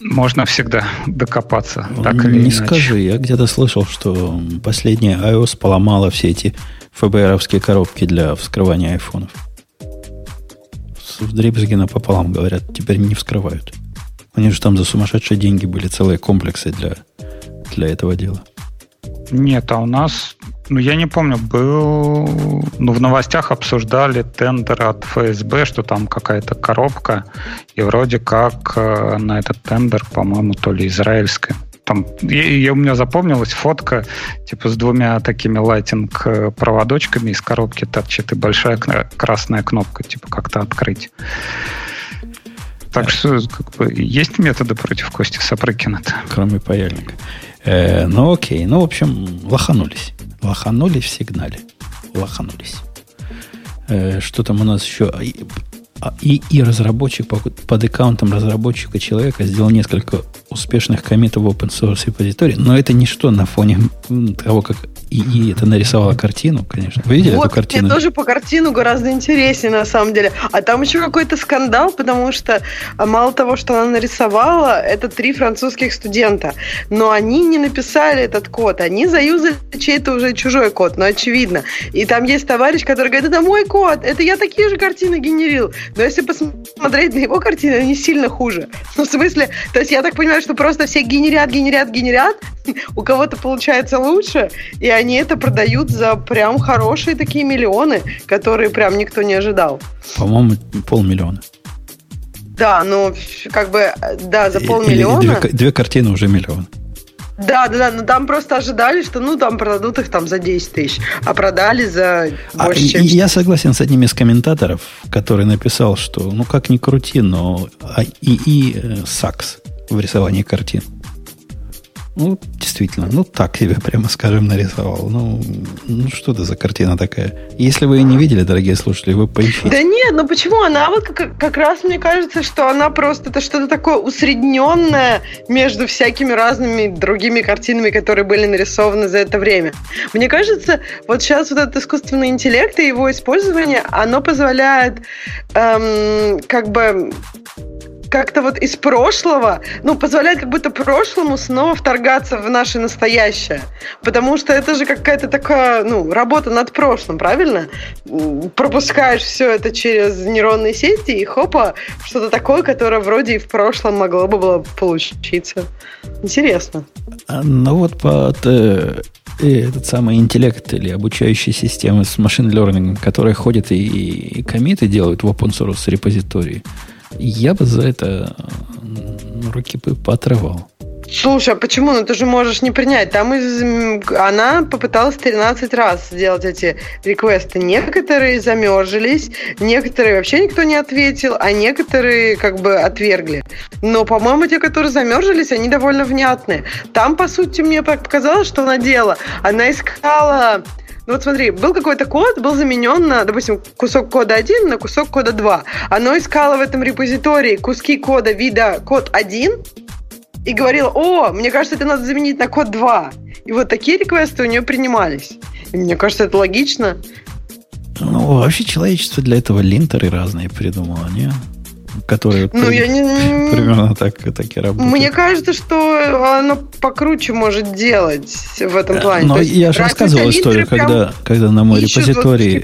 можно всегда докопаться. Так или Не скажи, я где-то слышал, что последняя iOS поломала все эти ФБРовские коробки для вскрывания айфонов. С дребезги напополам, говорят, теперь не вскрывают. Они же там за сумасшедшие деньги были целые комплексы для, для этого дела. Нет, а у нас, ну я не помню, был, ну в новостях обсуждали тендер от ФСБ, что там какая-то коробка, и вроде как э, на этот тендер, по-моему, то ли израильская. Там, и, и у меня запомнилась фотка, типа с двумя такими лайтинг э, проводочками из коробки торчит и большая кра- красная кнопка, типа как-то открыть. Так что как бы, есть методы против Кости Сапрыкина-то. Кроме паяльника. Э, ну окей. Ну, в общем, лоханулись. Лоханулись в сигнале. Лоханулись. Э, что там у нас еще? И, а, и, и разработчик по- под аккаунтом разработчика человека сделал несколько успешных коммитов в open source репозитории, но это ничто на фоне того, как и, это нарисовала картину, конечно. Вы видели вот, эту картину? Мне тоже по картину гораздо интереснее, на самом деле. А там еще какой-то скандал, потому что а, мало того, что она нарисовала, это три французских студента. Но они не написали этот код. Они заюзали чей-то уже чужой код, но очевидно. И там есть товарищ, который говорит, это мой код, это я такие же картины генерил. Но если посмотреть на его картины, они сильно хуже. Ну, в смысле, то есть я так понимаю, что просто все генерят, генерят, генерят, у кого-то получается лучше, и они это продают за прям хорошие такие миллионы, которые прям никто не ожидал. По-моему, полмиллиона. Да, ну, как бы, да, за Или полмиллиона. Две, две картины уже миллион. Да, да, да, но там просто ожидали, что ну там продадут их там за 10 тысяч, а продали за А, больше, и- чем... и я согласен с одним из комментаторов, который написал, что ну как ни крути, но а, ИИ э, сакс в рисовании картин. Ну, действительно, ну так себе, прямо скажем, нарисовал. Ну, ну что это за картина такая? Если вы ее не видели, дорогие слушатели, вы поищите. Да нет, ну почему? Она вот как, как раз мне кажется, что она просто это что-то такое усредненное между всякими разными другими картинами, которые были нарисованы за это время. Мне кажется, вот сейчас вот этот искусственный интеллект и его использование, оно позволяет эм, как бы как-то вот из прошлого, ну, позволяет как будто прошлому снова вторгаться в наше настоящее. Потому что это же какая-то такая, ну, работа над прошлым, правильно? Пропускаешь все это через нейронные сети, и хопа, что-то такое, которое вроде и в прошлом могло бы было получиться. Интересно. А, Ну вот под э, этот самый интеллект или обучающие системы с машин learning, которые ходят и, и комиты делают в open source репозитории, я бы за это м, руки бы поотрывал. Слушай, а почему? Ну ты же можешь не принять. Там из... она попыталась 13 раз сделать эти реквесты. Некоторые замержились, некоторые вообще никто не ответил, а некоторые как бы отвергли. Но, по-моему, те, которые замержились, они довольно внятные. Там, по сути, мне показалось, что она делала. Она искала ну вот смотри, был какой-то код, был заменен на, допустим, кусок кода 1 на кусок кода 2. Оно искало в этом репозитории куски кода вида код 1 и говорила, о, мне кажется, это надо заменить на код 2. И вот такие реквесты у нее принимались. И мне кажется, это логично. Ну, вообще человечество для этого линтеры разные придумало, не? Которые Ну, при- я не... примерно так, так и работают. Мне кажется, что оно покруче может делать в этом плане. Но есть я же рассказывал историю, когда, когда на мой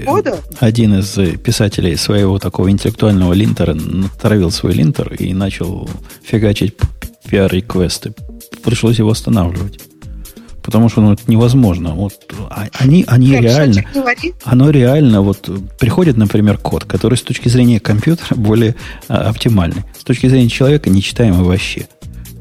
кода? один из писателей своего такого интеллектуального линтера натравил свой линтер и начал фигачить пиар-реквесты. Пришлось его останавливать. Потому что ну, это невозможно. Вот, а- они, они Прям реально, оно реально, вот приходит, например, код, который с точки зрения компьютера более а, оптимальный. С точки зрения человека нечитаемый вообще.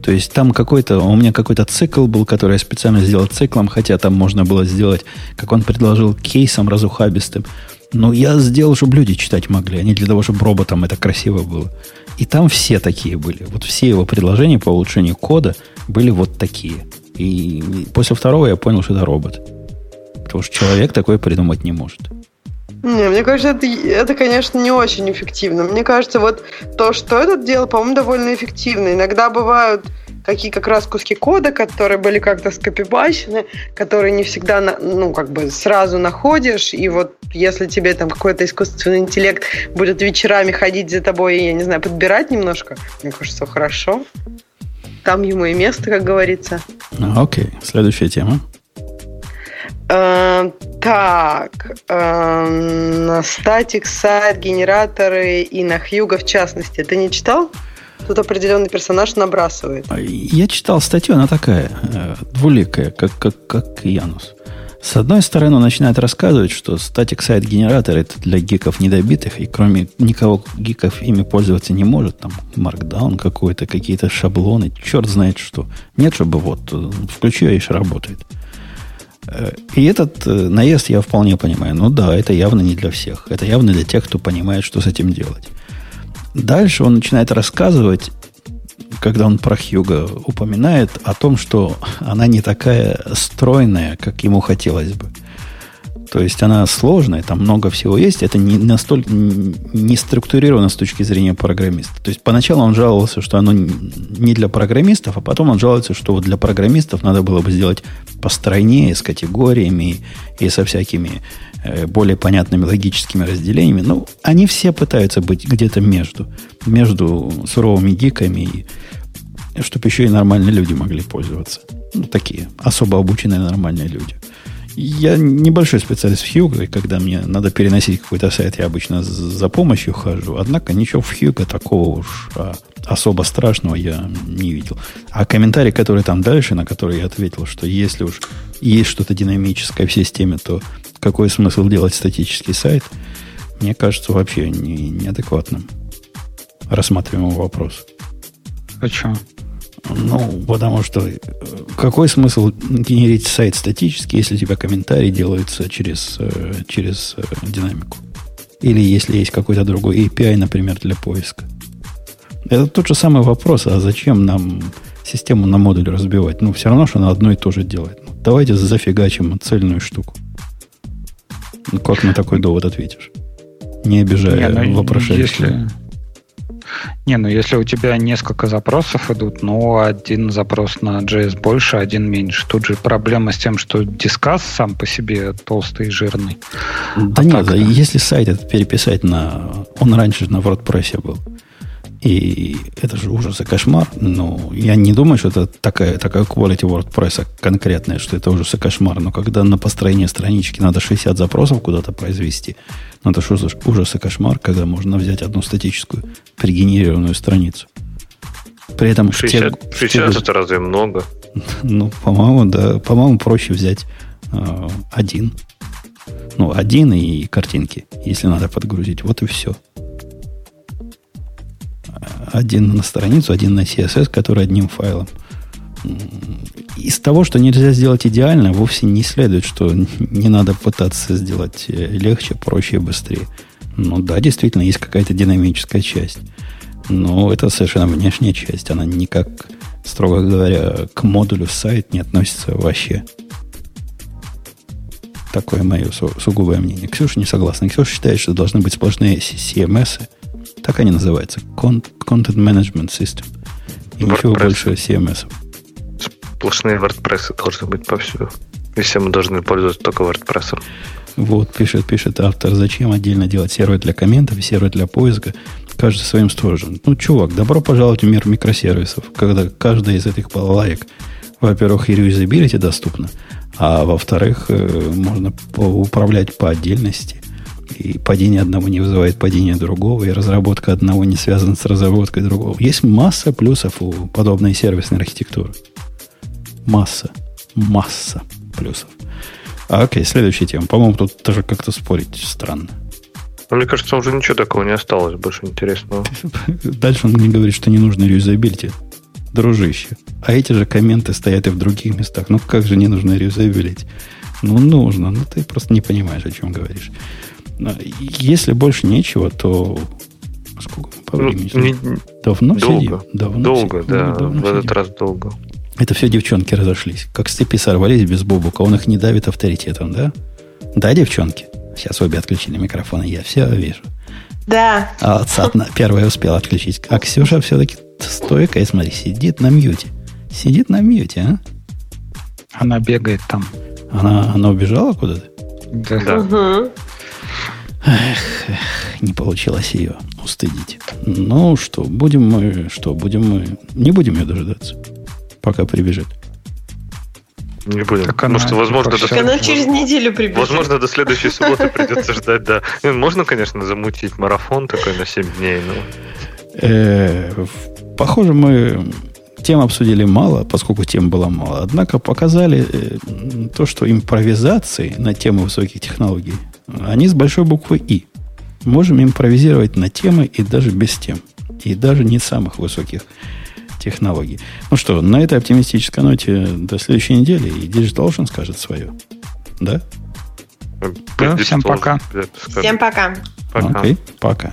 То есть там какой-то, у меня какой-то цикл был, который я специально сделал циклом, хотя там можно было сделать, как он предложил, кейсом разухабистым. Ну, я сделал, чтобы люди читать могли, а не для того, чтобы роботам это красиво было. И там все такие были. Вот все его предложения по улучшению кода были вот такие. И после второго я понял, что это робот. Потому что человек такое придумать не может. Не, мне кажется, это, это, конечно, не очень эффективно. Мне кажется, вот то, что этот делал, по-моему, довольно эффективно. Иногда бывают какие как раз куски кода, которые были как-то скопипащены, которые не всегда, ну, как бы сразу находишь, и вот если тебе там какой-то искусственный интеллект будет вечерами ходить за тобой и, я не знаю, подбирать немножко, мне кажется, хорошо. Там ему и место, как говорится. А, окей, следующая тема. Uh, так, uh, статик, сайт, генераторы и на Хьюга в частности. Ты не читал? Тут определенный персонаж набрасывает. А, я читал статью, она такая, э, двуликая, как, как, как Янус. С одной стороны, он начинает рассказывать, что статик сайт генератор это для гиков недобитых, и кроме никого гиков ими пользоваться не может. Там маркдаун какой-то, какие-то шаблоны, черт знает что. Нет, чтобы вот, э, включи, и работает. Э, и этот наезд я вполне понимаю. Ну да, это явно не для всех. Это явно для тех, кто понимает, что с этим делать. Дальше он начинает рассказывать, когда он про Хьюга упоминает, о том, что она не такая стройная, как ему хотелось бы. То есть она сложная, там много всего есть. Это не настолько не структурировано с точки зрения программиста. То есть поначалу он жаловался, что оно не для программистов, а потом он жалуется, что вот для программистов надо было бы сделать постройнее, с категориями и со всякими более понятными логическими разделениями. Ну, они все пытаются быть где-то между. Между суровыми гиками и чтобы еще и нормальные люди могли пользоваться. Ну, такие особо обученные нормальные люди. Я небольшой специалист в Hugo, и когда мне надо переносить какой-то сайт, я обычно за помощью хожу. Однако ничего в Hugo такого уж а, особо страшного я не видел. А комментарий, который там дальше, на который я ответил, что если уж есть что-то динамическое в системе, то какой смысл делать статический сайт, мне кажется вообще не, неадекватным рассматриваемый вопрос. Почему? Ну, потому что э, какой смысл генерить сайт статически, если у тебя комментарии делаются через, э, через э, динамику? Или если есть какой-то другой API, например, для поиска. Это тот же самый вопрос, а зачем нам систему на модуль разбивать? Ну, все равно, что она одно и то же делает. Ну, давайте зафигачим цельную штуку. Ну, как на такой довод ответишь? Не обижая не, ну, вопрошающего. Если... Не, ну если у тебя несколько запросов идут, ну один запрос на JS больше, один меньше. Тут же проблема с тем, что дискас сам по себе толстый и жирный. Да а нет, так, если сайт этот переписать на... Он раньше на WordPress был. И это же ужас и кошмар. Ну, я не думаю, что это такая, такая quality WordPress конкретная, что это ужас и кошмар. Но когда на построение странички надо 60 запросов куда-то произвести, ну это что за ужас и кошмар, когда можно взять одну статическую пригенерированную страницу. При этом 60, те, 60 те, это разве много? Ну, по-моему, да. По-моему, проще взять э, один. Ну, один и картинки, если надо подгрузить. Вот и все один на страницу, один на CSS, который одним файлом. Из того, что нельзя сделать идеально, вовсе не следует, что не надо пытаться сделать э, легче, проще и быстрее. Ну да, действительно, есть какая-то динамическая часть. Но это совершенно внешняя часть. Она никак, строго говоря, к модулю сайт не относится вообще. Такое мое сугубое мнение. Ксюша не согласна. Ксюша считает, что должны быть сплошные CMS, так они называются. Content Management System. И WordPress. ничего больше CMS. Сплошные WordPress должны быть повсюду. И все мы должны пользоваться только WordPress. Вот, пишет, пишет автор, зачем отдельно делать сервер для комментов и сервер для поиска, каждый своим сторожем. Ну, чувак, добро пожаловать в мир микросервисов, когда каждая из этих балалаек, во-первых, и реюзабилити доступна, а во-вторых, э, можно управлять по отдельности и падение одного не вызывает падение другого, и разработка одного не связана с разработкой другого. Есть масса плюсов у подобной сервисной архитектуры. Масса. Масса плюсов. А, окей, следующая тема. По-моему, тут тоже как-то спорить странно. Но мне кажется, уже ничего такого не осталось больше интересного. Дальше он мне говорит, что не нужно реюзабилити. Дружище. А эти же комменты стоят и в других местах. Ну как же не нужно реюзабилити? Ну нужно. Ну ты просто не понимаешь, о чем говоришь. Если больше нечего, то сколько по Ну, времени? не- давно долго. сидим? Давно Долго, си- да. ну, давно в этот сидим. раз долго. Это все девчонки разошлись. Как с цепи сорвались без бобука. Он их не давит авторитетом, да? Да, девчонки? Сейчас обе отключили микрофоны, я все вижу. Да. А отца одна первая успела отключить. А Ксюша все-таки стойкая, смотри, сидит на мьюте. Сидит на мьюте, а? Она бегает там. Она, она убежала куда-то? Да. Да. Мгм. Не получилось ее устыдить. Ну что, будем мы, что, будем мы, не будем ее дожидаться, пока прибежит. Не будем. Так Потому она что, возможно, до она через неделю прибежит. Возможно, до следующей субботы придется ждать, да. Можно, конечно, замутить марафон такой на 7 дней, но... Э, Похоже, мы тем обсудили мало, поскольку тем было мало. Однако показали э, то, что импровизации на тему высоких технологий, они с большой буквы «И». Можем импровизировать на темы и даже без тем. И даже не самых высоких технологий. Ну что, на этой оптимистической ноте до следующей недели и Digital Ocean скажет свое. Да? Да, всем пока. Всем пока. Пока. Окей, пока.